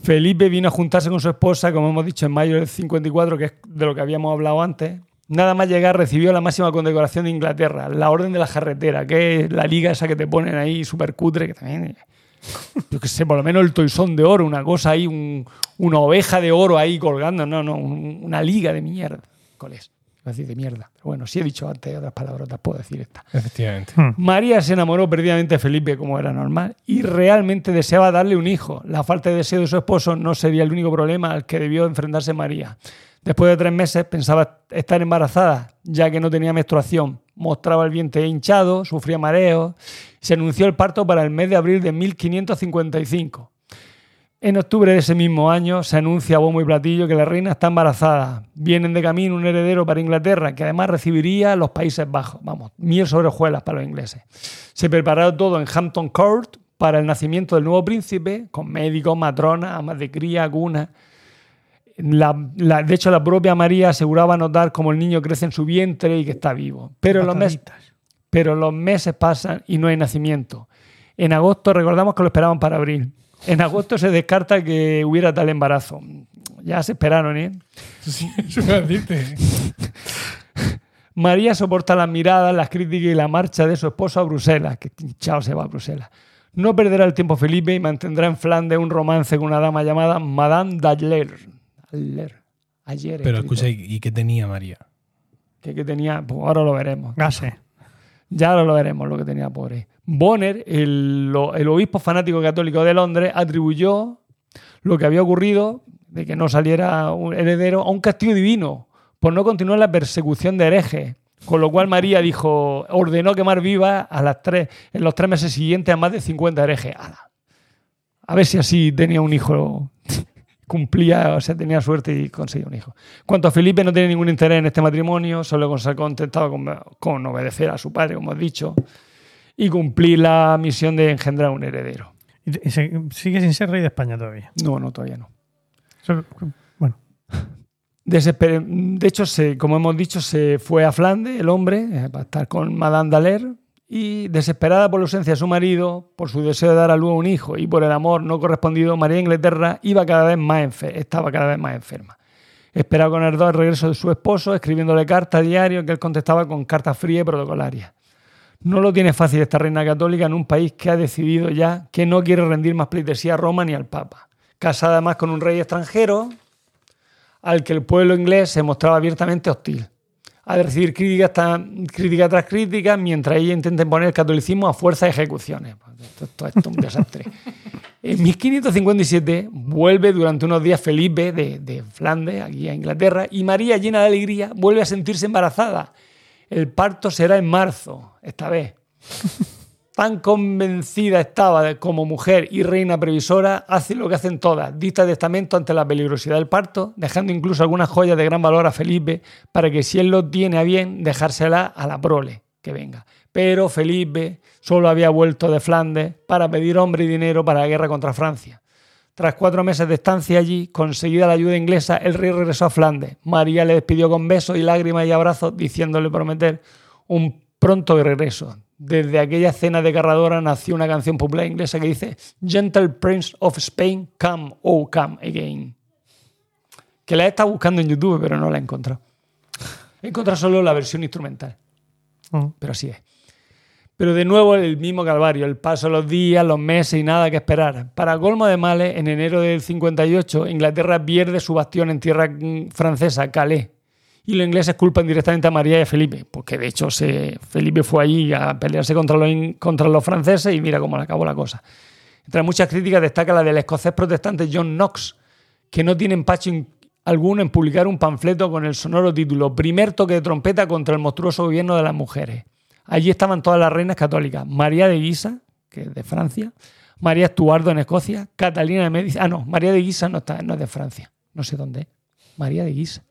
Felipe vino a juntarse con su esposa, como hemos dicho, en mayo del 54, que es de lo que habíamos hablado antes. Nada más llegar recibió la máxima condecoración de Inglaterra, la Orden de la Carretera, que es la liga esa que te ponen ahí súper cutre, que también, yo qué sé, por lo menos el toisón de oro, una cosa ahí, un- una oveja de oro ahí colgando, no, no, un- una liga de mierda. ¿Cuál es? Iba a decir de mierda. Pero bueno, sí he dicho antes otras palabrotas, puedo decir esta. Efectivamente. María se enamoró perdidamente de Felipe, como era normal, y realmente deseaba darle un hijo. La falta de deseo de su esposo no sería el único problema al que debió enfrentarse María. Después de tres meses pensaba estar embarazada, ya que no tenía menstruación. Mostraba el vientre hinchado, sufría mareos. Se anunció el parto para el mes de abril de 1555. En octubre de ese mismo año se anuncia a bombo y platillo que la reina está embarazada. Vienen de camino un heredero para Inglaterra, que además recibiría los Países Bajos. Vamos, miel sobre hojuelas para los ingleses. Se preparó todo en Hampton Court para el nacimiento del nuevo príncipe, con médicos, matronas, amas de cría, cunas. La- la- de hecho, la propia María aseguraba notar cómo el niño crece en su vientre y que está vivo. Pero los, meses, Pataditas. pero los meses pasan y no hay nacimiento. En agosto, recordamos que lo esperaban para abril. En agosto se descarta que hubiera tal embarazo. Ya se esperaron, ¿eh? Eso decirte. María soporta las miradas, las críticas y la marcha de su esposo a Bruselas, que chao se va a Bruselas. No perderá el tiempo Felipe y mantendrá en Flandes un romance con una dama llamada Madame d'Aller. Ayer. Pero escucha, ¿y qué tenía María? Que, que tenía, pues ahora lo veremos. Gase. Ya ahora lo veremos lo que tenía pobre. Bonner, el, obispo fanático católico de Londres, atribuyó lo que había ocurrido de que no saliera un heredero a un castigo divino por no continuar la persecución de herejes. Con lo cual María dijo, ordenó quemar viva a las tres, en los tres meses siguientes a más de 50 herejes. A ver si así tenía un hijo, cumplía, o sea, tenía suerte y conseguía un hijo. Cuanto a Felipe, no tiene ningún interés en este matrimonio, solo se contentaba con, con obedecer a su padre, como has dicho, y cumplir la misión de engendrar un heredero. Y- sigue sin ser rey de España todavía. No, no, todavía no. Bueno, Desesper- De hecho, se, como hemos dicho, se fue a Flandes, el hombre, eh, para estar con Madame Daller, y desesperada por la ausencia de su marido, por su deseo de dar a luz a un hijo y por el amor no correspondido, María Inglaterra iba cada vez más enfer- estaba cada vez más enferma. Esperaba con ardor el regreso de su esposo, escribiéndole cartas diario que él contestaba con cartas frías y protocolarias. No lo tiene fácil esta reina católica en un país que ha decidido ya que no quiere rendir más pleitesía a Roma ni al Papa. Casada además con un rey extranjero, al que el pueblo inglés se mostraba abiertamente hostil, al recibir crítica, tan- crítica tras crítica, mientras ella intenta imponer el catolicismo a fuerza de ejecuciones. Esto, esto- esto es un desastre. En 1557 vuelve durante unos días Felipe de, de Flandes, aquí a Inglaterra, y María, llena de alegría, vuelve a sentirse embarazada. El parto será en marzo, esta vez. Tan convencida estaba como mujer y reina previsora, hace lo que hacen todas, dicta testamento ante la peligrosidad del parto, dejando incluso algunas joyas de gran valor a Felipe para que si él lo tiene a bien, dejársela a la prole que venga. Pero Felipe solo había vuelto de Flandes para pedir hombre y dinero para la guerra contra Francia. Tras cuatro meses de estancia allí, conseguida la ayuda inglesa, el rey regresó a Flandes. María le despidió con besos y lágrimas y abrazos, diciéndole prometer un pronto regreso. Desde aquella escena desgarradora nació una canción popular inglesa que dice Gentle Prince of Spain, come, oh, come again. Que la he estado buscando en YouTube, pero no la he encontrado. He encontrado solo la versión instrumental mm. pero así es. Pero de nuevo el mismo calvario, el paso de los días, los meses y nada que esperar. Para colmo de males, en enero del 58, Inglaterra pierde su bastión en tierra mm, francesa, Calais. Y los ingleses culpan directamente a María y a Felipe, porque de hecho Felipe fue allí a pelearse contra los, contra los franceses y mira cómo le acabó la cosa. Entre muchas críticas destaca la del escocés protestante John Knox, que no tiene empacho alguno en publicar un panfleto con el sonoro título Primer toque de trompeta contra el monstruoso gobierno de las mujeres. Allí estaban todas las reinas católicas. María de Guisa, que es de Francia, María Estuardo en Escocia, Catalina de Medici. Ah, no, María de Guisa no, está, no es de Francia. No sé dónde es. María de Guisa.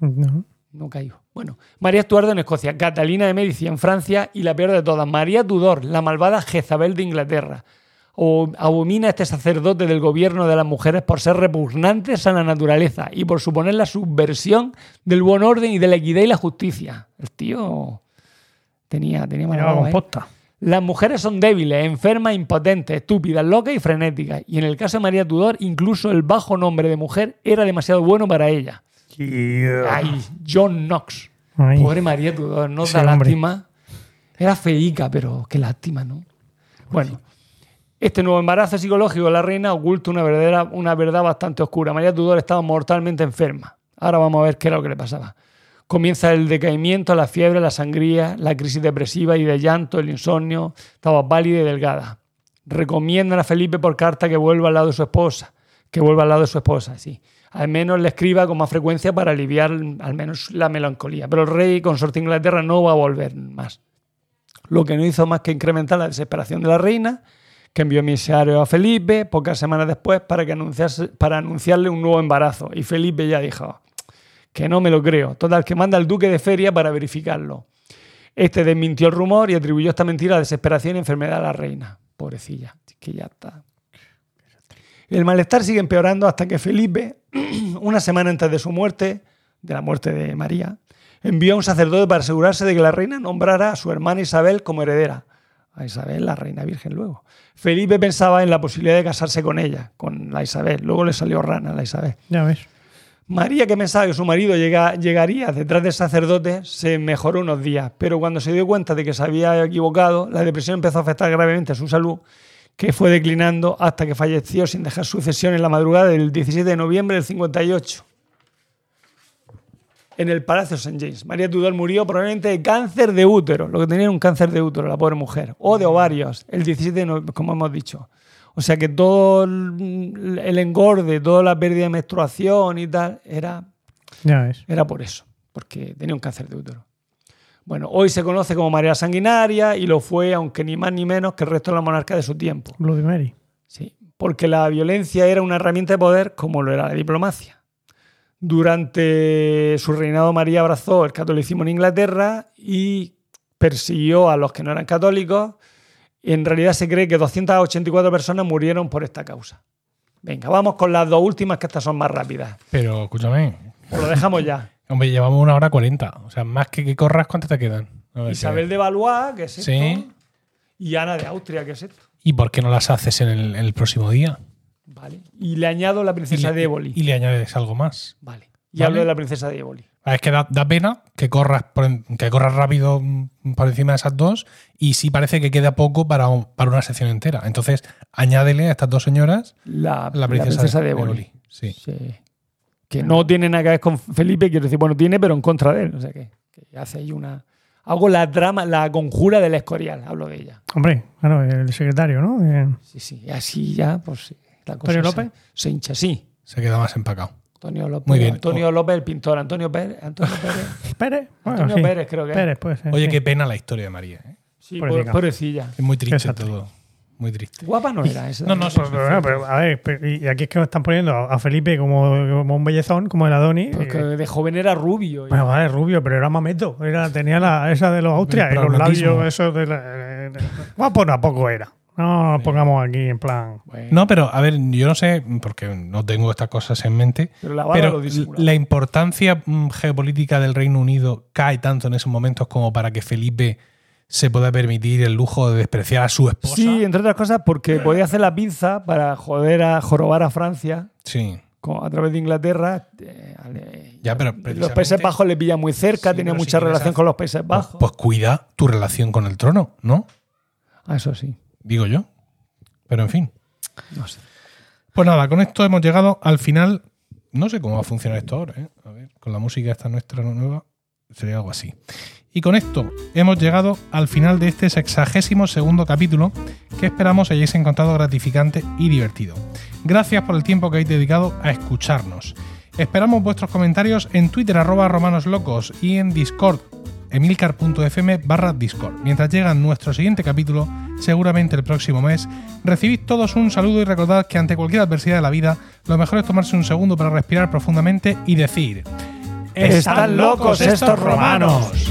No. No caigo. Bueno, María Estuardo en Escocia, Catalina de Medici en Francia y la peor de todas, María Tudor, la malvada Jezabel de Inglaterra. O abomina a este sacerdote del gobierno de las mujeres por ser repugnantes a la naturaleza y por suponer la subversión del buen orden y de la equidad y la justicia. El tío tenía, tenía mala ¿eh? composta. Las mujeres son débiles, enfermas, impotentes, estúpidas, locas y frenéticas. Y en el caso de María Tudor, incluso el bajo nombre de mujer era demasiado bueno para ella. Ay, John Knox. Ay. Pobre María Tudor, no da lástima. Era feica, pero qué lástima, ¿no? Bueno, este nuevo embarazo psicológico de la reina oculta una, verdadera, una verdad bastante oscura. María Tudor estaba mortalmente enferma. Ahora vamos a ver qué era lo que le pasaba. Comienza el decaimiento, la fiebre, la sangría, la crisis depresiva y de llanto, el insomnio. Estaba pálida y delgada. Recomiendan a Felipe por carta que vuelva al lado de su esposa. Que vuelva al lado de su esposa, sí. Al menos le escriba con más frecuencia para aliviar al menos la melancolía. Pero el rey consorte de Inglaterra no va a volver más. Lo que no hizo más que incrementar la desesperación de la reina, que envió emisarios a Felipe pocas semanas después para, que anunciase, para anunciarle un nuevo embarazo. Y Felipe ya dijo que no me lo creo. Total, que manda al duque de Feria para verificarlo. Este desmintió el rumor y atribuyó esta mentira a desesperación y enfermedad a la reina. Pobrecilla, que ya está. El malestar sigue empeorando hasta que Felipe, una semana antes de su muerte, de la muerte de María, envió a un sacerdote para asegurarse de que la reina nombrara a su hermana Isabel como heredera. A Isabel, la reina virgen luego. Felipe pensaba en la posibilidad de casarse con ella, con la Isabel. Luego le salió rana la Isabel. Ya ves. María, que pensaba que su marido llega- llegaría detrás del sacerdote, se mejoró unos días, pero cuando se dio cuenta de que se había equivocado, la depresión empezó a afectar gravemente a su salud, que fue declinando hasta que falleció sin dejar sucesión en la madrugada del 17 de noviembre del 58. En el Palacio St. James. María Tudor murió probablemente de cáncer de útero, lo que tenía era un cáncer de útero, la pobre mujer, o de ovarios, el 17 de noviembre, como hemos dicho. O sea que todo el engorde, toda la pérdida de menstruación y tal, era Ya era por eso, porque tenía un cáncer de útero. Bueno, hoy se conoce como María Sanguinaria y lo fue, aunque ni más ni menos, que el resto de la monarca de su tiempo. Bloody Mary. Sí, porque la violencia era una herramienta de poder como lo era la diplomacia. Durante su reinado María abrazó el catolicismo en Inglaterra y persiguió a los que no eran católicos. En realidad se cree que 284 personas murieron por esta causa. Venga, vamos con las dos últimas, que estas son más rápidas. Pero escúchame, Os lo dejamos ya. Hombre, llevamos una hora cuarenta. O sea, más que que corras, ¿cuántas te quedan? A ver, Isabel de Valois, que es esto, Sí. y Ana de Austria, que es esto. ¿Y por qué no las haces en el, en el próximo día? Vale. Y le añado la princesa le, de Éboli. y le añades algo más. Vale. Y Vale. hablo de la princesa de Éboli. Ah, Es que da, da pena que corras, por que corras rápido mm, por encima de esas dos y sí parece que queda poco para, un- para una sección entera. Entonces, añádele a estas dos señoras La, la princesa, de de. Éboli. Sí. Sí. Que no tiene nada que ver con Felipe, quiero decir, bueno, tiene, pero en contra de él. O sea que, que hace ahí una. Hago la trama, la conjura del Escorial, hablo de ella. Hombre, claro, el secretario, ¿no? Eh, Sí, sí. Y así ya, pues sí, la cosa ¿Antonio se- López? Se, hincha, sí. Se queda más empacado. Antonio López. Muy bien. Antonio López, el pintor. Antonio Pérez. Antonio Pérez. Pérez. Bueno, Antonio sí. Pérez, creo que es. Pérez, puede ser. Oye, sí. qué pena la historia de María. ¿eh? Sí, por- pobrecilla. Es muy triste Exacto. todo. Muy triste. Guapa no era esa. No, no, sí. Pero, pero, pero, a ver, pero- y aquí es que están poniendo a a Felipe como, como un bellezón, como el Adoni. Porque eh, de joven era rubio. Bueno, vale, rubio, pero era mameto. Era, tenía la, esa de los Austrias y los labios esos de la. eh, de- Guapo tampoco era. No nos pongamos aquí en plan. Bueno, No, pero a ver, yo no sé, porque no tengo estas cosas en mente, pero la pero la importancia mm, geopolítica del Reino Unido cae tanto en esos momentos como para que Felipe se pueda permitir el lujo de despreciar a su esposa. Sí, entre otras cosas porque podía hacer la pinza para joder a jorobar a Francia Sí. con- a través de Inglaterra. eh, ale- Ya, pero los Países Bajos le pilla muy cerca, Sí, tenía si mucha relación hacer- con los Países Pues, Bajos. pues cuida tu relación con el trono, ¿no? Ah, eso sí. Digo yo. Pero en fin. No sé. Pues nada, con esto hemos llegado al final. No sé cómo va a funcionar esto ahora, ¿eh? A ver, con la música esta nuestra nueva. Sería algo así. Y con esto hemos llegado al final de este sexagésimo segundo capítulo que esperamos hayáis encontrado gratificante y divertido. Gracias por el tiempo que habéis dedicado a escucharnos. Esperamos vuestros comentarios en Twitter arroba romanoslocos y en Discord emilcar.fm barra Discord. Mientras llega nuestro siguiente capítulo, seguramente el próximo mes, recibid todos un saludo y recordad que ante cualquier adversidad de la vida, lo mejor es tomarse un segundo para respirar profundamente y decir... ¡Están locos estos romanos!